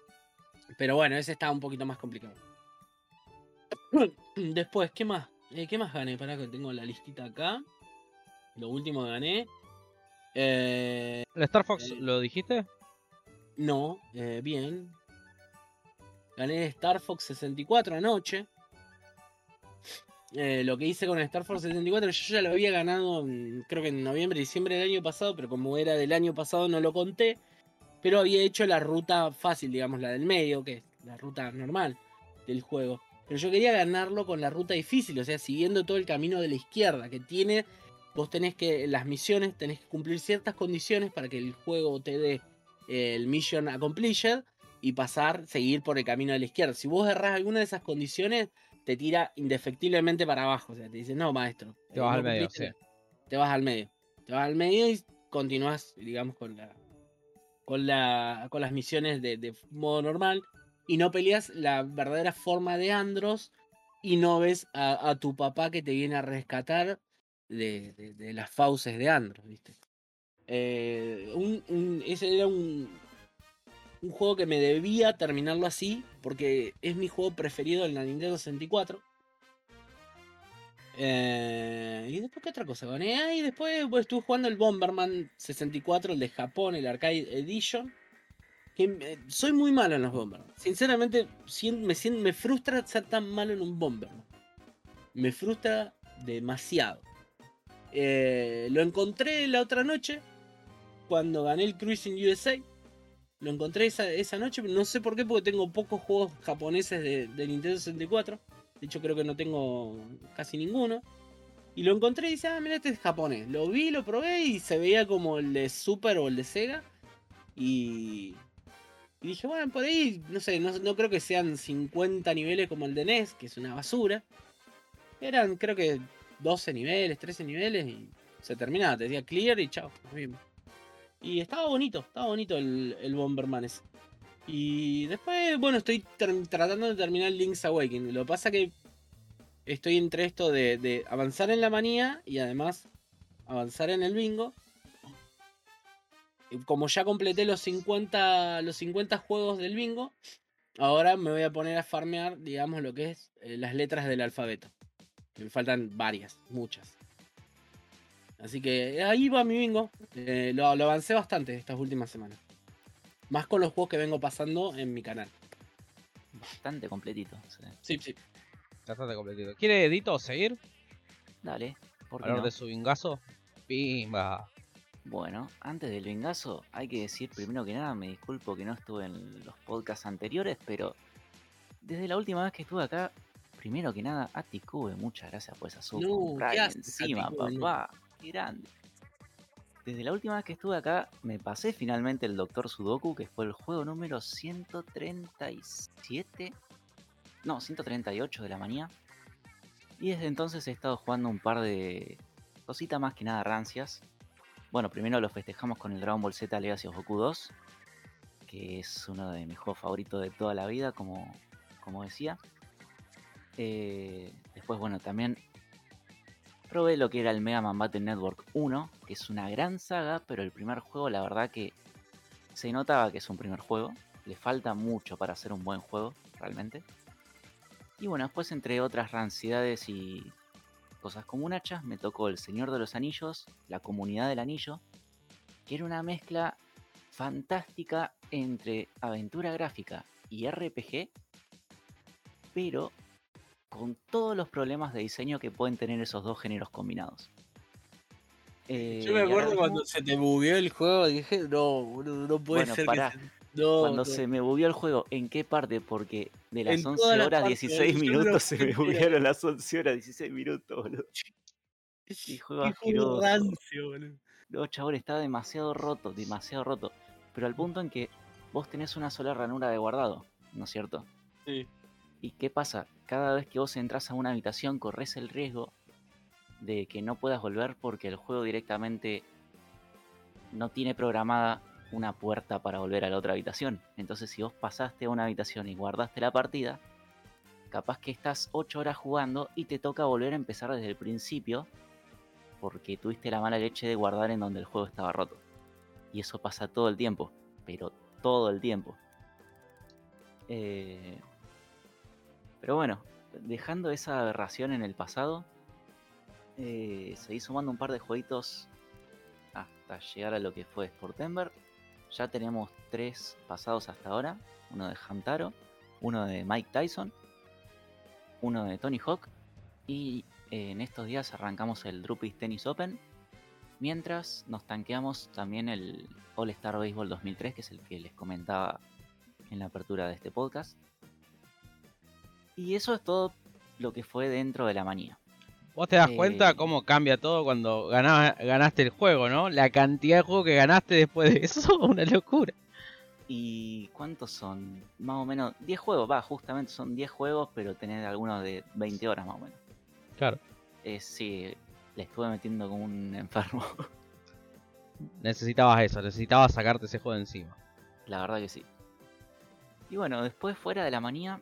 Speaker 3: Pero bueno, ese está un poquito más complicado. *coughs* Después, ¿qué más? Eh, ¿Qué más gané? Para que tengo la listita acá. Lo último que gané. Eh,
Speaker 1: ¿El Star Fox
Speaker 3: Eh,
Speaker 1: lo dijiste?
Speaker 3: no, eh, bien. Gané Star Fox 64 anoche. Eh, lo que hice con Star Fox 64, yo ya lo había ganado, creo que en noviembre, diciembre del año pasado, pero como era del año pasado no lo conté. Pero había hecho la ruta fácil, digamos, la del medio, que es la ruta normal del juego. Pero yo quería ganarlo con la ruta difícil, o sea, siguiendo todo el camino de la izquierda, que tiene, vos tenés que, las misiones, tenés que cumplir ciertas condiciones para que el juego te dé eh, el mission accomplished y pasar, seguir por el camino de la izquierda. Si vos errás alguna de esas condiciones, te tira indefectiblemente para abajo. O sea, te dice, no, maestro.
Speaker 1: Te
Speaker 3: eh,
Speaker 1: vas
Speaker 3: no
Speaker 1: al medio,
Speaker 3: cumpliste
Speaker 1: sí.
Speaker 3: la-". Te vas al medio. Te vas al medio y continúas, digamos, con la. Con la. con las misiones de, de modo normal. Y no peleas la verdadera forma de Andros. Y no ves a, a tu papá que te viene a rescatar de, de- de las fauces de Andros, ¿viste? Eh, un- un- ese era un, un juego que me debía terminarlo así, porque es mi juego preferido en la Nintendo 64. Eh, y después, ¿qué otra cosa gané? Y después pues, estuve jugando el Bomberman 64, el de Japón, el Arcade Edition. Que soy muy malo en los Bomberman. Sinceramente, me, me frustra ser tan malo en un Bomberman. Me frustra demasiado. Eh, lo encontré la otra noche, cuando gané el Cruising USA. Lo encontré esa, esa noche, no sé por qué, porque tengo pocos juegos japoneses de, Nintendo 64. De hecho, creo que no tengo casi ninguno. Y lo encontré y dice, ah, mira, este es japonés. Lo vi, lo probé y se veía como el de Super o el de Sega. Y, y dije, bueno, por ahí, no sé, no, no creo que sean 50 niveles como el de NES, que es una basura. Eran, creo que 12 niveles, 13 niveles y se terminaba. Te decía clear y chao, nos vimos. Y estaba bonito, estaba bonito el, el Bomberman. Y después, bueno, estoy tratando de terminar Link's Awakening. Lo que pasa que estoy entre esto de, avanzar en la manía y además avanzar en el bingo. Como ya completé los 50, los 50 juegos del bingo, ahora me voy a poner a farmear, digamos, lo que es eh, las letras del alfabeto. Me faltan varias, muchas. Así que ahí va mi bingo. Eh, lo, lo avancé bastante estas últimas semanas. Más con los juegos que vengo pasando en mi canal.
Speaker 4: Bastante completito. sí.
Speaker 3: Sí, sí.
Speaker 1: Bastante completito. ¿Quiere Edito seguir?
Speaker 4: Dale. ¿por qué
Speaker 1: Hablar
Speaker 4: no?
Speaker 1: de su vingazo. Pimba.
Speaker 4: Bueno, antes del vengazo, hay que decir primero que nada, me disculpo que no estuve en los podcasts anteriores, pero desde la última vez que estuve acá, primero que nada, Aticube, muchas gracias por esa sub.
Speaker 3: No,
Speaker 4: comprar
Speaker 3: ¿qué
Speaker 4: ahí
Speaker 3: haces,
Speaker 4: encima, papá. Grande. Desde la última vez que estuve acá, me pasé finalmente el Doctor Sudoku, que fue el juego número 137. No, 138 de la manía. Y desde entonces he estado jugando un par de cositas más que nada rancias. Bueno, primero lo festejamos con el Dragon Ball Z Legacy of Goku 2, que es uno de mis juegos favoritos de toda la vida, como, como decía. Eh, después, bueno, también probé lo que era el Mega Man Battle Network 1, que es una gran saga, pero el primer juego, la verdad que se notaba que es un primer juego. Le falta mucho para hacer un buen juego, realmente. Y bueno, después entre otras rancidades y cosas como un hacha, me tocó El Señor de los Anillos, La Comunidad del Anillo, que era una mezcla fantástica entre aventura gráfica y RPG, pero con todos los problemas de diseño que pueden tener esos dos géneros combinados. Eh,
Speaker 3: Yo me
Speaker 4: y ahora
Speaker 3: acuerdo cuando se te bugueó el juego y dije, no, boludo, no puede
Speaker 4: Bueno,
Speaker 3: ser
Speaker 4: pará.
Speaker 3: que se... No,
Speaker 4: Cuando
Speaker 3: no.
Speaker 4: se me bugueó el juego, ¿en qué parte? Porque de las
Speaker 3: En
Speaker 4: 11
Speaker 3: todas las
Speaker 4: horas
Speaker 3: partes,
Speaker 4: 16
Speaker 3: yo me lo
Speaker 4: minutos *laughs* se me buguearon las 11 horas 16 minutos, boludo. *laughs* Qué juego asqueroso.
Speaker 3: rancio, boludo.
Speaker 4: No, chabón, está demasiado roto, demasiado roto. Pero al punto en que vos tenés una sola ranura de guardado, ¿no es cierto?
Speaker 3: Sí.
Speaker 4: ¿Y qué pasa? Cada vez que vos entras a una habitación corres el riesgo de que no puedas volver porque el juego directamente no tiene programada una puerta para volver a la otra habitación. Entonces si vos pasaste a una habitación y guardaste la partida, capaz que estás 8 horas jugando y te toca volver a empezar desde el principio porque tuviste la mala leche de guardar en donde el juego estaba roto. Y eso pasa todo el tiempo, pero todo el tiempo. Eh, pero bueno, dejando esa aberración en el pasado, eh, seguí sumando un par de jueguitos hasta llegar a lo que fue Sportember. Ya tenemos tres pasados hasta ahora: uno de Hamtaro, uno de Mike Tyson, uno de Tony Hawk. Y eh, en estos días arrancamos el Drupis Tennis Open. Mientras nos tanqueamos también el All Star Baseball 2003, que es el que les comentaba en la apertura de este podcast. Y eso es todo lo que fue dentro de la manía.
Speaker 1: Vos te das
Speaker 4: Eh,
Speaker 1: cuenta cómo cambia todo cuando ganaba- ganaste el juego, ¿no? La cantidad de juegos que ganaste después de eso, *laughs* una locura.
Speaker 4: ¿Y cuántos son? Más o menos 10 juegos, va, justamente son 10 juegos, pero tenés algunos de 20 horas más o menos.
Speaker 1: Claro.
Speaker 4: Eh, sí, le estuve metiendo como un enfermo. *laughs*
Speaker 1: Necesitabas eso, necesitabas sacarte ese juego de encima.
Speaker 4: La verdad que sí. Y bueno, después fuera de la manía,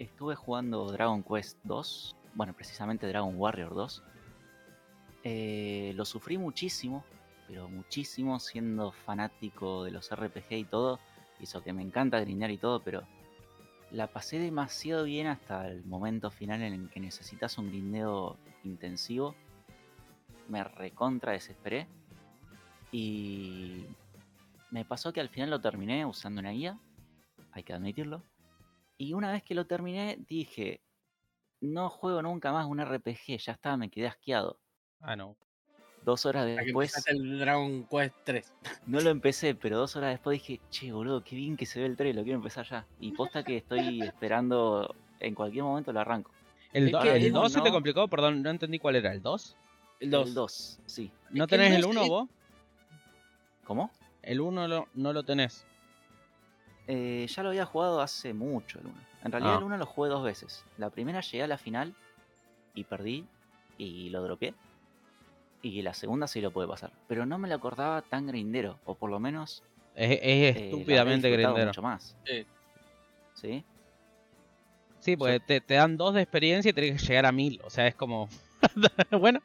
Speaker 4: estuve jugando Dragon Quest 2. Bueno, precisamente Dragon Warrior 2. Eh, lo sufrí muchísimo, pero muchísimo siendo fanático de los RPG y todo. Hizo que me encanta grindear y todo, pero la pasé demasiado bien hasta el momento final en el que necesitas un grindeo intensivo. Me recontra desesperé. Y me pasó que al final lo terminé usando una guía, hay que admitirlo. Y una vez que lo terminé, dije, no juego nunca más un RPG, ya está, me quedé asqueado.
Speaker 1: Ah, no.
Speaker 4: dos horas
Speaker 3: que
Speaker 4: después,
Speaker 3: empezaste el Dragon Quest 3. *laughs*
Speaker 4: no lo empecé, pero dos horas después dije, che, boludo, qué bien que se ve el 3, lo quiero empezar ya. Y posta que estoy *laughs* esperando, en cualquier momento lo arranco.
Speaker 1: ¿El,
Speaker 3: Es
Speaker 1: do-
Speaker 3: que
Speaker 1: el
Speaker 3: el
Speaker 1: 2 se te complicó? Perdón, no entendí cuál era. ¿El 2?
Speaker 3: El 2.
Speaker 4: El 2, sí.
Speaker 1: ¿No
Speaker 3: que
Speaker 1: tenés el
Speaker 3: 2
Speaker 1: 1
Speaker 3: es-
Speaker 1: vos?
Speaker 4: ¿Cómo?
Speaker 1: El 1 lo- no lo tenés.
Speaker 4: Eh, ya lo había jugado hace mucho el 1. En realidad
Speaker 1: Ah.
Speaker 4: el 1 lo jugué dos veces. La primera llegué a la final y perdí y lo dropeé. Y la segunda sí lo pude pasar. Pero no me lo acordaba tan grindero. O por lo menos
Speaker 1: Es, es
Speaker 4: eh,
Speaker 1: estúpidamente
Speaker 4: disfrutado
Speaker 1: grindero.
Speaker 4: mucho más.
Speaker 3: Sí.
Speaker 4: ¿Sí?
Speaker 1: Sí, porque te, te dan dos de experiencia y tenés que llegar a 1000. O sea, es como. *laughs* bueno,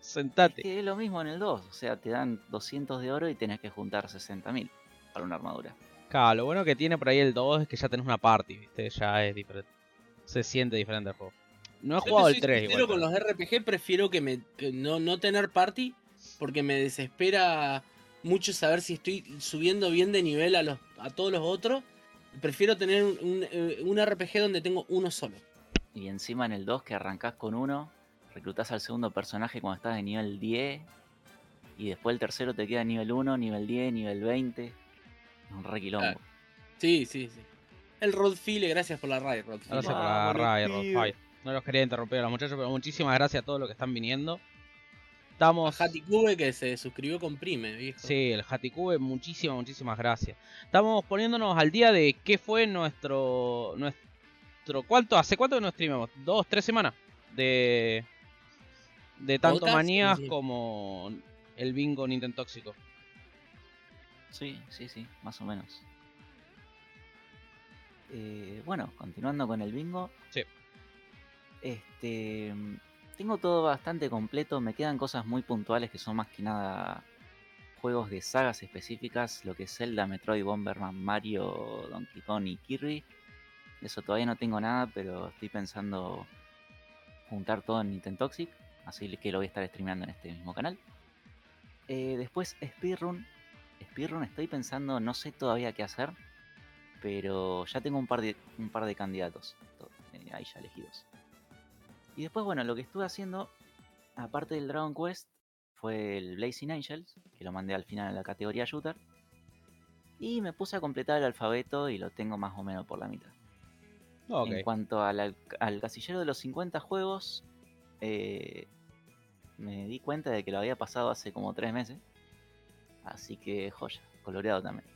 Speaker 1: sentate.
Speaker 4: Que es lo mismo en el 2. O sea, te dan 200 de oro y tenés que juntar 60.000 para una armadura.
Speaker 1: Claro, lo bueno que tiene por ahí el 2 es que ya tenés una party, ¿viste? Ya es diferente. Se siente diferente el juego. No he
Speaker 3: Yo
Speaker 1: jugado el
Speaker 3: soy
Speaker 1: 3
Speaker 3: sincero,
Speaker 1: igual.
Speaker 3: con los RPG prefiero que me que no, no tener party porque me desespera mucho saber si estoy subiendo bien de nivel a los a todos los otros. Prefiero tener un, un, eh, un RPG donde tengo uno solo.
Speaker 4: Y encima en el 2 que arrancás con uno, reclutás al segundo personaje cuando estás de nivel 10. Y después el tercero te queda nivel 1, nivel 10, nivel 20. Un re quilombo.
Speaker 3: Claro. Sí, sí, sí. El Rodfile, gracias por la raid, Rodfile.
Speaker 1: Gracias por la
Speaker 4: los pibes.
Speaker 1: Rodfire. No los quería interrumpir a los muchachos, pero muchísimas gracias a todos los que están viniendo.
Speaker 3: A
Speaker 1: Estamos.
Speaker 3: Hatikube que se suscribió con Prime, viejo.
Speaker 1: Sí, el Hatikube, muchísimas, muchísimas gracias. Estamos poniéndonos al día de qué fue nuestro. nuestro ¿Cuánto? ¿Hace cuánto que no streamamos? ¿Dos, tres semanas? De. De tanto manías
Speaker 3: sí.
Speaker 1: como el bingo Nintendo Tóxico.
Speaker 4: Sí, sí, sí, más o menos. Eh, bueno, continuando con el bingo.
Speaker 1: Sí.
Speaker 4: Este. Tengo todo bastante completo. Me quedan cosas muy puntuales que son más que nada juegos de sagas específicas. Lo que es Zelda, Metroid, Bomberman, Mario, Donkey Kong y Kirby. Eso todavía no tengo nada, pero estoy pensando juntar todo en Nintendo Toxic. Así que lo voy a estar streameando en este mismo canal. Eh, después Speedrun. Speedrun estoy pensando, no sé todavía qué hacer. Pero ya tengo un par de, un par de candidatos to- eh, ahí ya elegidos. Y después, bueno, lo que estuve haciendo, aparte del Dragon Quest, fue el Blazing Angels, que lo mandé al final en la categoría Shooter. Y me puse a completar el alfabeto y lo tengo más o menos por la mitad. En cuanto al casillero de los 50 juegos, eh, me di cuenta de que lo había pasado hace como 3 meses. Así que joya, coloreado también.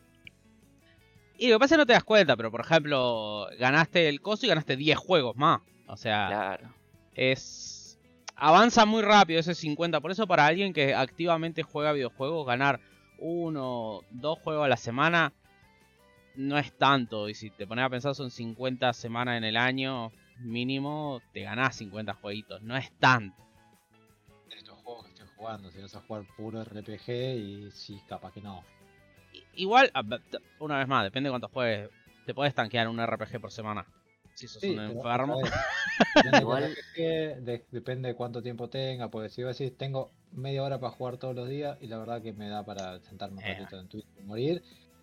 Speaker 1: Y lo que pasa es que no te das cuenta, pero por ejemplo, ganaste el coso y ganaste 10 juegos más. O sea,
Speaker 4: Claro.
Speaker 1: es. Avanza muy rápido ese 50. Por eso, para alguien que activamente juega videojuegos, ganar uno, dos juegos a la semana no es tanto. Y si te pones a pensar, son 50 semanas en el año mínimo, te ganás 50 jueguitos. No es tanto.
Speaker 2: Jugando, si vas a jugar puro RPG y sí, capaz que no.
Speaker 1: Igual, una vez más, depende de cuánto juegues. Te puedes tanquear un RPG por semana. Si sos
Speaker 2: Sí,
Speaker 1: un enfermo. *laughs*
Speaker 2: depende,
Speaker 4: Igual-
Speaker 2: de- depende de cuánto tiempo tenga, porque si vos decís tengo media hora para jugar todos los días y la verdad que me da para sentarme un
Speaker 1: Eh.
Speaker 2: ratito en Twitch y morir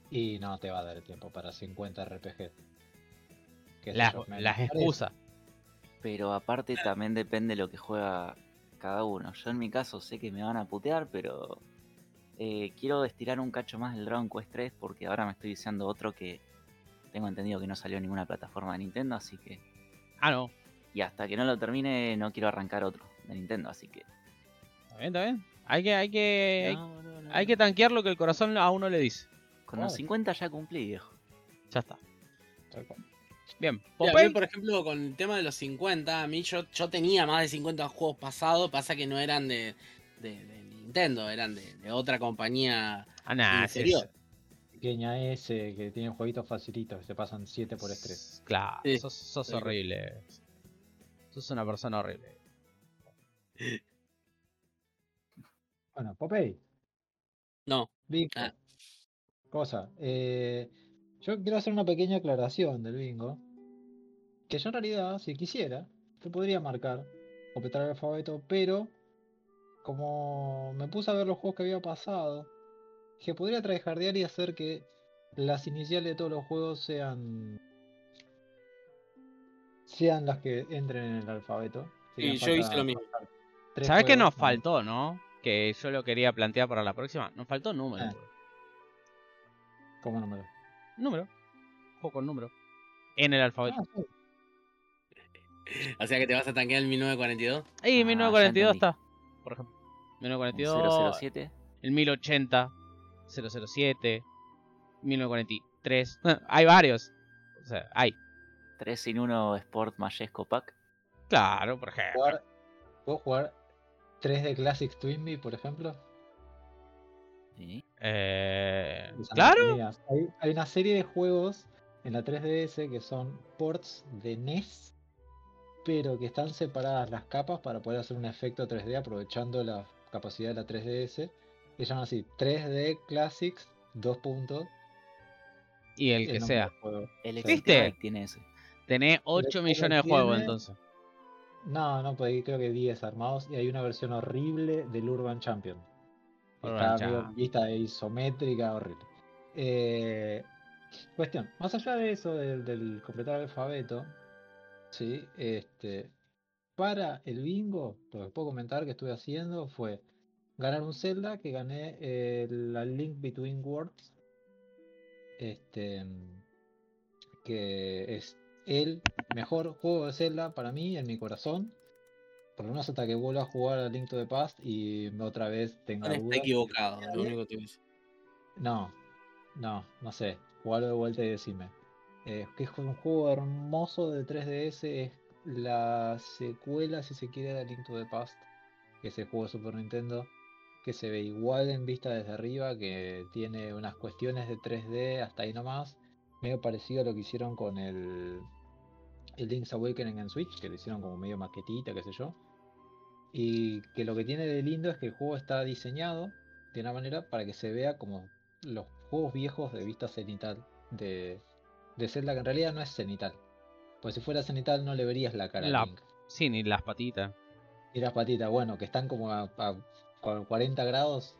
Speaker 2: y no te va a dar el tiempo para 50 RPG. Sé
Speaker 1: Las, excusas.
Speaker 4: Pero aparte también depende de lo que juega cada uno. Yo en mi caso sé que me van a putear, pero eh, quiero estirar un cacho más del Dragon Quest 3 porque ahora me estoy deseando otro que tengo entendido que no salió en ninguna plataforma de Nintendo, así que...
Speaker 1: Ah, no.
Speaker 4: Y hasta que no lo termine no quiero arrancar otro de Nintendo, así que...
Speaker 1: Está bien, está bien. Hay que, hay que, hay,
Speaker 4: No, no, no.
Speaker 1: hay que tanquear lo que el corazón a uno le dice.
Speaker 4: Con los
Speaker 2: Claro.
Speaker 4: 50 ya cumplí, viejo.
Speaker 1: Ya está.
Speaker 2: Tal cual.
Speaker 1: Bien.
Speaker 3: Sí, a mí,
Speaker 1: Popeye.
Speaker 3: por ejemplo, con el tema de los 50, a mí yo, yo tenía más de 50 juegos pasados, pasa que no eran de, de- de Nintendo, eran de, de otra compañía.
Speaker 1: Ah, nah, sí,
Speaker 3: inferior.
Speaker 2: Pequeña S que tiene jueguitos facilitos que se pasan 7 por estrés.
Speaker 1: Claro,
Speaker 3: Sí.
Speaker 1: sos, sos
Speaker 3: Sí.
Speaker 1: horrible. Sos una persona horrible.
Speaker 2: Bueno, Popeye,
Speaker 3: No,
Speaker 2: Víctor.
Speaker 3: Ah.
Speaker 2: Cosa. eh, yo quiero hacer una pequeña aclaración del bingo. Que yo en realidad, si quisiera, yo podría marcar, completar el alfabeto, pero como me puse a ver los juegos que había pasado, que podría tryhardear y hacer que las iniciales de todos los juegos sean sean las que entren en el alfabeto.
Speaker 3: Sí, yo hice lo mismo.
Speaker 1: ¿Sabes qué nos faltó, no? que yo lo quería plantear para la próxima. Nos faltó número.
Speaker 2: Ah. ¿Cómo número?
Speaker 1: Número. Juego con número. En el alfabeto.
Speaker 2: Ah, sí.
Speaker 3: O sea que te vas a tanquear el 1942.
Speaker 1: Ahí,
Speaker 4: Ah,
Speaker 1: 1942
Speaker 4: ya entendí.
Speaker 1: está. Por ejemplo.
Speaker 4: Un
Speaker 1: 1942.
Speaker 4: 007.
Speaker 1: El 1080. 007. 1943. hay varios. O sea, hay.
Speaker 4: 3 sin 1 Sport Majesco Pack.
Speaker 1: Claro, por ejemplo.
Speaker 2: Jugar- ¿Puedo jugar 3D Classics Twinbee, por ejemplo?
Speaker 4: Sí.
Speaker 1: Eh, claro.
Speaker 2: tenías. Hay, hay una serie de juegos en la 3DS que son ports de NES, pero que están separadas las capas para poder hacer un efecto 3D aprovechando la capacidad de la 3DS. Que llaman así 3D Classics 2 puntos.
Speaker 1: Y el
Speaker 2: el
Speaker 1: que sea.
Speaker 4: El.
Speaker 1: ¿Viste?
Speaker 4: Tiene ese.
Speaker 1: Tenés 8
Speaker 2: Pero
Speaker 1: millones de juegos
Speaker 2: tiene-
Speaker 1: entonces.
Speaker 2: No, no, pues creo que 10 armados y hay una versión horrible del Urban Champion. Está medio vista isométrica, horrible. Eh, cuestión, más allá de eso, del, del completar el alfabeto, sí, este, para el bingo, lo que puedo comentar que estuve haciendo fue ganar un Zelda, que gané eh, la Link Between Worlds, este, que es el mejor juego de Zelda para mí, en mi corazón. Por lo menos hasta que vuelva a jugar a Link to the Past y otra vez tenga
Speaker 3: está equivocado, lo único que te voy a decir.
Speaker 2: No, no, no sé. Jugalo de vuelta y decime. Eh, que es un juego hermoso de 3DS. Es la secuela, si se quiere, de Link to the Past. Que es el juego de Super Nintendo. Que se ve igual en vista desde arriba. Que tiene unas cuestiones de 3D hasta ahí nomás. Medio parecido a lo que hicieron con el, el Link's Awakening en Switch. Que lo hicieron como medio maquetita, qué sé yo. Y que lo que tiene de lindo es que el juego está diseñado de una manera para que se vea como los juegos viejos de vista cenital de, de Zelda, que en realidad no es cenital. Pues si fuera cenital no le verías la cara a
Speaker 1: La-
Speaker 2: Link.
Speaker 1: Sí, ni las patitas.
Speaker 2: Y las patitas, bueno, que están como a, a cua- 40 grados.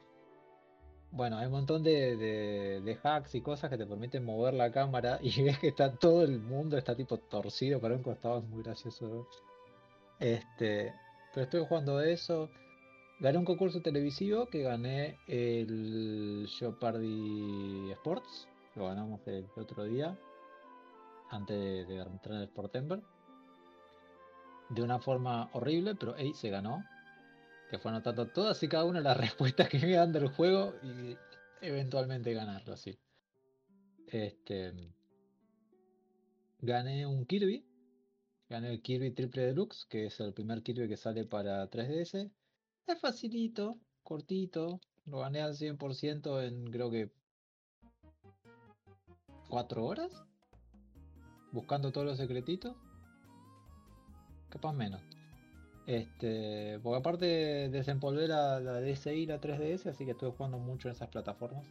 Speaker 2: Bueno, hay un montón de, hacks y cosas que te permiten mover la cámara *laughs* y ves que está todo el mundo, está tipo torcido para un costado, es muy gracioso. Este, pero estoy jugando eso. Gané un concurso televisivo que gané el Jeopardy Sports. Lo ganamos el otro día. Antes de, entrar en el Sportember. De una forma horrible, pero ahí se ganó. Que fue anotando todas y cada una de las *laughs* respuestas que me iba dando el juego y eventualmente ganarlo así. Este. Gané un Kirby. Gané el Kirby Triple Deluxe, que es el primer Kirby que sale para 3DS. Es facilito, cortito. Lo gané al 100% en creo que 4 horas. Buscando todos los secretitos. Capaz menos. Este, porque aparte desempolvé la, la DSi y la 3DS, así que estuve jugando mucho en esas plataformas.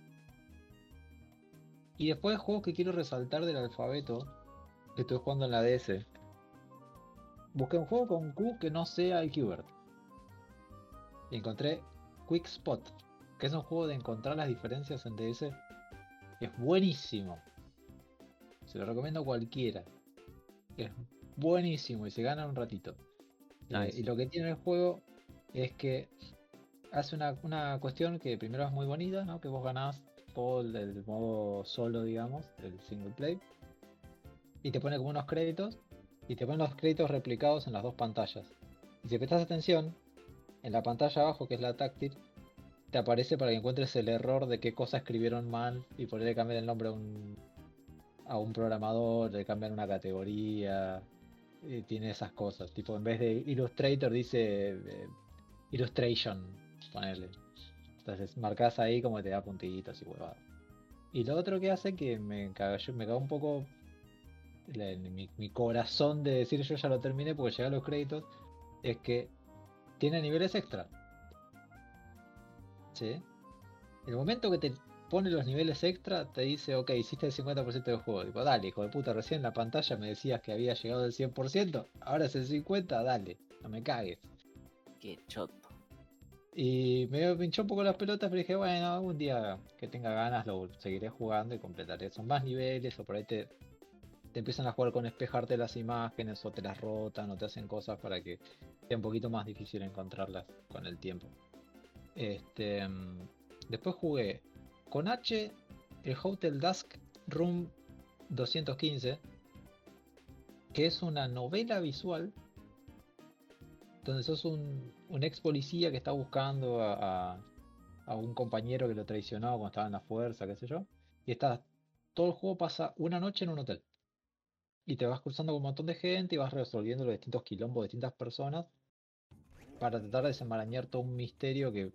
Speaker 2: Y después juegos que quiero resaltar del alfabeto, que estoy jugando en la DS. Busqué un juego con Q que no sea el Qbert. Y encontré Quick Spot, que es un juego de encontrar las diferencias en DS. Es buenísimo. Se lo recomiendo a cualquiera. Es buenísimo y se gana un ratito. Eh,
Speaker 1: Nice.
Speaker 2: y lo que tiene el juego es que hace una, una cuestión que primero es muy bonita, ¿no? Que vos ganás todo el, el modo solo, digamos, el single play. Y te pone como unos créditos. Y te pone los créditos replicados en las dos pantallas. Y si prestas atención, en la pantalla abajo, que es la táctil, te aparece para que encuentres el error de qué cosa escribieron mal y por ahí le cambian el nombre a un, a un programador, le cambian una categoría. Y tiene esas cosas. Tipo, en vez de Illustrator dice eh, Illustration, ponerle. Entonces marcas ahí como te da puntitos y huevadas. Y lo otro que hace que me cagó, me cagó un poco la- mi, mi corazón de decir yo ya lo terminé porque llegué a los créditos, es que tiene niveles extra. ¿Sí? El momento que te pone los niveles extra, te dice, ok, hiciste el 50% del juego. Tipo, dale, hijo de puta, recién en la pantalla me decías que había llegado al 100%, ahora es el 50%, dale, no me cagues.
Speaker 4: Qué choto.
Speaker 2: Y me pinchó un poco las pelotas, pero dije, bueno, algún día que tenga ganas lo seguiré jugando y completaré. Son más niveles, o por ahí te, te empiezan a jugar con espejarte las imágenes, o te las rotan, o te hacen cosas para que sea un poquito más difícil encontrarlas con el tiempo. Este, mm, después jugué con H el Hotel Dusk Room 215, que es una novela visual donde sos un, ex policía que está buscando a, un compañero que lo traicionó cuando estaba en la fuerza, qué sé yo. Y está, todo el juego pasa una noche en un hotel. Y te vas cruzando con un montón de gente y vas resolviendo los distintos quilombos de distintas personas para tratar de desenmarañar todo un misterio que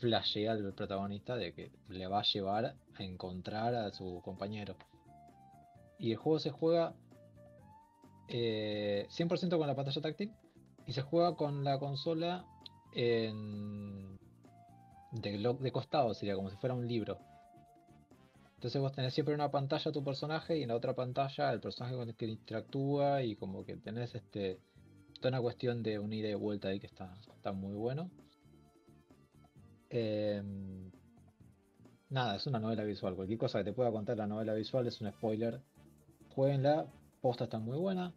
Speaker 2: flashea al protagonista de que le va a llevar a encontrar a su compañero. Y el juego se juega eh, 100% con la pantalla táctil y se juega con la consola en de, de costado, sería como si fuera un libro. Entonces vos tenés siempre una pantalla tu personaje y en la otra pantalla el personaje con el que interactúa y como que tenés este toda una cuestión de un ida y vuelta ahí que está, está muy bueno. Em, nada, es una novela visual. Cualquier cosa que te pueda contar la novela visual es un spoiler. Jueguenla, posta está muy buena.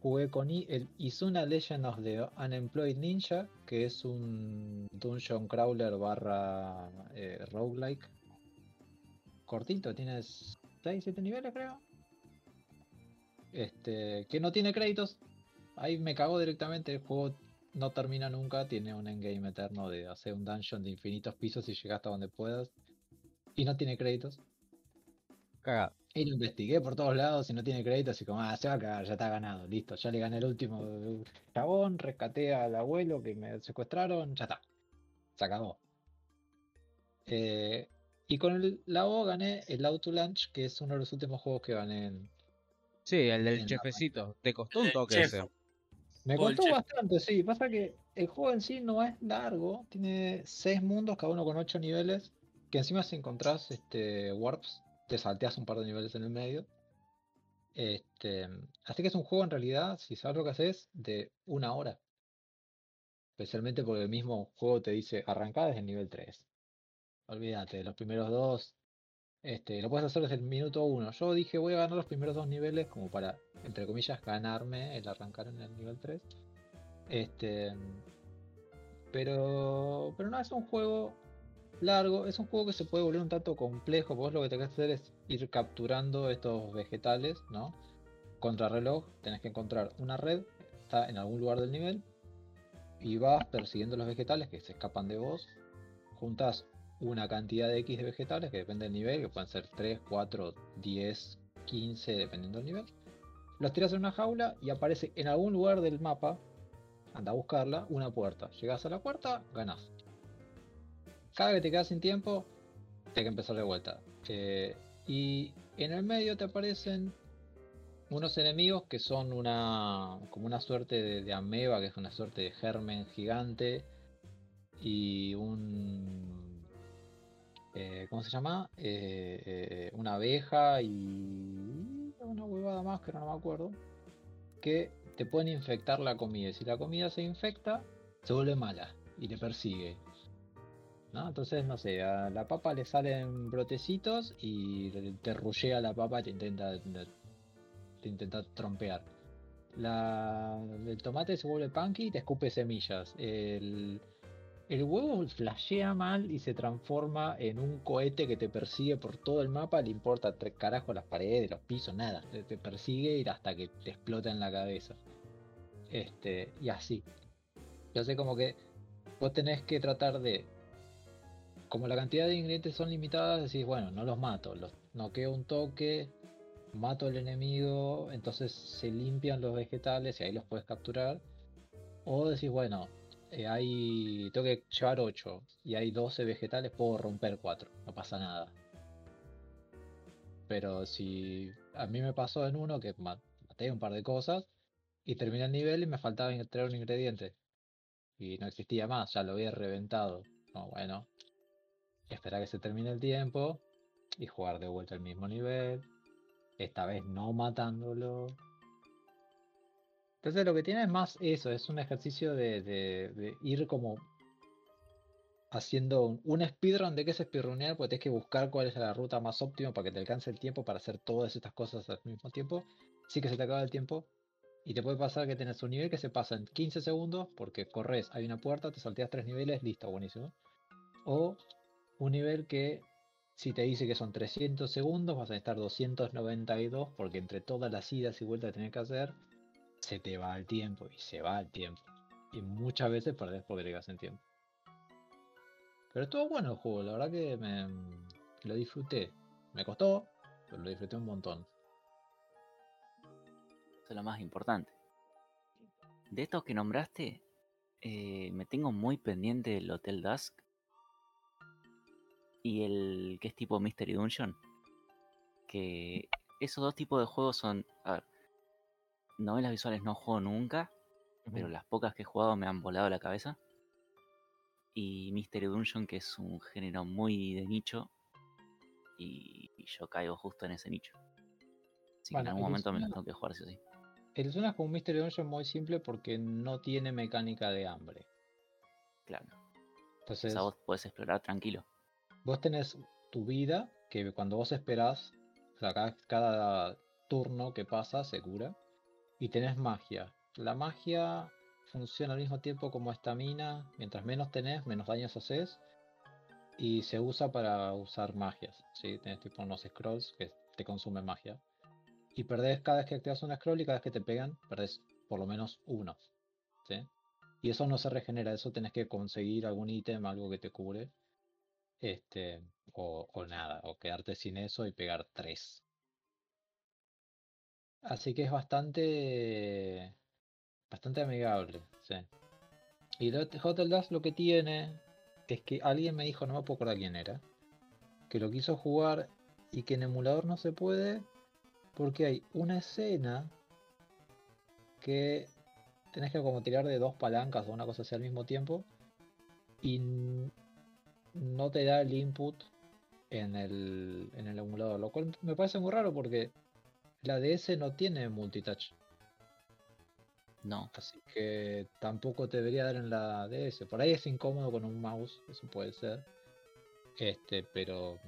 Speaker 2: Jugué con I- el Izuna Legend of the Unemployed Ninja, que es un dungeon crawler barra eh, roguelike. Cortito, tienes 6, 7 niveles creo. Este, que no tiene créditos. Ahí me cagó directamente, el juego no termina nunca, tiene un endgame eterno de hacer un dungeon de infinitos pisos y llegar hasta donde puedas. Y no tiene créditos.
Speaker 1: Cagado.
Speaker 2: Y lo investigué por todos lados y no tiene créditos y como, ah, se va a cagar, ya está ganado, listo, ya le gané el último chabón, rescaté al abuelo que me secuestraron, ya está. Se acabó. Eh, y con el, la O gané el Auto Lunch, que es uno de los últimos juegos que gané en,
Speaker 1: Sí, el del chefecito. Te costó un toque ese.
Speaker 2: Me costó
Speaker 3: chef.
Speaker 2: bastante, sí. Pasa que el juego en sí no es largo. Tiene seis mundos, cada uno con ocho niveles. Que encima si encontrás este, warps, te salteas un par de niveles en el medio. Este, así que es un juego en realidad, si sabes lo que haces, de una hora. Especialmente porque el mismo juego te dice arrancá desde el nivel 3. Olvídate, los primeros dos. Este, lo puedes hacer desde el minuto uno. Yo dije voy a ganar los primeros dos niveles como para, entre comillas, ganarme el arrancar en el nivel 3. Este. Pero. Pero no es un juego largo, es un juego que se puede volver un tanto complejo. Vos lo que tenés que hacer es ir capturando estos vegetales, ¿no? Contrarreloj, tenés que encontrar una red, está en algún lugar del nivel. Y vas persiguiendo los vegetales que se escapan de vos. Juntas una cantidad de X de vegetales que depende del nivel, que pueden ser 3, 4, 10, 15, dependiendo del nivel. Los tiras en una jaula y aparece en algún lugar del mapa, anda a buscarla, una puerta. Llegas a la puerta, ganás. Cada vez que te quedas sin tiempo, tienes que empezar de vuelta. Eh, y en el medio te aparecen unos enemigos que son una como una suerte de, de ameba, que es una suerte de germen gigante. Y un eh, ¿cómo se llama? Eh, eh, una abeja y una huevada más que no me acuerdo. Que te pueden infectar la comida. Y si la comida se infecta, se vuelve mala y te persigue. ¿no? Entonces, no sé, a la papa le salen brotecitos y te rullea la papa y te intenta, te intenta trompear. La, el tomate se vuelve punky y te escupe semillas. El, el huevo flashea mal y se transforma en un cohete que te persigue por todo el mapa, le importa tres carajos las paredes, los pisos, nada. Te, persigue y hasta que te explota en la cabeza. Este, y así. Yo sé como que vos tenés que tratar de. Como la cantidad de ingredientes son limitadas, decís, bueno, no los mato, los noqueo un toque, mato al enemigo, entonces se limpian los vegetales y ahí los puedes capturar. O decís, bueno, eh, hay tengo que llevar 8 y hay 12 vegetales, puedo romper 4, no pasa nada. Pero si a mí me pasó en uno que ma- maté un par de cosas y terminé el nivel y me faltaba traer un ingrediente y no existía más, ya lo había reventado. No, bueno, esperar que se termine el tiempo y jugar de vuelta el mismo nivel, esta vez no matándolo. Entonces lo que tiene es más eso, es un ejercicio de, ir como haciendo un, un speedrun de qué es speedrunear, porque tienes que buscar cuál es la ruta más óptima para que te alcance el tiempo para hacer todas estas cosas al mismo tiempo. Sí que se te acaba el tiempo. Y te puede pasar que tenés un nivel que se pasa en 15 segundos, porque corres, hay una puerta, te salteas tres niveles, listo, buenísimo. O un nivel que si te dice que son 300 segundos, vas a estar 292 porque entre todas las idas y vueltas que tenés que hacer, se te va el tiempo y se va el tiempo. Y muchas veces perdés quedas en tiempo. Pero estuvo bueno el juego, la verdad que me, lo disfruté. Me costó, pero lo disfruté un montón.
Speaker 4: Eso es lo más importante. De estos que nombraste, eh, me tengo muy pendiente el Hotel Dusk y el que es tipo Mystery Dungeon. Que esos dos tipos de juegos son. A ver, novelas visuales no juego nunca, pero las pocas que he jugado me han volado la cabeza. Y Mystery Dungeon, que es un género muy de nicho, y, yo caigo justo en ese nicho. Así que en algún momento me lo tengo que jugar, sí o sí.
Speaker 2: El Zona es como un Mystery Dungeon muy simple porque no tiene mecánica de hambre.
Speaker 4: Claro. Entonces, o sea, vos podés explorar tranquilo.
Speaker 2: Vos tenés tu vida, que cuando vos esperás, o sea, cada, turno que pasa se cura. Y tenés magia. La magia funciona al mismo tiempo como estamina. Mientras menos tenés, menos daños haces. Y se usa para usar magias. ¿sí? Tenés tipo unos scrolls que te consumen magia. Y perdés cada vez que activas un scroll y cada vez que te pegan, perdés por lo menos uno. ¿sí? Y eso no se regenera, eso tenés que conseguir algún ítem, algo que te cubre. Este, o, nada, o quedarte sin eso y pegar tres. Así que es bastante, bastante amigable. Y Hotel Dust lo que tiene es que alguien me dijo, no me puedo acordar quién era, que lo quiso jugar y que en emulador no se puede porque hay una escena que tenés que como tirar de dos palancas o una cosa así al mismo tiempo y no te da el input en el, en el emulador, lo cual me parece muy raro porque la DS no tiene multitouch.
Speaker 4: No.
Speaker 2: Así que tampoco te debería dar en la DS. Por ahí es incómodo con un mouse, eso puede ser. Este, pero.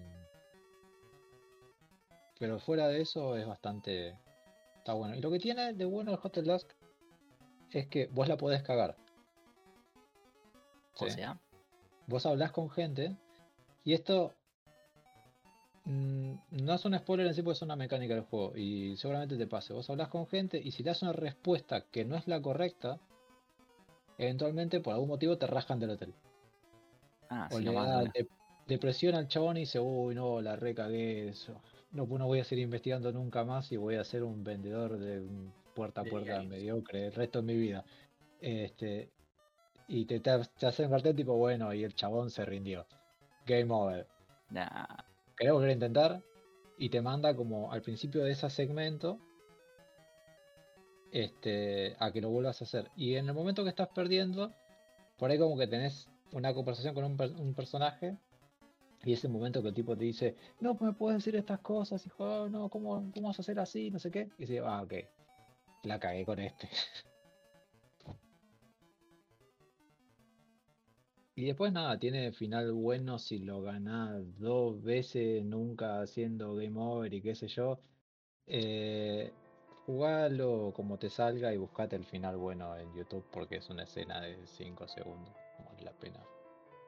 Speaker 2: Pero fuera de eso es bastante. Está bueno. Y lo que tiene de bueno el Hotel Dusk es que vos la podés cagar.
Speaker 4: O sea
Speaker 2: vos hablas con gente y esto mm, no es un spoiler en sí porque es una mecánica del juego y seguramente te pase. Vos hablas con gente y si te das una respuesta que no es la correcta, eventualmente por algún motivo te rascan del hotel.
Speaker 4: Ah, o le da
Speaker 2: depresión al chabón y dice, uy no, la recagué, no, no voy a seguir investigando nunca más y voy a ser un vendedor de puerta a puerta mediocre el resto de mi vida. Este, y te, te, hace un cartel tipo, bueno, y el chabón se rindió. Game over.
Speaker 4: Nah.
Speaker 2: ¿Querés volver a intentar? Y te manda como al principio de ese segmento este, a que lo vuelvas a hacer. Y en el momento que estás perdiendo, por ahí como que tenés una conversación con un, personaje y ese momento que el tipo te dice, no me puedes decir estas cosas, hijo, no, ¿cómo, ¿cómo vas a hacer así? No sé qué. Y dice, ah, ok, la cagué con este. *laughs* Y después nada, tiene final bueno si lo ganás dos veces, nunca haciendo game over y qué sé yo. Eh, jugalo como te salga y buscate el final bueno en YouTube porque es una escena de 5 segundos. Vale la pena.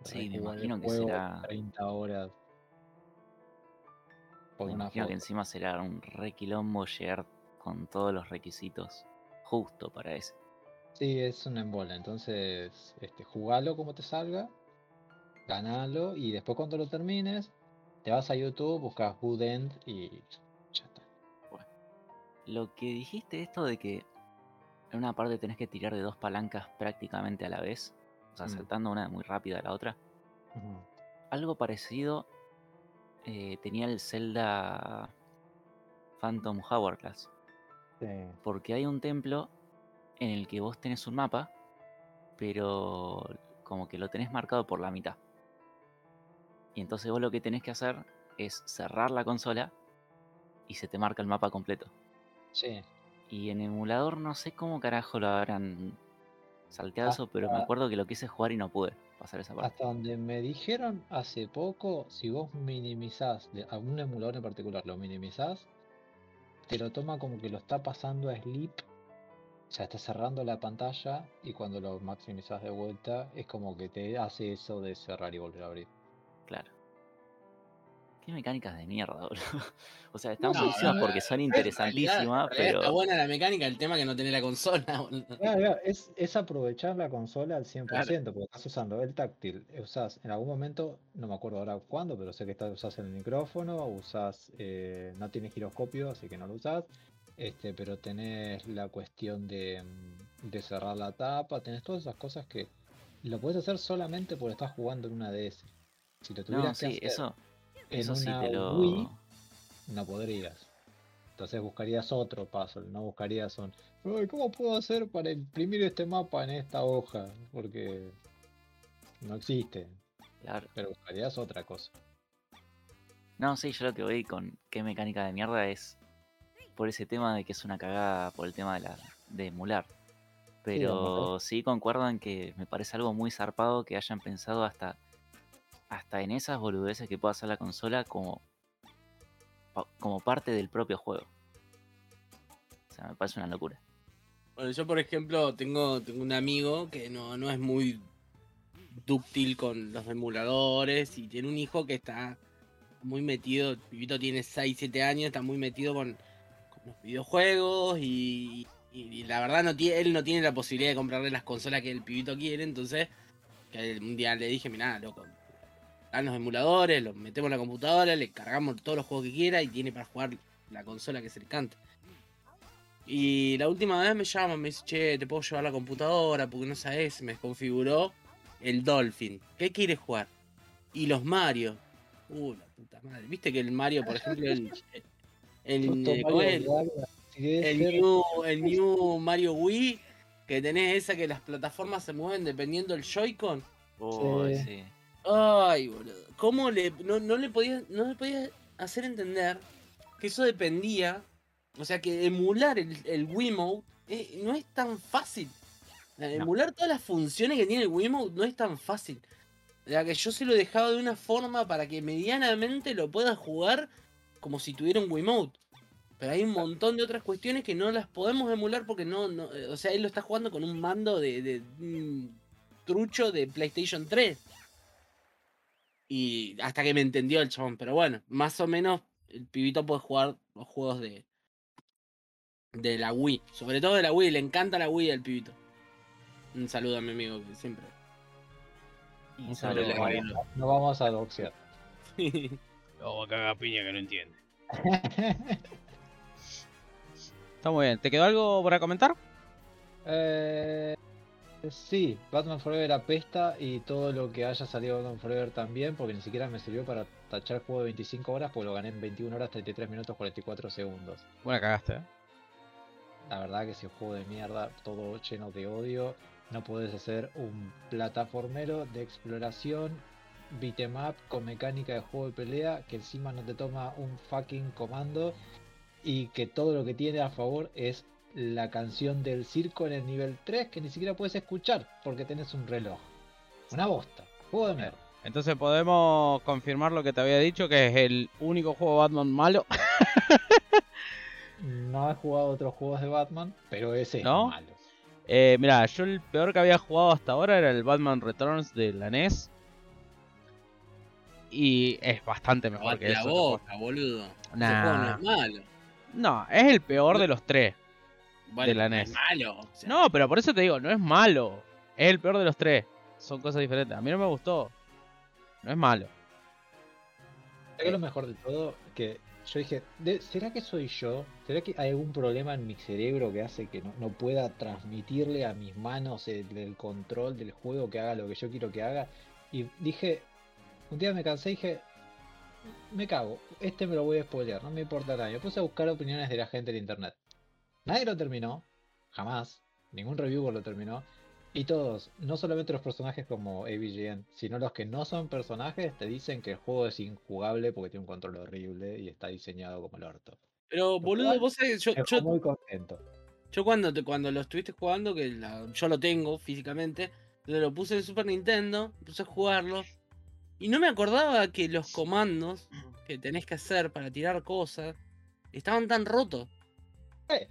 Speaker 4: Sí, me imagino que será.
Speaker 2: 30 horas.
Speaker 4: me imagino que encima será un requilombo llegar con todos los requisitos justo para ese.
Speaker 2: Sí, es un embola. Entonces, este, jugalo como te salga, ganalo y después cuando lo termines, te vas a YouTube, buscas Good End y ya está.
Speaker 4: Bueno, lo que dijiste esto de que en una parte tenés que tirar de dos palancas prácticamente a la vez, o sea, mm. saltando una muy rápida a la otra. Algo parecido eh, tenía el Zelda Phantom Hourglass. Sí. Porque hay un templo en el que vos tenés un mapa, pero como que lo tenés marcado por la mitad. Y entonces vos lo que tenés que hacer es cerrar la consola y se te marca el mapa completo.
Speaker 2: Sí.
Speaker 4: Y en emulador no sé cómo carajo lo habrán salteado eso, pero me acuerdo que lo quise jugar y no pude pasar esa parte.
Speaker 2: Hasta donde me dijeron hace poco, si vos minimizás, de algún emulador en particular, lo minimizás, te lo toma como que lo está pasando a sleep o sea, estás cerrando la pantalla y cuando lo maximizas de vuelta es como que te hace eso de cerrar y volver a abrir.
Speaker 4: Claro. Qué mecánicas de mierda, *laughs* boludo. O sea, están
Speaker 3: No,
Speaker 4: buenísimas
Speaker 3: no,
Speaker 4: porque son interesantísimas,
Speaker 3: realidad
Speaker 4: pero.
Speaker 3: Está buena la mecánica, el tema que no tenés la consola. *laughs*
Speaker 2: Claro, claro, es, es aprovechar la consola al 100%, porque estás usando el táctil, usás en algún momento, no me acuerdo ahora cuándo, pero sé que estás, usás el micrófono, usás, eh, no tienes giroscopio, así que no lo usás, este, pero tenés la cuestión de, de cerrar la tapa, tenés todas esas cosas que lo puedes hacer solamente porque estás jugando en una DS. Si lo
Speaker 4: No,
Speaker 2: tuvieras que
Speaker 4: sí,
Speaker 2: hacer
Speaker 4: eso.
Speaker 2: en
Speaker 4: Eso sí
Speaker 2: una
Speaker 4: te lo.
Speaker 2: Wii, no podrías. Entonces buscarías otro puzzle, no buscarías un. "Ay, ¿Cómo puedo hacer para imprimir este mapa en esta hoja? Porque no existe,
Speaker 4: Claro.
Speaker 2: pero buscarías otra cosa.
Speaker 4: No, sí, yo lo que voy con qué mecánica de mierda es por ese tema de que es una cagada por el tema de la de emular. Pero sí concuerdo en que me parece algo muy zarpado que hayan pensado hasta hasta en esas boludeces que puede hacer la consola como como parte del propio juego. O sea, me parece una locura.
Speaker 3: Bueno, yo por ejemplo tengo, tengo un amigo que no, no es muy dúctil con los emuladores y tiene un hijo que está muy metido, el pibito tiene 6, 7 años, está muy metido con los videojuegos y, y- y la verdad no tiene, él no tiene la posibilidad de comprarle las consolas que el pibito quiere, entonces que un día le dije, mirá, loco, dan los emuladores, los metemos en la computadora, le cargamos todos los juegos que quiera y tiene para jugar la consola que se le cante. Y la última vez me llama, me dice, che, te puedo llevar la computadora porque no sabes, se me desconfiguró el Dolphin. ¿Qué quieres jugar? Y los Mario. Uh, la puta madre. Viste que el Mario, por *laughs* ejemplo, el, el, eh, el, new, el new Mario Wii, que tenés esa que las plataformas se mueven dependiendo del Joy-Con.
Speaker 4: Uy,
Speaker 2: Sí.
Speaker 4: sí.
Speaker 3: Ay, boludo. ¿Cómo le, no, no le podías, no le podías hacer entender que eso dependía? O sea, que emular el, el Wiimote eh, no es tan fácil. Emular todas las funciones que tiene el Wiimote no es tan fácil. O sea, que yo se lo he dejado de una forma para que medianamente lo pueda jugar como si tuviera un Wiimote. Pero hay un montón de otras cuestiones que no las podemos emular porque no, no eh, o sea, él lo está jugando con un mando de, de un trucho de PlayStation 3. Y hasta que me entendió el chabón. Pero bueno, más o menos el pibito puede jugar los juegos de, de la Wii. Sobre todo de la Wii, le encanta la Wii al pibito. Un saludo a mi amigo que siempre.
Speaker 2: Un
Speaker 3: saludo, Marino.
Speaker 2: No vamos a doxear. *laughs*
Speaker 1: Luego caga piña que no entiende. Está muy bien. ¿Te quedó algo para comentar?
Speaker 2: Eh, sí, Batman Forever apesta y todo lo que haya salido de Batman Forever también, porque ni siquiera me sirvió para tachar el juego de 25 horas, porque lo gané en 21 horas 33 minutos 44 segundos.
Speaker 1: Bueno, cagaste, ¿eh?
Speaker 2: La verdad que si es un juego de mierda, todo lleno de odio, no puedes hacer un plataformero de exploración, beat'em up con mecánica de juego de pelea, que encima no te toma un fucking comando y que todo lo que tiene a favor es la canción del circo en el nivel 3 que ni siquiera puedes escuchar porque tenés un reloj. Una bosta. Juego de mierda.
Speaker 1: Entonces podemos confirmar lo que te había dicho, que es el único juego Batman malo. *laughs*
Speaker 2: No he jugado otros juegos de Batman, pero ese es
Speaker 1: ¿No?
Speaker 2: malo.
Speaker 1: Eh, mira, yo el peor que había jugado hasta ahora era el Batman Returns de la NES. Y es bastante mejor que
Speaker 3: la
Speaker 1: eso.
Speaker 3: boca, boludo. Ese
Speaker 1: Nah.
Speaker 3: juego no es malo.
Speaker 1: No, es el peor de los tres.
Speaker 3: Bueno,
Speaker 1: De la
Speaker 3: no es
Speaker 1: NES.
Speaker 3: malo. o sea,
Speaker 1: No, pero por eso te digo, no es malo. Es el peor de los tres. Son cosas diferentes. A mí no me gustó. No es malo.
Speaker 2: ¿Sabes qué es lo mejor de todo? Que yo dije, "De- ¿será que soy yo? ¿Será que hay algún problema en mi cerebro que hace que no, no pueda transmitirle a mis manos el, el control del juego que haga lo que yo quiero que haga? Y dije, un día me cansé y dije, me cago, este me lo voy a spoilear, no me importa nada. Me puse a buscar opiniones de la gente en internet. Nadie lo terminó, jamás, ningún reviewer lo terminó. Y todos, no solamente los personajes como AVGN, sino los que no son personajes, te dicen que el juego es injugable porque tiene un control horrible y está diseñado como el orto.
Speaker 3: Pero, boludo, vos sabés, yo, yo,
Speaker 2: muy contento.
Speaker 3: yo cuando, te- cuando lo estuviste jugando, que la- yo lo tengo físicamente, lo puse en Super Nintendo, puse a jugarlo, y no me acordaba que los comandos que tenés que hacer para tirar cosas estaban tan rotos.
Speaker 2: Eh.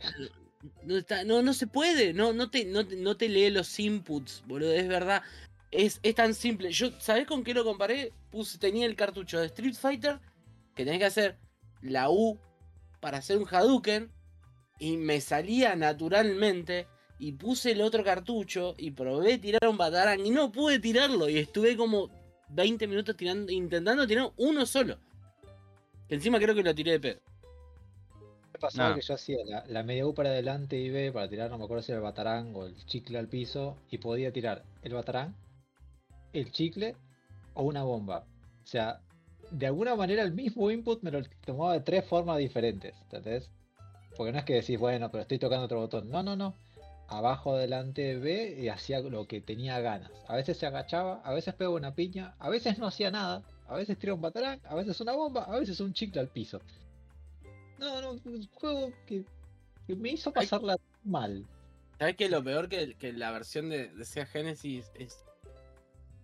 Speaker 3: No, está- no, no se puede, no, no, te, no, no te lee los inputs, boludo, es verdad. Es, es tan simple. Yo, ¿sabés con qué lo comparé? Puse, tenía el cartucho de Street Fighter, que tenés que hacer la U para hacer un Hadouken, y me salía naturalmente. Y puse el otro cartucho y probé tirar un Batarang y no pude tirarlo. Y estuve como 20 minutos tirando, intentando tirar uno solo. Que encima creo que lo tiré de pedo.
Speaker 2: Me pasaba
Speaker 1: No.
Speaker 2: que yo hacía la, la media U para adelante y B para tirar, no me acuerdo si era el batarán o el chicle al piso, y podía tirar el batarán, el chicle o una bomba. O sea, de alguna manera el mismo input me lo tomaba de tres formas diferentes, ¿entendés? Porque no es que decís, bueno, pero estoy tocando otro botón. No, no, no. Abajo, adelante, B y hacía lo que tenía ganas. A veces se agachaba, a veces pegaba una piña, a veces no hacía nada, a veces tiraba un batarán, a veces una bomba, a veces un chicle al piso. No, no, un juego que, que me hizo
Speaker 3: Ay.
Speaker 2: pasarla mal.
Speaker 3: ¿Sabes qué? Lo peor que, que la versión de, de Sega Genesis es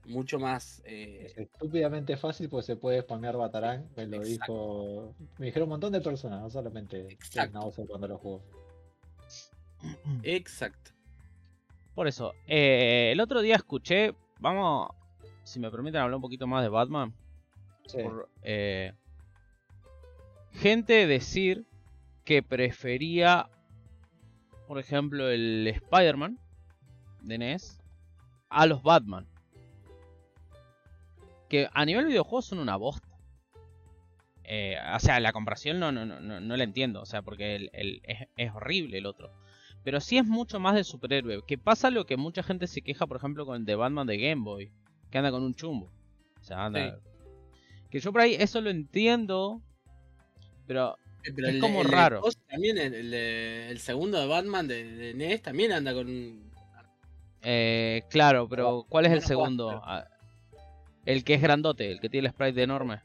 Speaker 3: mucho más. eh,
Speaker 2: Es estúpidamente fácil pues se puede spamear Batarán, me lo
Speaker 3: Exacto.
Speaker 2: dijo. Me dijeron un montón de personas, no solamente
Speaker 3: Exacto.
Speaker 2: Schnauzer cuando lo jugó.
Speaker 3: Exacto.
Speaker 1: Por eso, eh, el otro día escuché, vamos, si me permiten hablar un poquito más de Batman,
Speaker 2: Sí.
Speaker 1: por, eh, gente decir que prefería, por ejemplo, el Spider-Man de NES a los Batman. Que a nivel videojuego son una bosta. Eh, o sea, la comparación no, no, no, no, no la entiendo. O sea, porque el, el- es, es horrible el otro. Pero sí es mucho más de superhéroe. Que pasa lo que mucha gente se queja, por ejemplo, con el de Batman de Game Boy. Que anda con un chumbo. O sea, anda. Que yo por ahí eso lo entiendo. Pero
Speaker 3: Pero
Speaker 1: Es
Speaker 3: el,
Speaker 1: como
Speaker 3: el de
Speaker 1: raro.
Speaker 3: Cos también, el, el de- el segundo de Batman de, de NES también anda con un.
Speaker 1: Eh, claro, pero ¿cuál es el segundo? Ah, El que es grandote, el que tiene el sprite enorme.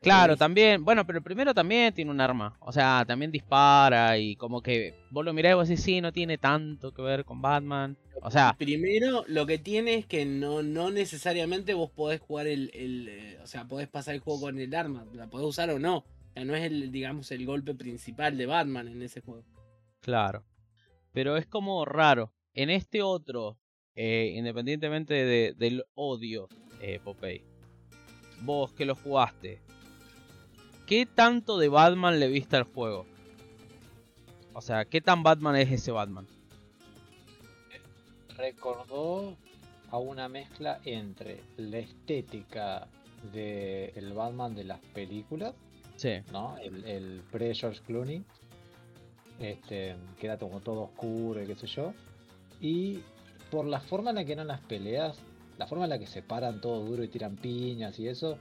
Speaker 1: Claro,
Speaker 3: Sí.
Speaker 1: también, bueno, pero el primero también tiene un arma. O sea, también dispara y como que vos lo mirás y vos decís, sí, no tiene tanto que ver con Batman. O sea,
Speaker 3: Primero, lo que tiene es que no, no necesariamente vos podés jugar el, el, eh, O sea, podés pasar el juego con el arma. La podés usar o no. O sea, no es el, digamos, el golpe principal de Batman en ese juego.
Speaker 1: claro. Pero es como raro. En este otro, eh, independientemente de- del odio, eh, Popeye, vos que lo jugaste, ¿qué tanto de Batman le viste al juego? O sea, ¿qué tan Batman es ese Batman?
Speaker 2: Recordó a una mezcla entre la estética del Batman de las películas,
Speaker 1: Sí.
Speaker 2: ¿no? El, el pre-George Clooney, este, que era como todo oscuro y qué sé yo. Y por la forma en la que eran las peleas, la forma en la que se paran todo duro y tiran piñas y eso,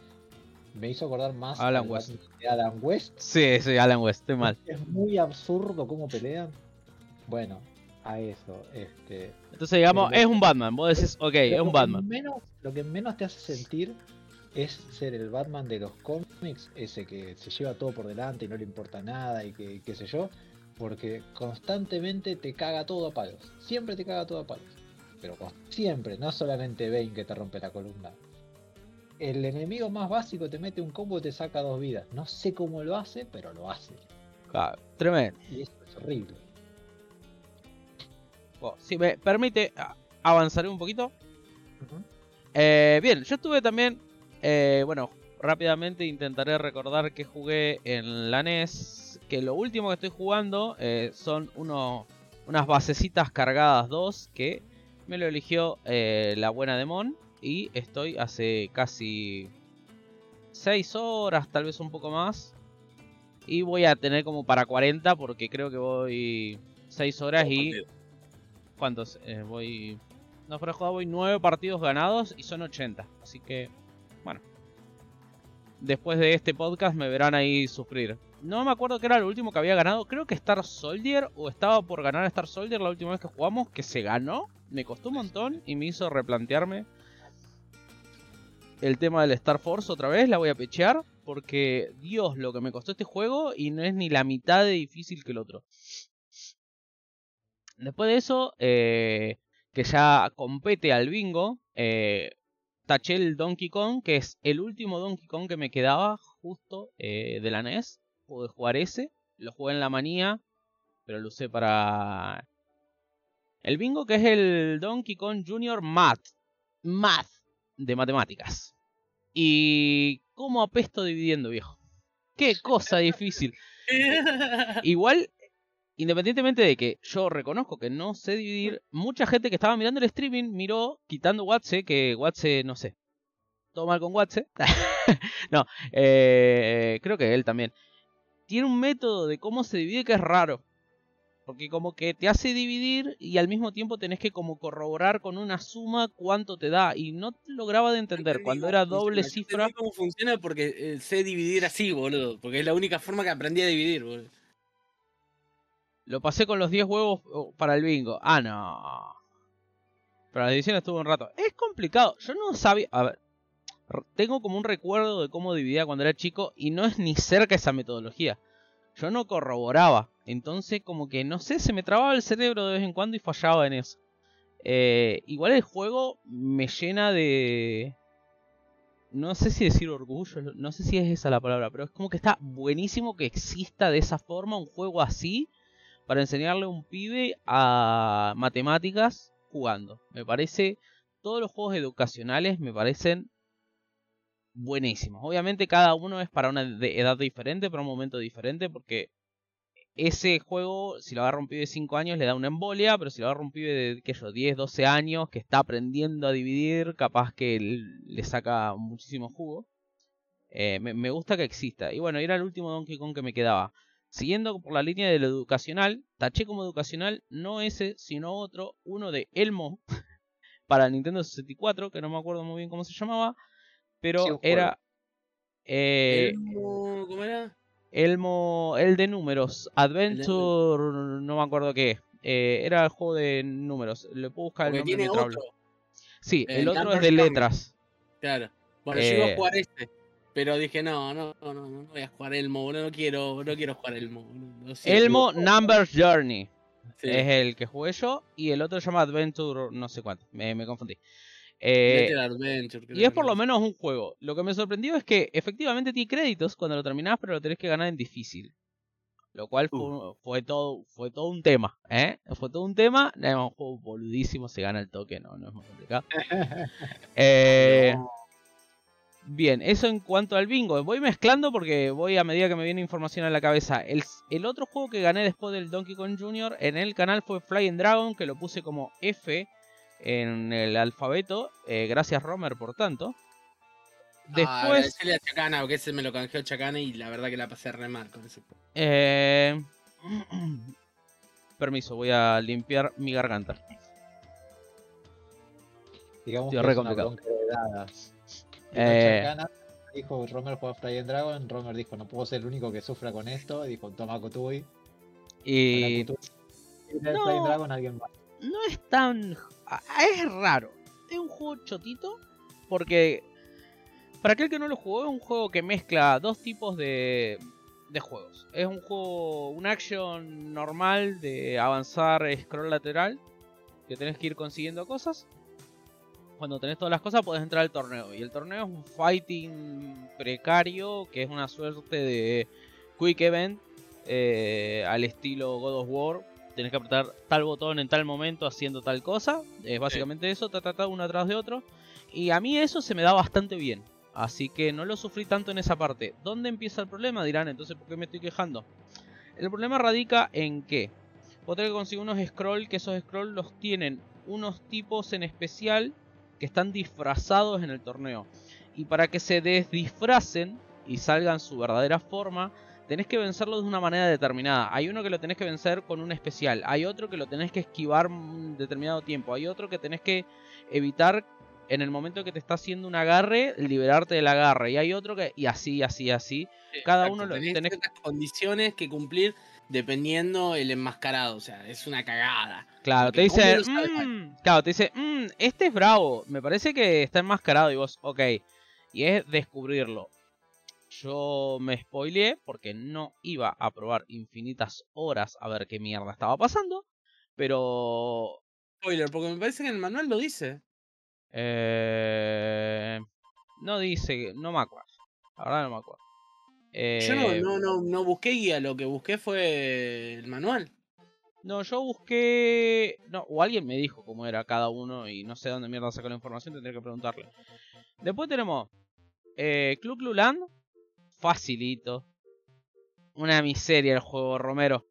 Speaker 2: me hizo acordar más
Speaker 1: Alan
Speaker 2: al
Speaker 1: West.
Speaker 2: De Adam West.
Speaker 1: Sí, sí, Alan West, estoy mal.
Speaker 2: Es muy absurdo cómo pelean. Bueno, a eso, este.
Speaker 1: Entonces, digamos, es un Batman. Vos decís, ok, es un Batman.
Speaker 2: Menos, lo que menos te hace sentir es ser el Batman de los cómics, ese que se lleva todo por delante y no le importa nada y que qué sé yo, porque constantemente te caga todo a palos. Siempre te caga todo a palos. Pero siempre, no solamente Bane que te rompe la columna. El enemigo más básico te mete un combo y te saca dos vidas. No sé cómo lo hace, pero lo hace.
Speaker 1: Ah, tremendo.
Speaker 2: Y eso es horrible.
Speaker 1: Oh, si me permite, a- avanzaré un poquito. Eh, bien, yo estuve también, eh, bueno, rápidamente intentaré recordar que jugué en la NES. Que lo último que estoy jugando eh, son unas basecitas cargadas 2 que me lo eligió la buena Demon. Y estoy hace casi 6 horas, tal vez un poco más. Y voy a tener como para 40 porque creo que voy 6 horas y... ¿Cuántos? Eh, voy. No, fuera joda, voy 9 partidos ganados y son 80. Así que, bueno. Después de este podcast me verán ahí sufrir. No me acuerdo qué era lo último que había ganado. Creo que Star Soldier o estaba por ganar Star Soldier la última vez que jugamos. Que se ganó. Me costó un montón y me hizo replantearme el tema del Star Force otra vez. La voy a pechear. Porque, Dios, lo que me costó este juego y no es ni la mitad de difícil que el otro. Después de eso, eh, que ya compete al bingo, eh, taché el Donkey Kong, que es el último Donkey Kong que me quedaba justo eh, de la NES. Pude jugar ese, lo jugué en la manía, pero lo usé para el bingo, que es el Donkey Kong Junior Matt. math, de matemáticas. Y cómo apesto dividiendo, viejo. Qué cosa difícil. *laughs* Igual, independientemente de que yo reconozco que no sé dividir, mucha gente que estaba mirando el streaming miró quitando Watse, que Watse, no sé. Todo mal con Watse. *laughs* no, eh, creo que él también. Tiene un método de cómo se divide que es raro. Porque como que te hace dividir y al mismo tiempo tenés que como corroborar con una suma cuánto te da. Y no lograba de entender. Cuando era doble cifra...
Speaker 3: No cómo funciona porque eh, sé dividir así, boludo. Porque es la única forma que aprendí a dividir, boludo.
Speaker 1: Lo pasé con los 10 huevos oh, para el bingo. Ah, no. Pero la división estuvo un rato. Es complicado. Yo no sabía... A ver. Tengo como un recuerdo de cómo dividía cuando era chico y no es ni cerca esa metodología. Yo no corroboraba. Entonces como que no sé, se me trababa el cerebro de vez en cuando y fallaba en eso. Eh, igual el juego me llena de... No sé si decir orgullo, no sé si es esa la palabra, pero es como que está buenísimo que exista de esa forma un juego así para enseñarle a un pibe a matemáticas jugando. Me parece, todos los juegos educacionales me parecen buenísimos. Obviamente cada uno es para una edad diferente, para un momento diferente, porque ese juego, si lo agarra un pibe de 5 años, le da una embolia, pero si lo agarra un pibe de, qué yo, 10, 12 años, que está aprendiendo a dividir, capaz que le saca muchísimo jugo. Eh, me, gusta que exista. Y bueno, era el último Donkey Kong que me quedaba. Siguiendo por la línea de educacional, taché como educacional no ese, sino otro, uno de Elmo, *laughs* para Nintendo 64, que no me acuerdo muy bien cómo se llamaba, pero era...
Speaker 3: Eh, Elmo, ¿Cómo era?
Speaker 1: Elmo, el de números, Adventure, no me acuerdo qué. Eh, era el juego de números. Le puedo buscar el nombre
Speaker 3: tiene otro.
Speaker 1: Sí, el, otro es de letras.
Speaker 3: Claro. Bueno, yo iba a eh, jugar este. Pero dije, no, no, no, no, no voy a jugar Elmo, no quiero, no quiero jugar Elmo.
Speaker 1: Elmo Number Journey. Es el que jugué yo. Y el otro se llama Adventure, no sé cuánto. Me, me confundí. Eh, y es por lo menos un juego. Lo que me sorprendió es que efectivamente tiene créditos cuando lo terminás, pero lo tenés que ganar en difícil. Lo cual fue, todo, fue todo un tema, ¿eh? Fue todo un tema. Es un juego boludísimo, se gana el toque, no, no es muy complicado. *laughs* Eh, bien, eso en cuanto al bingo. Voy mezclando porque voy a medida que me viene información a la cabeza. El, el otro juego que gané después del Donkey Kong Jr. en el canal fue Flying Dragon, que lo puse como F en el alfabeto. Eh, gracias Romer por tanto.
Speaker 3: Ah, Después. Ah, a Chacana, porque ese me lo canjeó Chacana y la verdad que la pasé re mal con ese
Speaker 1: eh... *clears throat* Permiso, voy a limpiar mi garganta.
Speaker 2: Digamos que re complicado. Eh... Chacana dijo Romer juega Fly Dragon. Romer dijo: No puedo ser el único que sufra con esto. Dijo: Toma Kotui.
Speaker 1: Y. No,
Speaker 2: Dragon, alguien más.
Speaker 1: no es tan es raro. Es un juego chotito porque para aquel que no lo jugó es un juego que mezcla dos tipos de, de juegos. Es un juego, un action normal de avanzar scroll lateral, que tenés que ir consiguiendo cosas. Cuando tenés todas las cosas podés entrar al torneo. Y el torneo es un fighting precario, que es una suerte de quick event eh, al estilo God of War, Tienes que apretar tal botón en tal momento haciendo tal cosa. Es básicamente eso, ta, ta, uno atrás de otro. Y a mí eso se me da bastante bien. Así que no lo sufrí tanto en esa parte. ¿Dónde empieza el problema? Dirán, entonces, ¿por qué me estoy quejando? El problema radica en que vos tenés que conseguir unos scroll, que esos scroll los tienen unos tipos en especial que están disfrazados en el torneo. Y para que se desdisfracen y salgan su verdadera forma, tenés que vencerlo de una manera determinada. Hay uno que lo tenés que vencer con un especial, hay otro que lo tenés que esquivar un determinado tiempo, hay otro que tenés que evitar en el momento que te está haciendo un agarre, liberarte del agarre, y hay otro que y así, así, así. Cada uno lo
Speaker 3: tenés, tenés condiciones que cumplir dependiendo el enmascarado, o sea, es una cagada.
Speaker 1: Claro, te dice, mm", claro, te dice, mm, este es bravo, me parece que está enmascarado y vos, ok, y es descubrirlo. Yo me spoileé porque no iba a probar infinitas horas a ver qué mierda estaba pasando. Pero.
Speaker 3: Spoiler, porque me parece que en el manual lo dice.
Speaker 1: Eh... No dice, no me acuerdo. La verdad no me acuerdo.
Speaker 3: Yo no, eh, no, no, no busqué guía, lo que busqué fue el manual.
Speaker 1: No, yo busqué. No, o alguien me dijo cómo era cada uno y no sé dónde mierda sacó la información, tendría que preguntarle. Después tenemos eh, Club Luland, facilito. Una miseria el juego, Romero.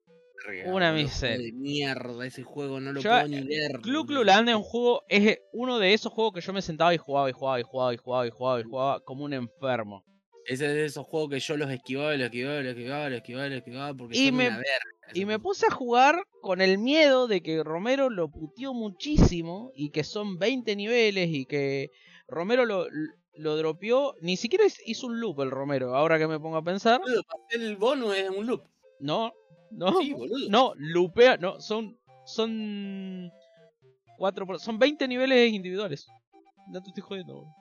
Speaker 1: Una miseria.
Speaker 3: de mierda ese juego, no lo
Speaker 1: Yo,
Speaker 3: puedo ni ver. Boludo.
Speaker 1: Luland es un juego, es uno de esos juegos que yo me sentaba y jugaba y jugaba y jugaba y jugaba y jugaba y jugaba como un enfermo.
Speaker 3: Ese es de esos juegos que yo los esquivaba, y los esquivaba, y los esquivaba, y los esquivaba, los esquivaba porque
Speaker 1: Y
Speaker 3: son
Speaker 1: me-
Speaker 3: una verga.
Speaker 1: Y me puse a jugar con el miedo de que Romero lo puteó muchísimo y que son 20 niveles y que Romero lo, lo dropeó. Ni siquiera hizo un loop el Romero, ahora que me pongo a pensar.
Speaker 3: Boludo, el bonus es un loop.
Speaker 1: No, no,
Speaker 3: Sí, boludo.
Speaker 1: no, loopea, no, son, son, cuatro, por- son 20 niveles individuales. No te estoy jodiendo, boludo.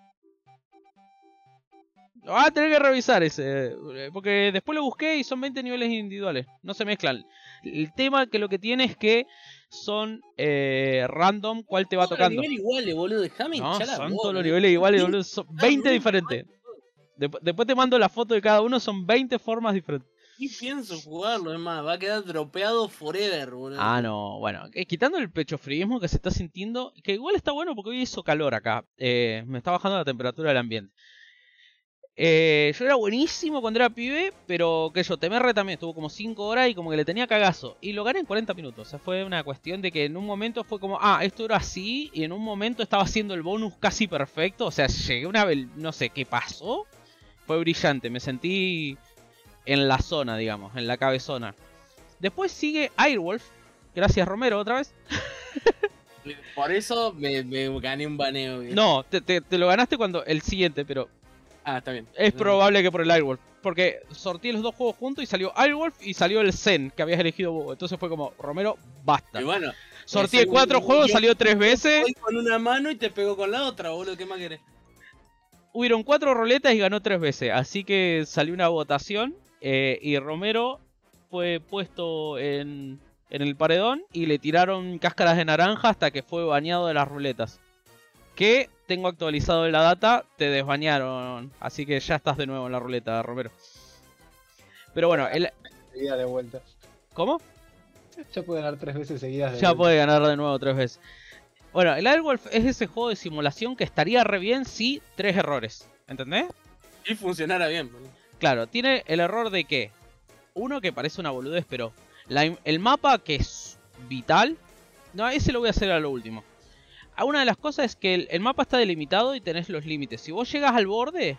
Speaker 1: Vas a tener que revisar ese, eh, porque después lo busqué y son 20 niveles individuales, no se mezclan. El tema que lo que tiene es que son eh, random cuál te va
Speaker 3: Todos los
Speaker 1: tocando.
Speaker 3: niveles iguales, boludo. Déjame
Speaker 1: No,
Speaker 3: hinchar la
Speaker 1: son todos los niveles iguales, boludo, son
Speaker 3: ah,
Speaker 1: 20
Speaker 3: boludo,
Speaker 1: diferentes. Después te mando la foto de cada uno, son 20 formas diferentes.
Speaker 3: Y pienso jugarlo, es más, va a quedar dropeado forever, boludo.
Speaker 1: Ah, no, bueno, eh, quitando el pecho fríismo que se está sintiendo, que igual está bueno porque hoy hizo calor acá, eh, me está bajando la temperatura del ambiente. Eh, yo era buenísimo cuando era pibe, pero que yo, TMR también estuvo como 5 horas y como que le tenía cagazo. Y lo gané en 40 minutos. O sea, fue una cuestión de que en un momento fue como, ah, esto era así. Y en un momento estaba haciendo el bonus casi perfecto. O sea, llegué una. vel- No sé qué pasó. Fue brillante. Me sentí en la zona, digamos, en la cabezona. Después sigue Airwolf. Gracias, Romero, otra vez.
Speaker 3: Por eso me, me gané un baneo. viejo.
Speaker 1: No, te, te- te lo ganaste cuando el siguiente, pero
Speaker 3: Ah, está bien.
Speaker 1: es probable que por el Airwolf. Porque sorteé los dos juegos juntos y salió Airwolf y salió el Zen que habías elegido vos. Entonces fue como, Romero, basta.
Speaker 3: Y bueno, ese
Speaker 1: cuatro
Speaker 3: un-
Speaker 1: juegos, salió tres veces.
Speaker 3: voy con una mano y te pego con la otra, boludo. ¿Qué más querés?
Speaker 1: Hubieron cuatro roletas y ganó tres veces. Así que salió una votación. eh, y Romero fue puesto en, en el paredón y le tiraron cáscaras de naranja hasta que fue bañado de las ruletas. Que tengo actualizado la data, te desbañaron. Así que ya estás de nuevo en la ruleta, Romero. Pero bueno, el...
Speaker 2: Seguida de vuelta.
Speaker 1: ¿cómo?
Speaker 2: Ya puede ganar tres veces seguidas de
Speaker 1: Ya
Speaker 2: vuelta.
Speaker 1: puede ganar de nuevo tres veces. Bueno, el Airwolf es ese juego de simulación que estaría re bien si tres errores. ¿Entendés?
Speaker 3: Y funcionara bien, boludo.
Speaker 1: Claro, tiene el error de que. Uno que parece una boludez, pero. la el mapa que es vital. No, ese lo voy a hacer a lo último. Ah, Una de las cosas es que el, el mapa está delimitado y tenés los límites. Si vos llegas al borde,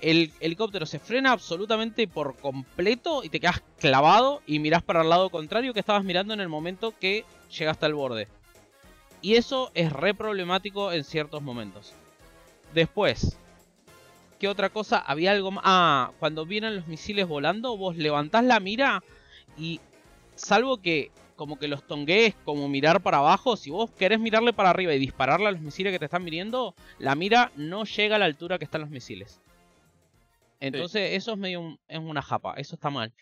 Speaker 1: el helicóptero se frena absolutamente por completo y te quedas clavado y mirás para el lado contrario que estabas mirando en el momento que llegaste al borde. Y eso es re problemático en ciertos momentos. Después, ¿qué otra cosa? Había algo más. Ah, cuando vienen los misiles volando, vos levantás la mira y salvo que como que los tonguees como mirar para abajo, si vos querés mirarle para arriba y dispararle a los misiles que te están viniendo, la mira no llega a la altura que están los misiles. Entonces eso es medio una japa, eso está mal.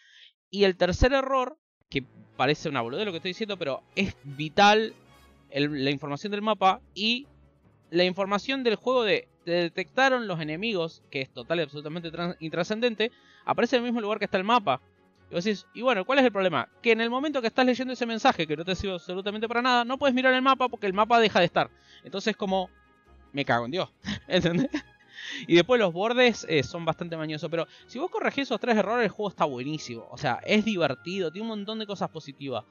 Speaker 1: Y el tercer error, que parece una boludez lo que estoy diciendo, pero es vital la información del mapa y la información del juego de te detectaron los enemigos, que es total y absolutamente intrascendente, aparece en el mismo lugar que está el mapa. Y vos decís, y bueno, ¿cuál es el problema? Que en el momento que estás leyendo ese mensaje, que no te sirve absolutamente para nada, no puedes mirar el mapa porque el mapa deja de estar. Entonces como, me cago en Dios, *laughs* ¿entendés? Y después los bordes eh, son bastante mañosos, pero si vos corregís esos tres errores, el juego está buenísimo. O sea, es divertido, tiene un montón de cosas positivas.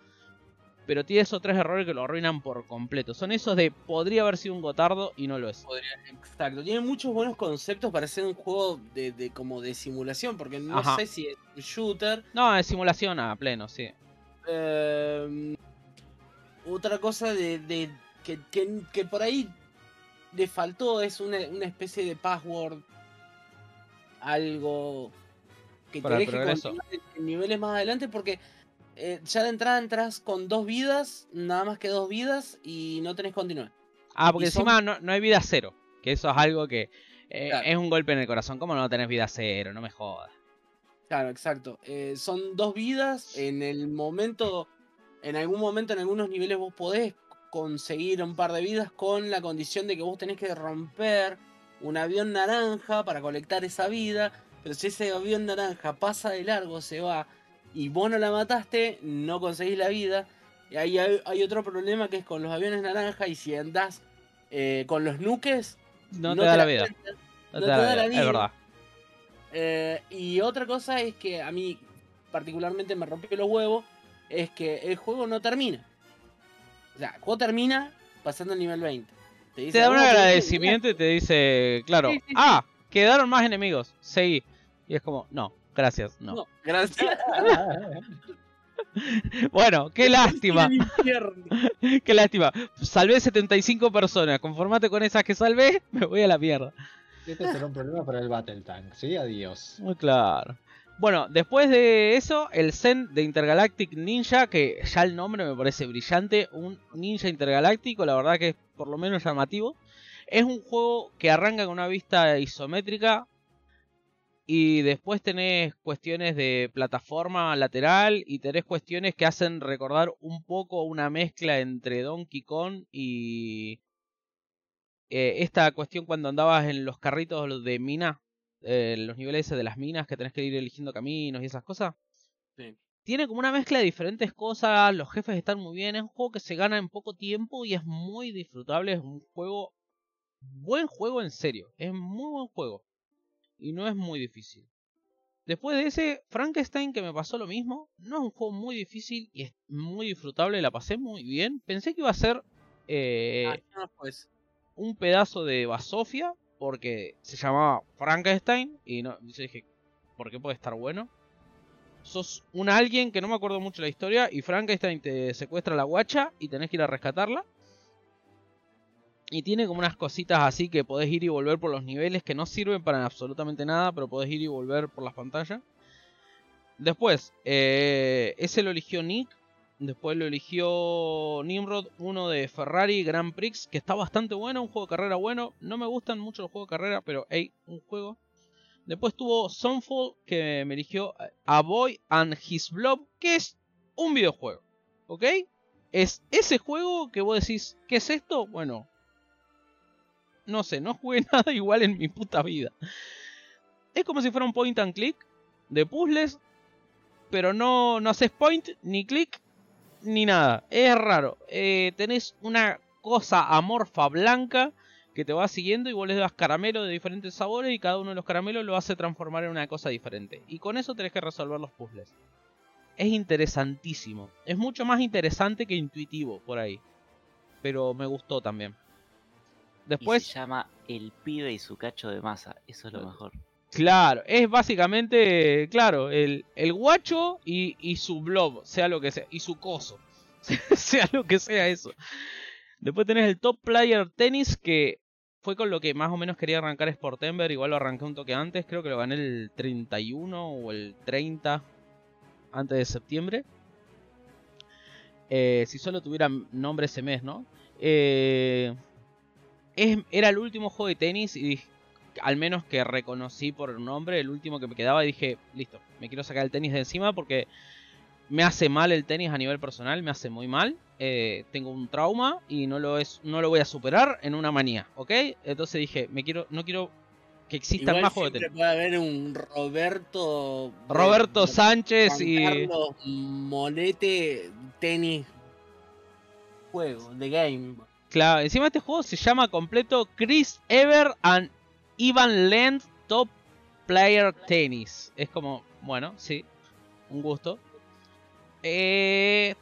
Speaker 1: Pero tiene esos tres errores que lo arruinan por completo. Son esos de podría haber sido un gotardo y no lo es.
Speaker 3: Podría- exacto. Tiene muchos buenos conceptos para hacer un juego de, de- como de simulación, porque no
Speaker 1: Ajá.
Speaker 3: sé si es un shooter.
Speaker 1: No, es simulación a pleno, sí.
Speaker 3: Eh, otra cosa de, de- que, que- que por ahí le faltó es una, una especie de password, algo que
Speaker 1: Para
Speaker 3: te deje continuar en niveles más adelante, porque eh, ya de entrada entras con dos vidas, nada más que dos vidas y no tenés continuar.
Speaker 1: Ah, porque
Speaker 3: Y son-
Speaker 1: encima no, no hay vida cero. Que eso es algo que eh,
Speaker 3: Claro.
Speaker 1: es un golpe en el corazón. ¿Cómo no tenés vida cero? No me jodas.
Speaker 3: Claro, exacto. Eh, son dos vidas. En el momento, en algún momento, en algunos niveles vos podés conseguir un par de vidas con la condición de que vos tenés que romper un avión naranja para colectar esa vida. Pero si ese avión naranja pasa de largo, se va y vos no la mataste, no conseguís la vida. Y ahí hay, hay otro problema que es con los aviones naranja y si andás eh, con los nuques,
Speaker 1: No, te da la vida. No, te, da, la vida. Es verdad.
Speaker 3: Eh, y otra cosa es que a mí particularmente me rompió los huevos, es que el juego no termina. O sea, el juego termina pasando el nivel 20.
Speaker 1: Te, dice, te da un agradecimiento y te dice, claro, ah, quedaron más enemigos, seguí. Y es como, no, gracias, no. no
Speaker 3: gracias. *laughs*
Speaker 1: bueno, qué lástima. *laughs* qué lástima. Salvé 75 personas. Conformate con esas que salvé, *laughs* me voy a la mierda.
Speaker 2: Este será un problema para el Battle Tank, ¿sí? Adiós.
Speaker 1: Muy claro. Bueno, después de eso, el Zen de Intergalactic Ninja, que ya el nombre me parece brillante, un ninja intergaláctico, la verdad que es por lo menos llamativo. Es un juego que arranca con una vista isométrica y después tenés cuestiones de plataforma lateral y tenés cuestiones que hacen recordar un poco una mezcla entre Donkey Kong y eh, esta cuestión cuando andabas en los carritos de mina eh, los niveles de las minas que tenés que ir eligiendo caminos y esas cosas. Tiene como una mezcla de diferentes cosas, los jefes están muy bien, es un juego que se gana en poco tiempo y es muy disfrutable, es un juego, buen juego en serio, es muy buen juego y no es muy difícil. Después de ese Frankenstein que me pasó lo mismo, no es un juego muy difícil y es muy disfrutable, la pasé muy bien. Pensé que iba a ser eh, ah, pues. un pedazo de Basofia, porque se llamaba Frankenstein y no, yo dije, ¿por qué puede estar bueno? Sos un alguien que no me acuerdo mucho la historia y Frankenstein te secuestra la guacha y tenés que ir a rescatarla. Y tiene como unas cositas así que podés ir y volver por los niveles que no sirven para absolutamente nada, pero podés ir y volver por las pantallas. Después, eh, ese lo eligió Nick Después lo eligió Nimrod, uno de Ferrari Grand Prix, que está bastante bueno, un juego de carrera bueno. No me gustan mucho los juegos de carrera, pero hey, un juego. Después tuvo Sunfall, que me eligió A Boy and His Blob, que es un videojuego. ¿Ok? Es ese juego que vos decís, ¿qué es esto? Bueno, no sé, no jugué *laughs* nada igual en mi puta vida. Es como si fuera un point and click de puzzles, pero no, no haces point ni click ni nada. Es raro. Eh, tenés una cosa amorfa blanca que te va siguiendo y vos le das caramelo de diferentes sabores y cada uno de los caramelos lo hace transformar en una cosa diferente. Y con eso tenés que resolver los puzzles. Es interesantísimo. Es mucho más interesante que intuitivo por ahí. Pero me gustó también. Después...
Speaker 4: se llama El pibe y su cacho de masa. Eso es lo mejor.
Speaker 1: Claro, es básicamente, claro, el, el guacho y, y, su blob, sea lo que sea, y su coso, *laughs* sea lo que sea eso. Después tenés el Top Player Tennis, que fue con lo que más o menos quería arrancar Sportember, igual lo arranqué un toque antes, creo que lo gané el 31 o el 30 antes de septiembre. Eh, si solo tuviera nombre ese mes, ¿no? Eh, es, era el último juego de tenis y dije, al menos que reconocí por el nombre, el último que me quedaba, y dije, listo, me quiero sacar el tenis de encima porque me hace mal el tenis a nivel personal, me hace muy mal. Eh, tengo un trauma y no lo es, no lo voy a superar en una manía, ¿ok? Entonces dije, me quiero, no quiero que existan más juegos de tenis.
Speaker 3: puede haber un Roberto,
Speaker 1: Roberto Sánchez y
Speaker 3: Carlos Monete tenis juego de game.
Speaker 1: Claro, encima este juego se llama completo Chris Ever and Ivan Lend Top Player Tennis. Es como, bueno, sí, un gusto. Eh,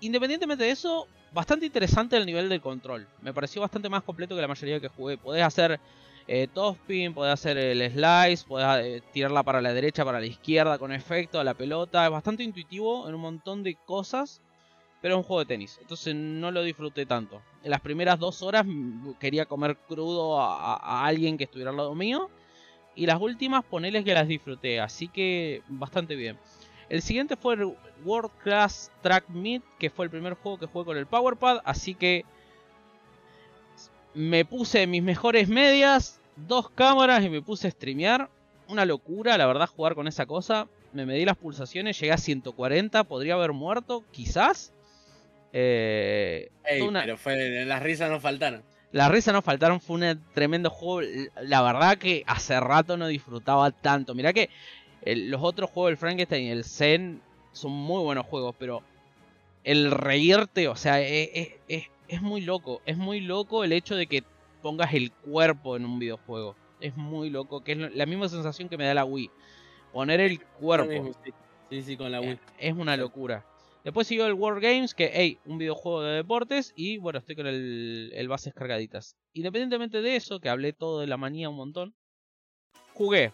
Speaker 1: independientemente de eso, bastante interesante el nivel del control. Me pareció bastante más completo que la mayoría que jugué. Podés hacer eh, spin, podés hacer el slice, podés eh, tirarla para la derecha, para la izquierda con efecto a la pelota. Es bastante intuitivo en un montón de cosas pero es un juego de tenis, entonces no lo disfruté tanto. En las primeras dos horas quería comer crudo a, alguien que estuviera al lado mío, y las últimas poneles que las disfruté, así que bastante bien. El siguiente fue el World Class Track Meet, que fue el primer juego que jugué con el Powerpad, así que me puse mis mejores medias, dos cámaras y me puse a streamear. Una locura, la verdad, jugar con esa cosa. Me medí las pulsaciones, llegué a 140, podría haber muerto, quizás.
Speaker 3: Eh, Pero fue, las risas no faltaron.
Speaker 1: Las risas no faltaron, fue un tremendo juego. La verdad que hace rato no disfrutaba tanto. Mirá que los otros juegos del Frankenstein y el Zen son muy buenos juegos, pero el reírte, o sea, es, es- es- es muy loco. Es muy loco el hecho de que pongas el cuerpo en un videojuego. Es muy loco, que es la misma sensación que me da la Wii. Poner el cuerpo.
Speaker 3: sí. Sí, con la Wii.
Speaker 1: Es una locura. Después siguió el World Games, que, hey, un videojuego de deportes. Y bueno, estoy con el, el bases cargaditas. Independientemente de eso, que hablé todo de la manía un montón. Jugué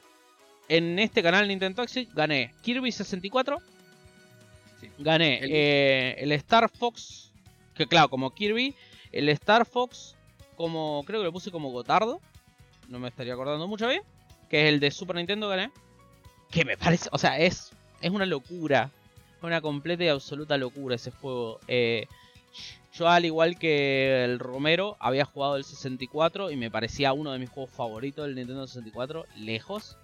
Speaker 1: en este canal Nintendo Toxic. Gané Kirby 64.
Speaker 3: Sí.
Speaker 1: Gané
Speaker 3: El-
Speaker 1: eh, el Star Fox. Que claro, como Kirby. El Star Fox, como creo que lo puse como Gotardo. No me estaría acordando mucho bien. Que es el de Super Nintendo, gané. Que me parece, o sea, es, es una locura. Una completa y absoluta locura ese juego. Eh, yo, al igual que el Romero, había jugado el 64 y me parecía uno de mis juegos favoritos del Nintendo 64, lejos.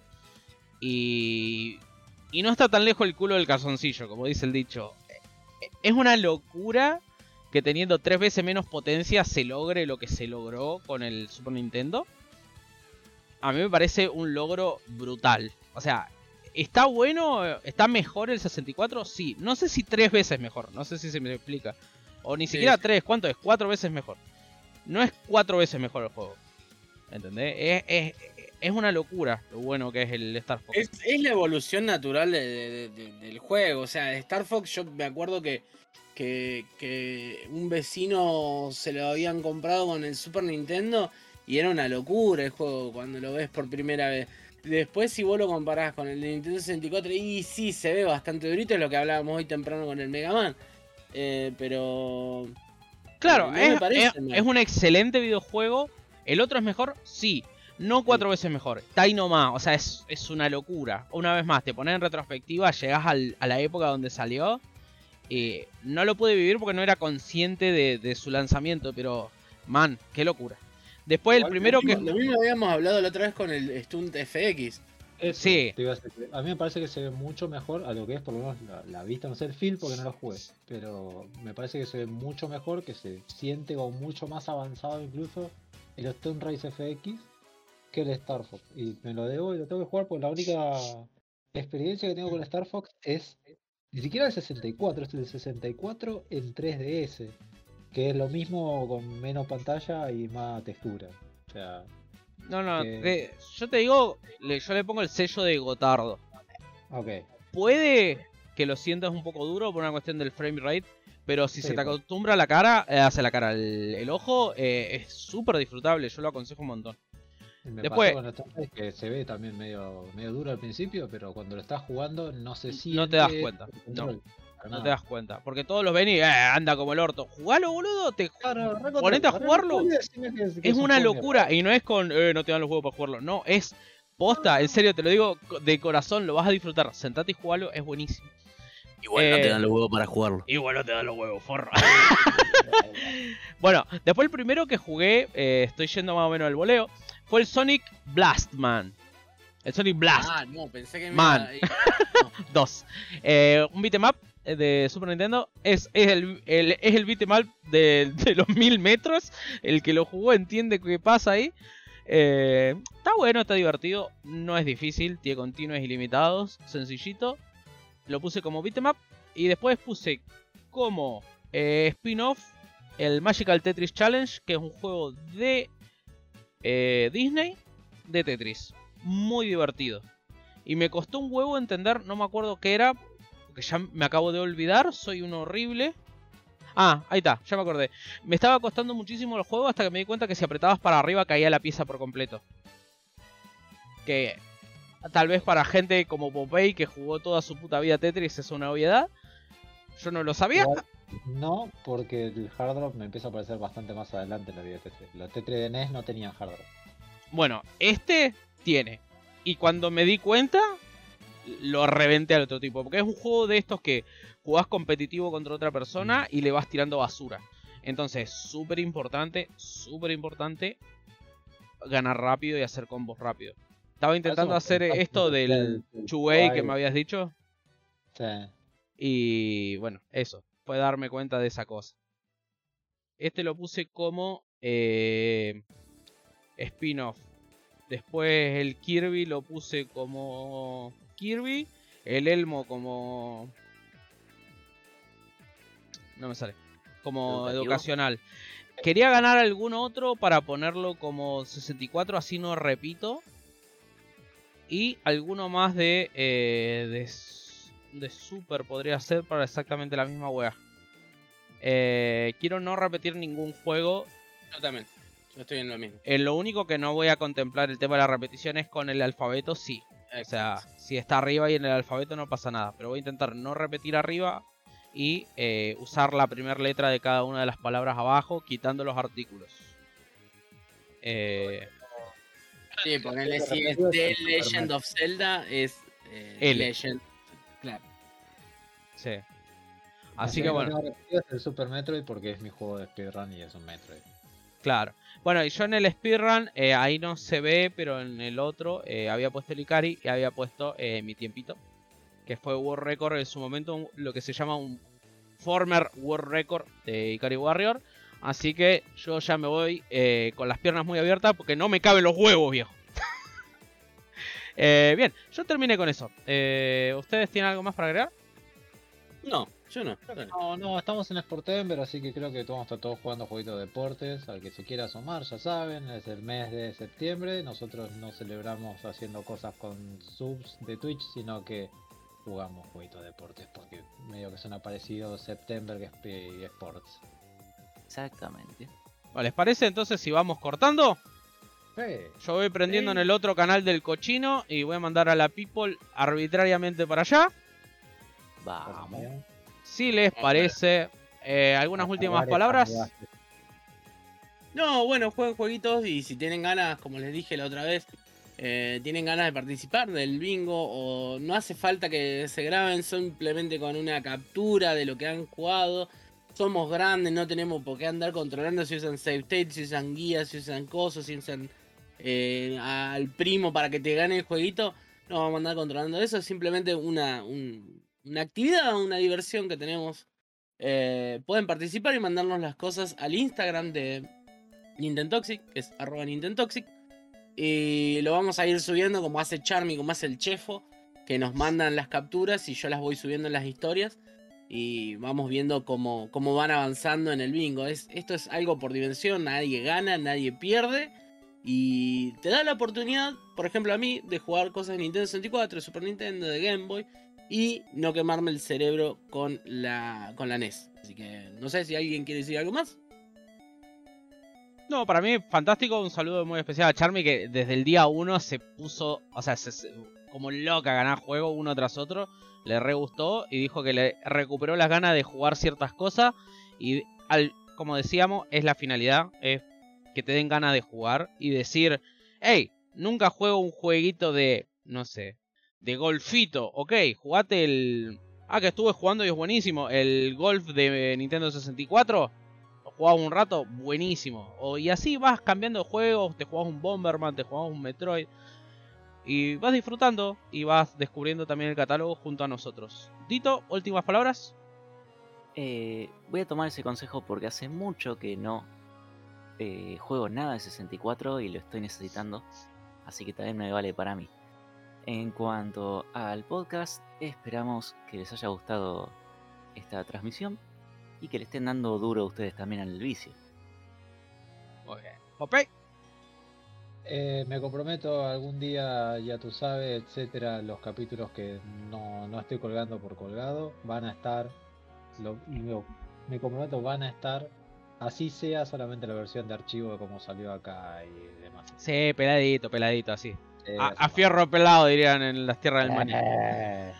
Speaker 1: Y, y no está tan lejos el culo del calzoncillo, como dice el dicho. Eh, Es una locura que teniendo tres veces menos potencia se logre lo que se logró con el Super Nintendo. A mí me parece un logro brutal. O sea, ¿está bueno? ¿Está mejor el 64? Sí. No sé si tres veces mejor. No sé si se me explica. O ni
Speaker 3: Sí,
Speaker 1: siquiera tres. ¿Cuánto es? Cuatro veces mejor. No es cuatro veces mejor el juego. ¿Entendés? Es, es, es una locura lo bueno que es el Star Fox.
Speaker 3: Es, es la evolución natural de- de- de- del juego. O sea, Star Fox, yo me acuerdo que, que, que un vecino se lo habían comprado con el Super Nintendo y era una locura el juego cuando lo ves por primera vez. Después, si vos lo comparás con el de Nintendo 64, y sí, se ve bastante durito, es lo que hablábamos hoy temprano con el Mega Man. Eh, pero.
Speaker 1: Claro,
Speaker 3: no me
Speaker 1: es,
Speaker 3: parece
Speaker 1: es- un excelente videojuego. ¿El otro es mejor? Sí. No cuatro veces mejor. Está ahí nomás. O sea, es, es una locura. Una vez más, te pones en retrospectiva, llegás al- a la época donde salió. Y no lo pude vivir porque no era consciente de, de su lanzamiento. Pero, man, qué locura. Después el primero que...
Speaker 3: Lo mismo habíamos hablado la otra vez con el Stunt FX.
Speaker 2: Eso
Speaker 1: Sí.
Speaker 2: a, a mí me parece que se ve mucho mejor a lo que es por lo menos la, la vista, no sé el feel porque no lo jugué, pero me parece que se ve mucho mejor, que se siente como mucho más avanzado incluso el Stone Race FX que el Star Fox. Y me lo debo y lo tengo que jugar porque la única experiencia que tengo con Star Fox es ni siquiera el 64, es el 64 en 3DS, que es lo mismo con menos pantalla y más textura. O sea,
Speaker 1: No, no,
Speaker 2: que-
Speaker 1: yo te digo, le- yo le pongo el sello de Gotardo.
Speaker 2: ok.
Speaker 1: puede que lo sientas un poco duro por una cuestión del frame rate, pero si
Speaker 2: Sí,
Speaker 1: se te
Speaker 2: pues.
Speaker 1: acostumbra la cara, eh, hace la cara, el, el ojo, eh, es súper disfrutable, yo lo aconsejo un montón.
Speaker 2: Me
Speaker 1: Después-
Speaker 2: pasó con Star Fox que se ve también medio, medio duro al principio, pero cuando lo estás jugando no se siente.
Speaker 1: No te das cuenta,
Speaker 2: el
Speaker 1: No te das cuenta, porque todos los ven y eh, anda como el orto. Jugalo, boludo, te
Speaker 2: Claro,
Speaker 1: ponete a jugarlo. es
Speaker 2: un
Speaker 1: una locura y no es con eh, no te dan los juegos para jugarlo, no, es posta, en serio te lo digo de corazón, lo vas a disfrutar. Sentate y jugalo, es buenísimo.
Speaker 5: Igual no
Speaker 1: Eh,
Speaker 5: te dan los huevos para jugarlo.
Speaker 1: Y bueno, te dan los huevos, forro. *laughs* *laughs* Bueno, después el primero que jugué, eh, estoy yendo más o menos al voleo, fue el Sonic Blastman. El Sonic Blast
Speaker 3: Ah, no, pensé que me
Speaker 1: Man.
Speaker 3: iba-
Speaker 1: 2. *laughs* Eh, un beat'em up eh, de Super Nintendo. Es, el, el- es el de, los *laughs* mil metros. El que lo jugó entiende qué pasa ahí. Eh, está bueno, está divertido. No es difícil, tiene continuos ilimitados. Sencillito. Lo puse como beat'em up. Y después puse como eh, spin-off el Magical Tetris Challenge, que es un juego de eh, Disney de Tetris. Muy divertido. Y me costó un huevo entender, no me acuerdo qué era, porque ya me acabo de olvidar, soy un horrible. Ah, ahí está, ya me acordé. Me estaba costando muchísimo el juego hasta que me di cuenta que si apretabas para arriba caía la pieza por completo. Que tal vez para gente como Popeye que jugó toda su puta vida Tetris es una obviedad. Yo no lo sabía.
Speaker 2: No, porque el hard drop me empieza a aparecer bastante más adelante en la vida de T3. Los T3 de NES no tenían hard drop.
Speaker 1: Bueno, este tiene. Y cuando me di cuenta, lo reventé al otro tipo. Porque es un juego de estos que jugás competitivo contra otra persona y le vas tirando basura. Entonces, súper importante, súper importante ganar rápido y hacer combos rápido. Estaba intentando hacer esto del
Speaker 2: el- el
Speaker 1: Chuwei que me habías dicho.
Speaker 2: Sí.
Speaker 1: Y bueno, eso. Fue darme cuenta de esa cosa. Este lo puse como eh, spin-off. Después el Kirby lo puse como Kirby. El Elmo como no me sale. Como
Speaker 4: ¿Educativo?
Speaker 1: educacional. Quería ganar algún otro para ponerlo como 64, así no repito. Y alguno más de, eh, de, de Super podría ser para exactamente la misma wea. Eh, quiero no repetir ningún juego.
Speaker 3: Yo también. Yo estoy en lo mismo.
Speaker 1: Eh, lo único que no voy a contemplar el tema de la repetición es con el alfabeto, sí. O sea, si está arriba y en el alfabeto no pasa nada. Pero voy a intentar no repetir arriba y eh, usar la primera letra de cada una de las palabras abajo, quitando los artículos. Eh,
Speaker 3: Sí, ponerle si es The Legend of Zelda, es eh,
Speaker 1: L.
Speaker 3: Legend. Claro.
Speaker 1: sí. Así que bueno,
Speaker 2: no repetido es el Super Metroid porque es mi juego de speedrun y es un Metroid.
Speaker 1: Claro. Bueno, y yo en el speedrun, eh, ahí no se ve, pero en el otro eh, había puesto el Ikari y había puesto eh, mi tiempito. Que fue World Record en su momento, lo que se llama un former World Record de Ikari Warrior. Así que yo ya me voy con las piernas muy abiertas porque no me caben los huevos, viejo. *laughs* Bien, yo terminé con eso. ¿Ustedes tienen algo más para agregar?
Speaker 3: No, yo no. Dale.
Speaker 2: No, no, estamos en Sportember, así que creo que vamos a estar todos jugando jueguitos de deportes. Al que se quiera asomar, ya saben, es el mes de septiembre. Nosotros no celebramos haciendo cosas con subs de Twitch, sino que jugamos jueguitos de deportes porque medio que son parecidos September que es y Sports.
Speaker 4: Exactamente.
Speaker 1: ¿Les parece entonces si vamos cortando?
Speaker 2: Sí.
Speaker 1: Yo voy prendiendo
Speaker 3: Sí.
Speaker 1: en el otro canal del cochino y voy a mandar a la people arbitrariamente para allá.
Speaker 4: Vamos.
Speaker 1: Si les parece, eh, algunas últimas palabras.
Speaker 3: No, bueno, jueguen jueguitos y si tienen ganas, como les dije la otra vez, eh, tienen ganas de participar del bingo o no hace falta que se graben simplemente con una captura de lo que han jugado. Somos grandes, no tenemos por qué andar controlando si usan save state, si usan guías, si usan cosas, si usan eh, al primo para que te gane el jueguito. No vamos a andar controlando eso, es simplemente una, un- una actividad, una diversión que tenemos. Eh, pueden participar y mandarnos las cosas al Instagram de Nintentoxic, que es arroba Nintentoxic. Y lo vamos a ir subiendo como hace Charmy, como hace el Chefo, que nos mandan las capturas y yo las voy subiendo en las historias. Y vamos viendo cómo, cómo van avanzando en el bingo. Es, esto es algo por dimensión, nadie gana, nadie pierde. Y te da la oportunidad, por ejemplo a mí, de jugar cosas de Nintendo 64, de Super Nintendo, de Game Boy. Y no quemarme el cerebro con la, con la NES. Así que no sé si alguien quiere decir algo más.
Speaker 1: No, para mí fantástico. Un saludo muy especial a Charmy que desde el día 1 se puso, o sea, se- como loca ganar juego uno tras otro. Le re gustó y dijo que le recuperó las ganas de jugar ciertas cosas. Y al, como decíamos, es la finalidad, es que te den ganas de jugar y decir, hey, nunca juego un jueguito de, no sé, de golfito. Ok, jugate el... Ah, que estuve jugando y es buenísimo. El golf de Nintendo 64 lo jugabas un rato, buenísimo. O, y así vas cambiando de juegos, te jugabas un Bomberman, te jugabas un Metroid. Y vas disfrutando y vas descubriendo también el catálogo junto a nosotros. Dito, últimas palabras.
Speaker 4: Eh, voy a tomar ese consejo porque hace mucho que no eh, juego nada de 64 y lo estoy necesitando. Así que también me vale para mí. En cuanto al podcast, esperamos que les haya gustado esta transmisión y que le estén dando duro a ustedes también al vicio.
Speaker 1: Muy bien. Popey.
Speaker 2: Eh, me comprometo algún día, ya tú sabes, etcétera, los capítulos que no, no estoy colgando por colgado van a estar, lo, lo- me comprometo, van a estar, así sea solamente la versión de archivo de cómo salió acá y demás.
Speaker 1: Sí, peladito, peladito, así. A, fierro pelado, dirían en las tierras del maní.
Speaker 2: Eh,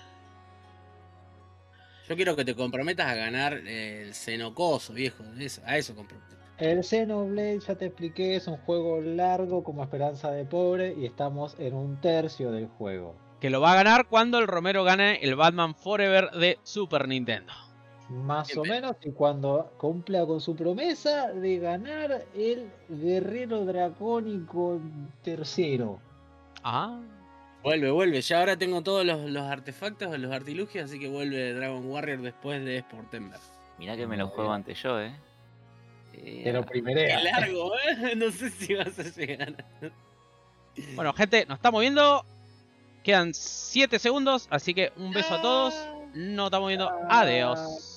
Speaker 3: Yo quiero que te comprometas a ganar el Cenocoso, viejo. Eso, a eso comprometo.
Speaker 2: El Xenoblade, ya te expliqué, es un juego largo como Esperanza de Pobre y estamos en un tercio del juego.
Speaker 1: Que lo va a ganar cuando el Romero gane el Batman Forever de Super Nintendo.
Speaker 2: Más o menos, y cuando cumpla con su promesa de ganar el Guerrero Dracónico tercero.
Speaker 1: Ah.
Speaker 3: Vuelve, vuelve. Ya ahora tengo todos los, los artefactos, los artilugios, así que vuelve Dragon Warrior después de Sportember.
Speaker 4: Mirá que me lo juego antes yo, eh. Eh,
Speaker 2: Te lo
Speaker 3: Qué
Speaker 2: primerea.
Speaker 3: largo, ¿eh? *laughs* No sé si vas a llegar.
Speaker 1: Bueno, gente, nos estamos viendo. Quedan 7 segundos, así que un beso a todos. Nos estamos viendo. Adiós.